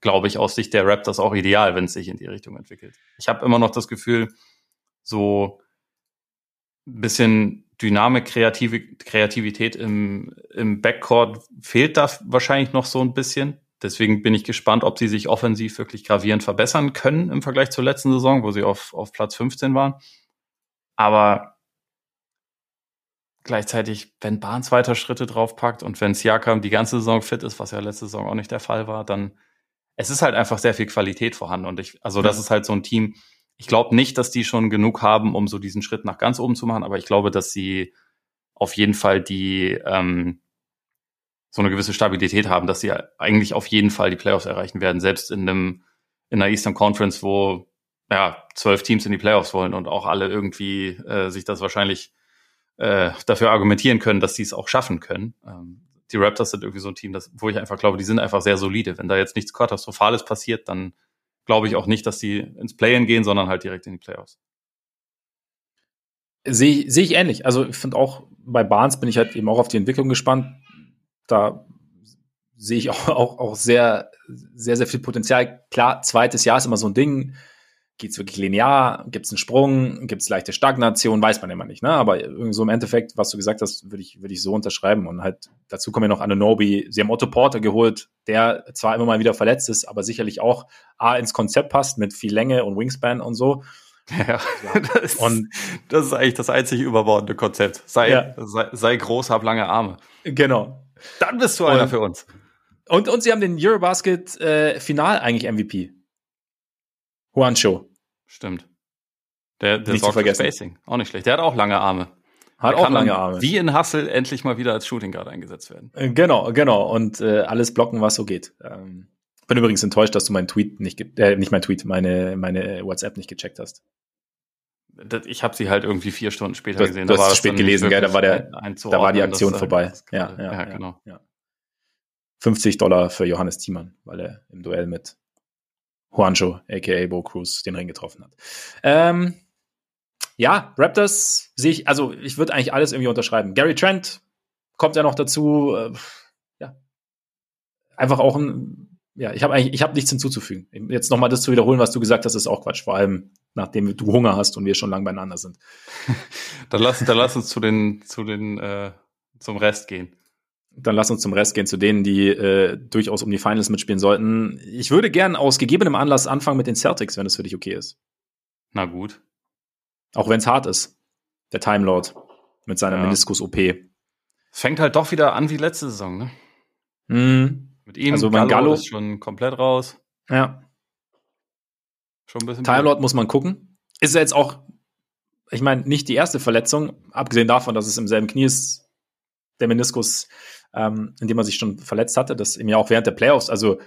glaube ich, aus Sicht der Raptors auch ideal, wenn es sich in die Richtung entwickelt. Ich habe immer noch das Gefühl, so ein bisschen Dynamik, Kreative, Kreativität im, im Backcourt fehlt da wahrscheinlich noch so ein bisschen. Deswegen bin ich gespannt, ob sie sich offensiv wirklich gravierend verbessern können im Vergleich zur letzten Saison, wo sie auf, auf Platz 15 waren. Aber gleichzeitig, wenn Barnes weiter Schritte draufpackt und wenn Siakam die ganze Saison fit ist, was ja letzte Saison auch nicht der Fall war, dann es ist halt einfach sehr viel Qualität vorhanden. Und ich, also das ist halt so ein Team. Ich glaube nicht, dass die schon genug haben, um so diesen Schritt nach ganz oben zu machen, aber ich glaube, dass sie auf jeden Fall die ähm, so eine gewisse Stabilität haben, dass sie eigentlich auf jeden Fall die Playoffs erreichen werden, selbst in einem in der Eastern Conference, wo ja zwölf Teams in die Playoffs wollen und auch alle irgendwie äh, sich das wahrscheinlich äh, dafür argumentieren können, dass sie es auch schaffen können. Ähm, die Raptors sind irgendwie so ein Team, das, wo ich einfach glaube, die sind einfach sehr solide. Wenn da jetzt nichts Katastrophales passiert, dann glaube ich auch nicht, dass die ins Play-In gehen, sondern halt direkt in die Playoffs.
Sehe seh ich ähnlich. Also ich finde auch, bei Barnes bin ich halt eben auch auf die Entwicklung gespannt. Da sehe ich auch, auch, auch sehr, sehr, sehr viel Potenzial. Klar, zweites Jahr ist immer so ein Ding Geht es wirklich linear? Gibt es einen Sprung? Gibt es leichte Stagnation? Weiß man immer nicht. Ne? Aber so im Endeffekt, was du gesagt hast, würde ich, würde ich so unterschreiben. Und halt dazu kommen ja noch Ananobi. Sie haben Otto Porter geholt, der zwar immer mal wieder verletzt ist, aber sicherlich auch A ins Konzept passt mit viel Länge und Wingspan und so.
Ja, das, ist, und das ist eigentlich das einzige überbordende Konzept. Sei, ja. sei, sei groß, hab lange Arme.
Genau.
Dann bist du einer und, für uns.
Und, und sie haben den Eurobasket äh, Final eigentlich MVP. Juancho.
Stimmt. Der, der nicht sorgt für Spacing. Auch nicht schlecht. Der hat auch lange Arme.
Hat auch lange Arme.
Wie in Hustle endlich mal wieder als Shooting Guard eingesetzt werden.
Äh, genau, genau. Und äh, alles blocken, was so geht. Ähm, bin übrigens enttäuscht, dass du meinen Tweet nicht, äh, nicht mein Tweet, meine, meine WhatsApp nicht gecheckt hast.
Ich habe sie halt irgendwie vier Stunden später
du,
gesehen.
Du da hast war spät gelesen, gell? Da war der, da war die Aktion vorbei. Ja, ja, ja, genau. Ja. 50 Dollar für Johannes Thiemann, weil er im Duell mit Juancho, aka Bo Cruz, den Ring getroffen hat. Ähm, ja, Raptors sehe ich, also ich würde eigentlich alles irgendwie unterschreiben. Gary Trent kommt ja noch dazu. Äh, ja, einfach auch ein, ja, ich habe eigentlich, ich habe nichts hinzuzufügen. Jetzt nochmal das zu wiederholen, was du gesagt hast, ist auch Quatsch. Vor allem, nachdem du Hunger hast und wir schon lange beieinander sind.
dann lass, dann lass uns zu den, zu den, äh, zum Rest gehen.
Dann lass uns zum Rest gehen, zu denen, die äh, durchaus um die Finals mitspielen sollten. Ich würde gern aus gegebenem Anlass anfangen mit den Celtics, wenn es für dich okay ist.
Na gut.
Auch wenn es hart ist. Der Time Lord mit seiner ja. Meniskus-OP.
fängt halt doch wieder an wie letzte Saison, ne?
Mhm.
Mit ihm,
also
Gallo,
Gallo
ist schon komplett raus.
Ja.
Schon ein bisschen.
Time muss man gucken. Ist ja jetzt auch, ich meine, nicht die erste Verletzung, abgesehen davon, dass es im selben Knie ist, der Meniskus, ähm, in dem er sich schon verletzt hatte, das ihm ja auch während der Playoffs, also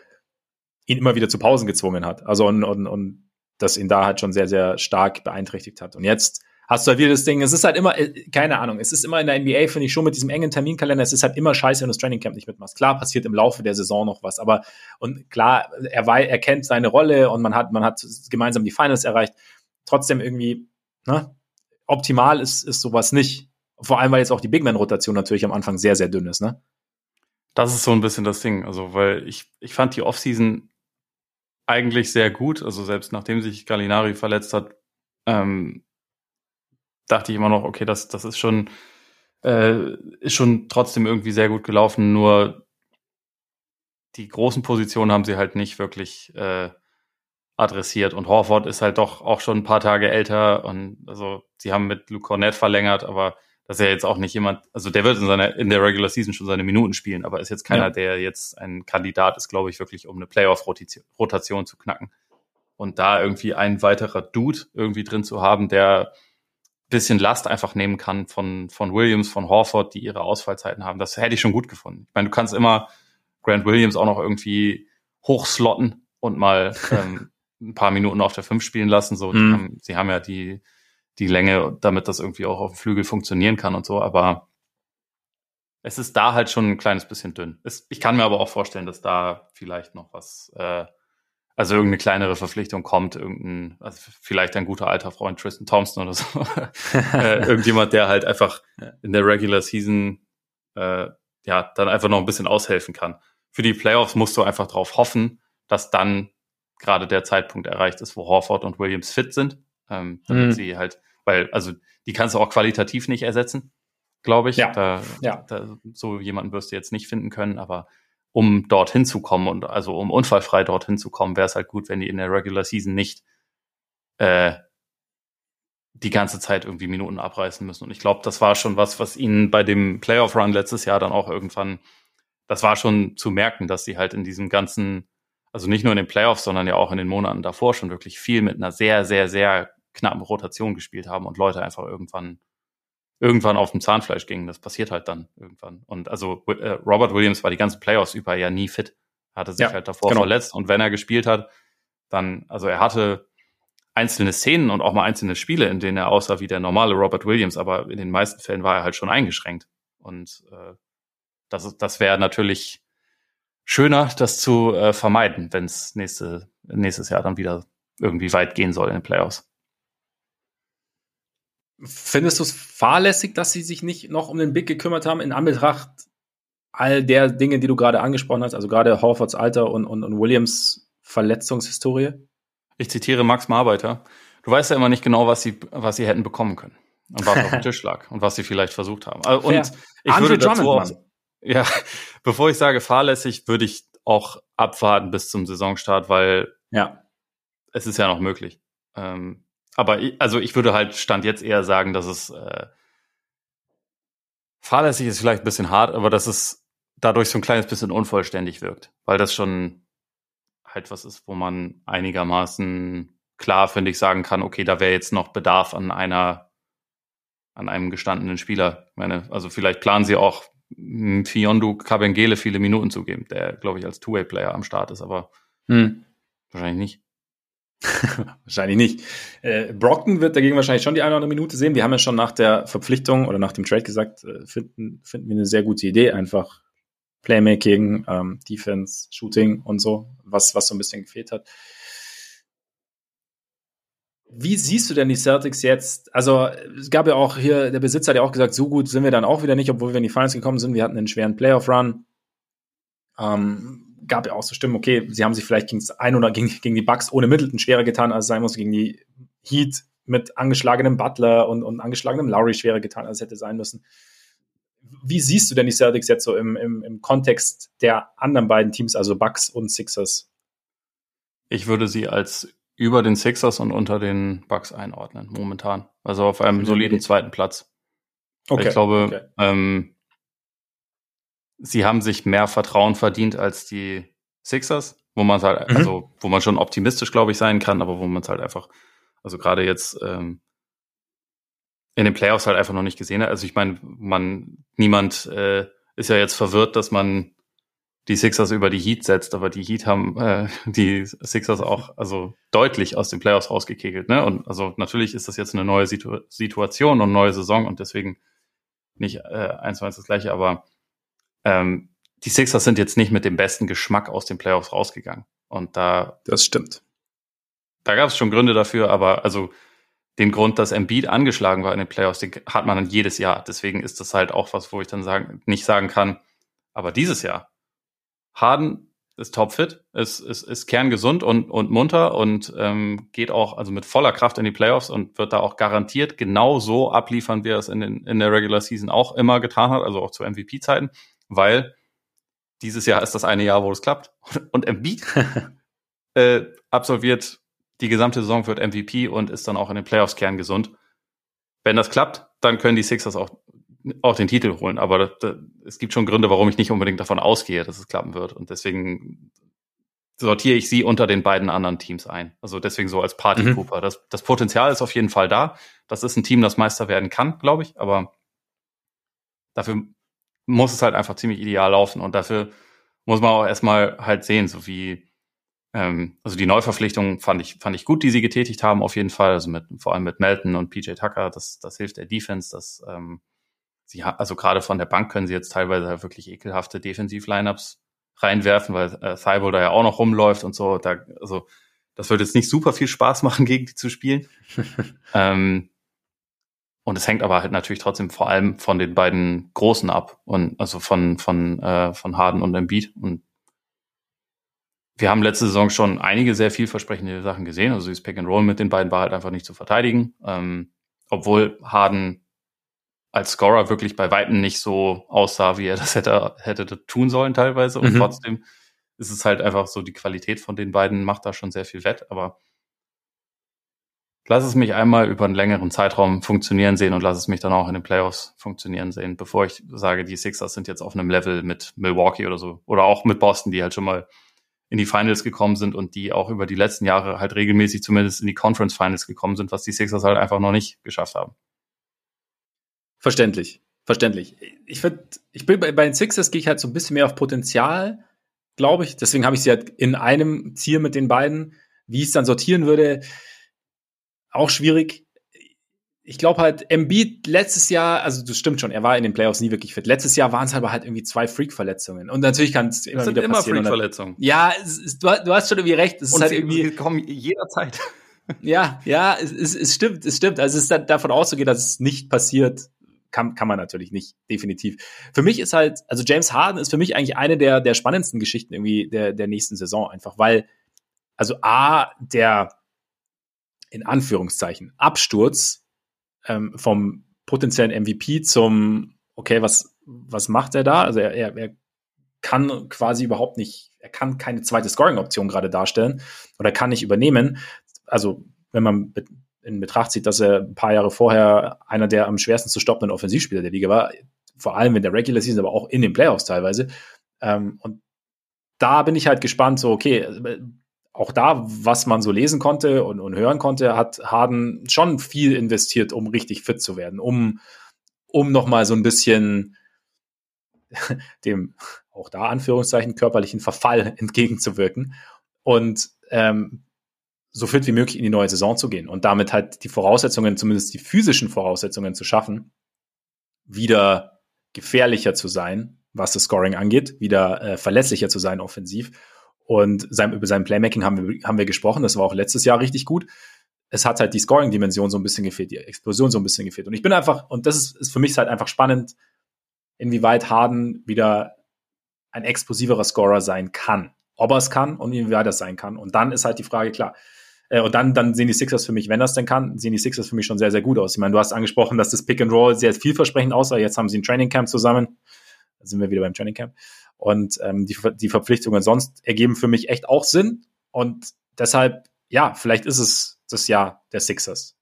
ihn immer wieder zu Pausen gezwungen hat. Also und, und, und das ihn da halt schon sehr, sehr stark beeinträchtigt hat. Und jetzt hast du halt wieder das Ding, es ist halt immer, äh, keine Ahnung, es ist immer in der NBA, finde ich, schon mit diesem engen Terminkalender, es ist halt immer scheiße, wenn du das Training Camp nicht mitmachst. Klar passiert im Laufe der Saison noch was, aber und klar, er, weiß, er kennt seine Rolle und man hat, man hat gemeinsam die Finals erreicht. Trotzdem irgendwie, ne, optimal ist, ist sowas nicht. Vor allem, weil jetzt auch die Big Man-Rotation natürlich am Anfang sehr, sehr dünn ist, ne?
Das ist so ein bisschen das Ding. Also, weil ich, ich fand die Offseason eigentlich sehr gut. Also, selbst nachdem sich Gallinari verletzt hat, ähm, dachte ich immer noch, okay, das, das ist schon, äh, ist schon trotzdem irgendwie sehr gut gelaufen. Nur die großen Positionen haben sie halt nicht wirklich äh, adressiert. Und Horford ist halt doch auch schon ein paar Tage älter. Und also sie haben mit Luke Cornett verlängert, aber das ist ja jetzt auch nicht jemand, also der wird in seiner, in der Regular Season schon seine Minuten spielen, aber ist jetzt keiner, ja. der jetzt ein Kandidat ist, glaube ich, wirklich, um eine Playoff-Rotation zu knacken. Und da irgendwie ein weiterer Dude irgendwie drin zu haben, der bisschen Last einfach nehmen kann von, von Williams, von Horford, die ihre Ausfallzeiten haben. Das hätte ich schon gut gefunden. Ich meine, du kannst immer Grant Williams auch noch irgendwie hochslotten und mal ähm, ein paar Minuten auf der 5 spielen lassen. So, mhm. haben, sie haben ja die, die Länge, damit das irgendwie auch auf dem Flügel funktionieren kann und so, aber es ist da halt schon ein kleines bisschen dünn. Es, ich kann mir aber auch vorstellen, dass da vielleicht noch was äh, also irgendeine kleinere Verpflichtung kommt, irgendein, also vielleicht ein guter alter Freund Tristan Thompson oder so. äh, irgendjemand, der halt einfach in der Regular Season äh, ja dann einfach noch ein bisschen aushelfen kann. Für die Playoffs musst du einfach darauf hoffen, dass dann gerade der Zeitpunkt erreicht ist, wo Horford und Williams fit sind. Ähm, damit mhm. sie halt, weil, also die kannst du auch qualitativ nicht ersetzen, glaube ich.
Ja.
Da, ja. Da, so jemanden wirst du jetzt nicht finden können, aber um dorthin zu kommen und also um unfallfrei dorthin zu kommen, wäre es halt gut, wenn die in der Regular Season nicht äh, die ganze Zeit irgendwie Minuten abreißen müssen. Und ich glaube, das war schon was, was ihnen bei dem Playoff Run letztes Jahr dann auch irgendwann, das war schon zu merken, dass sie halt in diesem ganzen, also nicht nur in den Playoffs, sondern ja auch in den Monaten davor schon wirklich viel mit einer sehr, sehr, sehr knappen Rotation gespielt haben und Leute einfach irgendwann irgendwann auf dem Zahnfleisch gingen. Das passiert halt dann irgendwann. Und also äh, Robert Williams war die ganzen Playoffs über ja nie fit. Hatte sich ja, halt davor genau. verletzt und wenn er gespielt hat, dann, also er hatte einzelne Szenen und auch mal einzelne Spiele, in denen er aussah wie der normale Robert Williams, aber in den meisten Fällen war er halt schon eingeschränkt. Und äh, das, das wäre natürlich schöner, das zu äh, vermeiden, wenn es nächste, nächstes Jahr dann wieder irgendwie weit gehen soll in den Playoffs.
Findest du es fahrlässig, dass sie sich nicht noch um den Big gekümmert haben, in Anbetracht all der Dinge, die du gerade angesprochen hast, also gerade Horfords Alter und, und, und Williams Verletzungshistorie?
Ich zitiere Max Marbeiter. Du weißt ja immer nicht genau, was sie, was sie hätten bekommen können. Und was auf dem Tisch lag und was sie vielleicht versucht haben. Äh, und Fair. ich Andre würde dazu auch, ja, bevor ich sage fahrlässig, würde ich auch abwarten bis zum Saisonstart, weil
ja.
es ist ja noch möglich. Ähm, aber ich, also ich würde halt Stand jetzt eher sagen, dass es äh, fahrlässig ist vielleicht ein bisschen hart, aber dass es dadurch so ein kleines bisschen unvollständig wirkt, weil das schon halt was ist, wo man einigermaßen klar, finde ich, sagen kann, okay, da wäre jetzt noch Bedarf an einer, an einem gestandenen Spieler. Ich meine, also vielleicht planen sie auch Fiondu Kabengele viele Minuten zu geben, der, glaube ich, als Two-Way-Player am Start ist, aber hm. wahrscheinlich nicht.
wahrscheinlich nicht. Äh, Brockton wird dagegen wahrscheinlich schon die eine oder andere Minute sehen. Wir haben ja schon nach der Verpflichtung oder nach dem Trade gesagt, äh, finden, finden wir eine sehr gute Idee. Einfach Playmaking, ähm, Defense, Shooting und so, was, was so ein bisschen gefehlt hat. Wie siehst du denn die Celtics jetzt? Also, es gab ja auch hier, der Besitzer hat ja auch gesagt, so gut sind wir dann auch wieder nicht, obwohl wir in die Finals gekommen sind. Wir hatten einen schweren Playoff-Run. Ähm, gab ja auch so Stimmen, okay, sie haben sich vielleicht gegen das ein oder gegen, gegen die Bucks ohne Middleton schwerer getan, als es sein muss, gegen die Heat mit angeschlagenem Butler und, und angeschlagenem Lowry schwerer getan, als es hätte sein müssen. Wie siehst du denn die Celtics jetzt so im, im, im Kontext der anderen beiden Teams, also Bucks und Sixers?
Ich würde sie als über den Sixers und unter den Bucks einordnen, momentan. Also auf einem soliden zweiten Platz. Okay. Ich glaube, okay. ähm, sie haben sich mehr Vertrauen verdient als die Sixers, wo man halt, mhm. also wo man schon optimistisch, glaube ich, sein kann, aber wo man es halt einfach, also gerade jetzt ähm, in den Playoffs halt einfach noch nicht gesehen hat. Also ich meine, man, niemand äh, ist ja jetzt verwirrt, dass man die Sixers über die Heat setzt, aber die Heat haben äh, die Sixers auch also deutlich aus den Playoffs rausgekegelt. Ne? Und also natürlich ist das jetzt eine neue Situ Situation und neue Saison und deswegen nicht äh, eins zu eins das gleiche, aber ähm, die Sixers sind jetzt nicht mit dem besten Geschmack aus den Playoffs rausgegangen. Und da.
Das stimmt.
Da gab es schon Gründe dafür, aber also den Grund, dass Embiid angeschlagen war in den Playoffs, den hat man dann jedes Jahr. Deswegen ist das halt auch was, wo ich dann sagen, nicht sagen kann, aber dieses Jahr, Harden ist topfit, ist, ist, ist kerngesund und, und munter und ähm, geht auch also mit voller Kraft in die Playoffs und wird da auch garantiert genau so abliefern, wie er es in, den, in der Regular Season auch immer getan hat, also auch zu MVP-Zeiten, weil dieses Jahr ist das eine Jahr, wo es klappt. Und Embiid äh, absolviert die gesamte Saison, wird MVP und ist dann auch in den Playoffs kerngesund. Wenn das klappt, dann können die Sixers auch, auch den Titel holen. Aber das, das, es gibt schon Gründe, warum ich nicht unbedingt davon ausgehe, dass es klappen wird. Und deswegen sortiere ich sie unter den beiden anderen Teams ein. Also deswegen so als Partycooper. Mhm. Das, das Potenzial ist auf jeden Fall da. Das ist ein Team, das Meister werden kann, glaube ich. Aber dafür muss es halt einfach ziemlich ideal laufen. Und dafür muss man auch erstmal halt sehen, so wie, ähm, also die Neuverpflichtung fand ich, fand ich gut, die sie getätigt haben, auf jeden Fall. Also mit, vor allem mit Melton und PJ Tucker, das, das hilft der Defense, dass, ähm, sie, also gerade von der Bank können sie jetzt teilweise halt wirklich ekelhafte Defensiv-Lineups reinwerfen, weil äh, Thibault da ja auch noch rumläuft und so. Da, also, das wird jetzt nicht super viel Spaß machen, gegen die zu spielen. ähm, und es hängt aber halt natürlich trotzdem vor allem von den beiden Großen ab und also von von äh, von Harden und Embiid und wir haben letzte Saison schon einige sehr vielversprechende Sachen gesehen. Also dieses Pick and Roll mit den beiden war halt einfach nicht zu verteidigen, ähm, obwohl Harden als Scorer wirklich bei weitem nicht so aussah, wie er das hätte hätte tun sollen teilweise und mhm. trotzdem ist es halt einfach so die Qualität von den beiden macht da schon sehr viel wett, aber lass es mich einmal über einen längeren Zeitraum funktionieren sehen und lass es mich dann auch in den Playoffs funktionieren sehen, bevor ich sage, die Sixers sind jetzt auf einem Level mit Milwaukee oder so. Oder auch mit Boston, die halt schon mal in die Finals gekommen sind und die auch über die letzten Jahre halt regelmäßig zumindest in die Conference Finals gekommen sind, was die Sixers halt einfach noch nicht geschafft haben.
Verständlich, verständlich. Ich finde, ich bin bei, bei den Sixers gehe ich halt so ein bisschen mehr auf Potenzial, glaube ich. Deswegen habe ich sie halt in einem Tier mit den beiden. Wie ich es dann sortieren würde, auch schwierig. Ich glaube halt, Embiid letztes Jahr, also das stimmt schon, er war in den Playoffs nie wirklich fit. Letztes Jahr waren es aber halt irgendwie zwei Freak-Verletzungen. Und natürlich kann es immer wieder
immer
passieren.
Freak-Verletzungen.
Ja, ist, du, du, hast schon irgendwie recht.
Es ist halt irgendwie kommen jederzeit.
Ja, ja, es, es, es stimmt, es stimmt. Also es ist davon auszugehen, dass es nicht passiert, kann, kann man natürlich nicht, definitiv. Für mich ist halt, also James Harden ist für mich eigentlich eine der, der spannendsten Geschichten irgendwie der, der nächsten Saison einfach, weil, also A, der, in Anführungszeichen Absturz ähm, vom potenziellen MVP zum, okay, was, was macht er da? Also er, er, er kann quasi überhaupt nicht, er kann keine zweite Scoring-Option gerade darstellen oder kann nicht übernehmen. Also wenn man in Betracht zieht, dass er ein paar Jahre vorher einer der am schwersten zu stoppenden Offensivspieler der Liga war, vor allem in der Regular Season, aber auch in den Playoffs teilweise. Ähm, und da bin ich halt gespannt, so, okay, auch da, was man so lesen konnte und, und hören konnte, hat Harden schon viel investiert, um richtig fit zu werden, um, um nochmal so ein bisschen dem, auch da Anführungszeichen, körperlichen Verfall entgegenzuwirken und ähm, so fit wie möglich in die neue Saison zu gehen und damit halt die Voraussetzungen, zumindest die physischen Voraussetzungen zu schaffen, wieder gefährlicher zu sein, was das Scoring angeht, wieder äh, verlässlicher zu sein offensiv und sein, über sein Playmaking haben wir, haben wir gesprochen. Das war auch letztes Jahr richtig gut. Es hat halt die Scoring-Dimension so ein bisschen gefehlt, die Explosion so ein bisschen gefehlt. Und ich bin einfach, und das ist, ist für mich halt einfach spannend, inwieweit Harden wieder ein explosiverer Scorer sein kann. Ob er es kann und inwieweit er sein kann. Und dann ist halt die Frage klar. Äh, und dann, dann sehen die Sixers für mich, wenn das denn kann, sehen die Sixers für mich schon sehr, sehr gut aus. Ich meine, du hast angesprochen, dass das Pick and Roll sehr vielversprechend aussah. Jetzt haben sie ein Training Camp zusammen. Da sind wir wieder beim Training Camp. Und ähm, die, die Verpflichtungen sonst ergeben für mich echt auch Sinn. Und deshalb, ja, vielleicht ist es das Jahr der Sixers.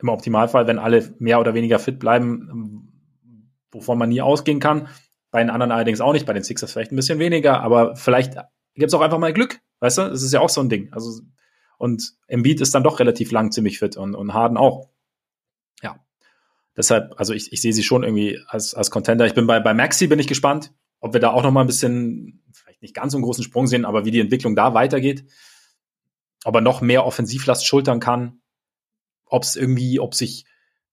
Im Optimalfall, wenn alle mehr oder weniger fit bleiben, wovon man nie ausgehen kann, Bei den anderen allerdings auch nicht, bei den Sixers vielleicht ein bisschen weniger, aber vielleicht gibt es auch einfach mal Glück, weißt du? Das ist ja auch so ein Ding. Also, und Embiid ist dann doch relativ lang ziemlich fit und, und Harden auch. Ja. Deshalb, also ich, ich sehe sie schon irgendwie als, als Contender. Ich bin bei, bei Maxi bin ich gespannt, ob wir da auch noch mal ein bisschen, vielleicht nicht ganz so einen großen Sprung sehen, aber wie die Entwicklung da weitergeht. Ob er noch mehr Offensivlast schultern kann. Ob es irgendwie, ob sich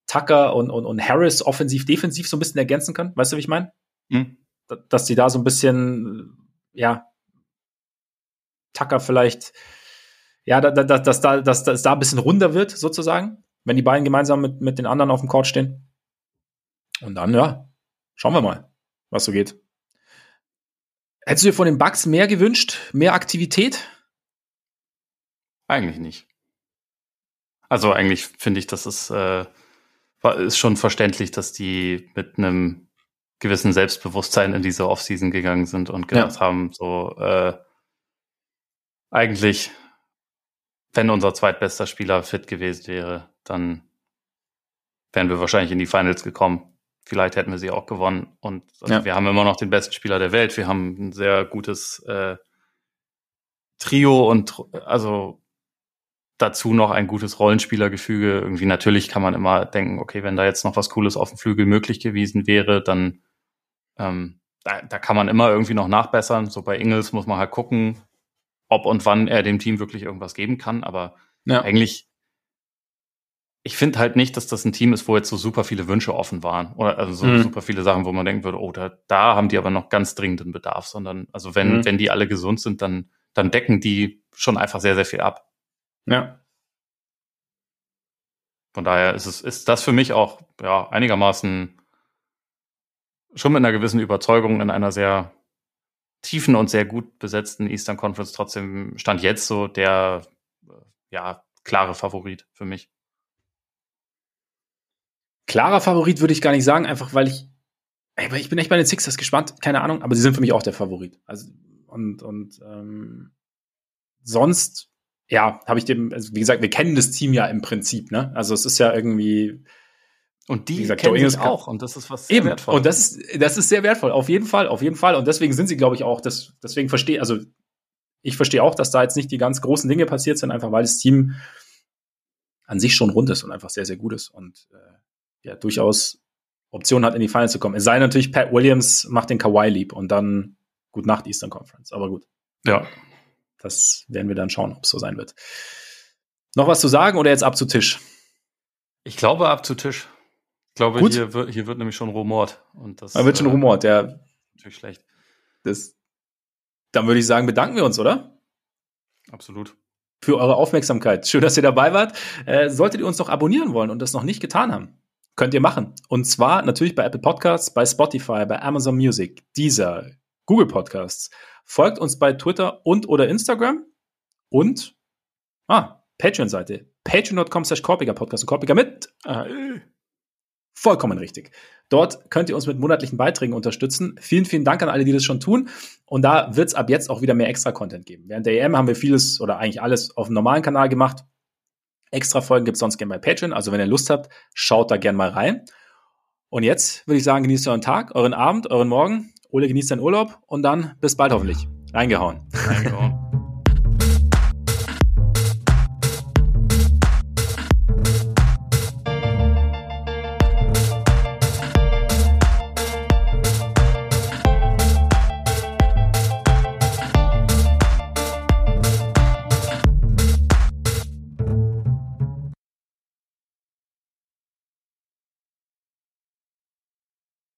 Tucker und, und, und Harris offensiv, defensiv so ein bisschen ergänzen können. Weißt du, wie ich meine? Mhm. Dass die da so ein bisschen, ja, Tucker vielleicht, ja, dass, dass, dass, da, dass, dass da ein bisschen runder wird, sozusagen, wenn die beiden gemeinsam mit, mit den anderen auf dem Court stehen. Und dann, ja, schauen wir mal, was so geht. Hättest du dir von den Bugs mehr gewünscht? Mehr Aktivität?
Eigentlich nicht. Also eigentlich finde ich, dass es äh, ist schon verständlich, dass die mit einem gewissen Selbstbewusstsein in diese Offseason gegangen sind und gedacht ja. haben, so äh, eigentlich, wenn unser zweitbester Spieler fit gewesen wäre, dann wären wir wahrscheinlich in die Finals gekommen. Vielleicht hätten wir sie auch gewonnen. Und also ja. wir haben immer noch den besten Spieler der Welt. Wir haben ein sehr gutes äh, Trio und also dazu noch ein gutes Rollenspielergefüge. Irgendwie natürlich kann man immer denken, okay, wenn da jetzt noch was Cooles auf dem Flügel möglich gewesen wäre, dann ähm, da, da kann man immer irgendwie noch nachbessern. So bei Ingels muss man halt gucken, ob und wann er dem Team wirklich irgendwas geben kann. Aber ja. eigentlich, ich finde halt nicht, dass das ein Team ist, wo jetzt so super viele Wünsche offen waren. Oder also so mhm. super viele Sachen, wo man denken würde, oh, da, da haben die aber noch ganz dringenden Bedarf. Sondern, also wenn, mhm. wenn die alle gesund sind, dann, dann decken die schon einfach sehr, sehr viel ab.
Ja.
Von daher ist es, ist das für mich auch, ja, einigermaßen schon mit einer gewissen Überzeugung in einer sehr tiefen und sehr gut besetzten Eastern Conference trotzdem stand jetzt so der, ja, klare Favorit für mich.
Klarer Favorit würde ich gar nicht sagen, einfach weil ich, ey, ich bin echt bei den Sixers gespannt, keine Ahnung, aber sie sind für mich auch der Favorit. Also, und, und ähm, sonst ja, habe ich dem, also wie gesagt, wir kennen das Team ja im Prinzip, ne? Also es ist ja irgendwie.
Und die gesagt, kennen sich auch und das ist was
sehr eben. wertvoll. Und das ist, das ist sehr wertvoll, auf jeden Fall, auf jeden Fall. Und deswegen sind sie, glaube ich, auch, das, deswegen verstehe, also ich verstehe auch, dass da jetzt nicht die ganz großen Dinge passiert sind, einfach weil das Team an sich schon rund ist und einfach sehr, sehr gut ist und äh, ja, durchaus Optionen hat, in die Finals zu kommen. Es sei natürlich, Pat Williams macht den Kawhi lieb und dann gut Nacht Eastern Conference, aber gut.
Ja,
das werden wir dann schauen, ob es so sein wird. Noch was zu sagen oder jetzt ab zu Tisch?
Ich glaube ab zu Tisch. Ich glaube, Gut. Hier, wird, hier wird nämlich schon rumort. Und das,
da wird schon äh, rumort, ja.
Natürlich schlecht.
Das, dann würde ich sagen, bedanken wir uns, oder?
Absolut.
Für eure Aufmerksamkeit. Schön, dass ihr dabei wart. Äh, solltet ihr uns noch abonnieren wollen und das noch nicht getan haben, könnt ihr machen. Und zwar natürlich bei Apple Podcasts, bei Spotify, bei Amazon Music, dieser Google Podcasts. Folgt uns bei Twitter und oder Instagram und ah, Patreon-Seite. Patreon.com slash Korpiger Podcast und Korpiger mit äh, vollkommen richtig. Dort könnt ihr uns mit monatlichen Beiträgen unterstützen. Vielen, vielen Dank an alle, die das schon tun. Und da wird es ab jetzt auch wieder mehr Extra-Content geben. Während der EM haben wir vieles oder eigentlich alles auf dem normalen Kanal gemacht. Extra Folgen gibt es sonst gerne bei Patreon. Also wenn ihr Lust habt, schaut da gerne mal rein. Und jetzt würde ich sagen, genießt euren Tag, euren Abend, euren Morgen. Ole genießt seinen Urlaub und dann bis bald hoffentlich. Reingehauen. Reingehauen.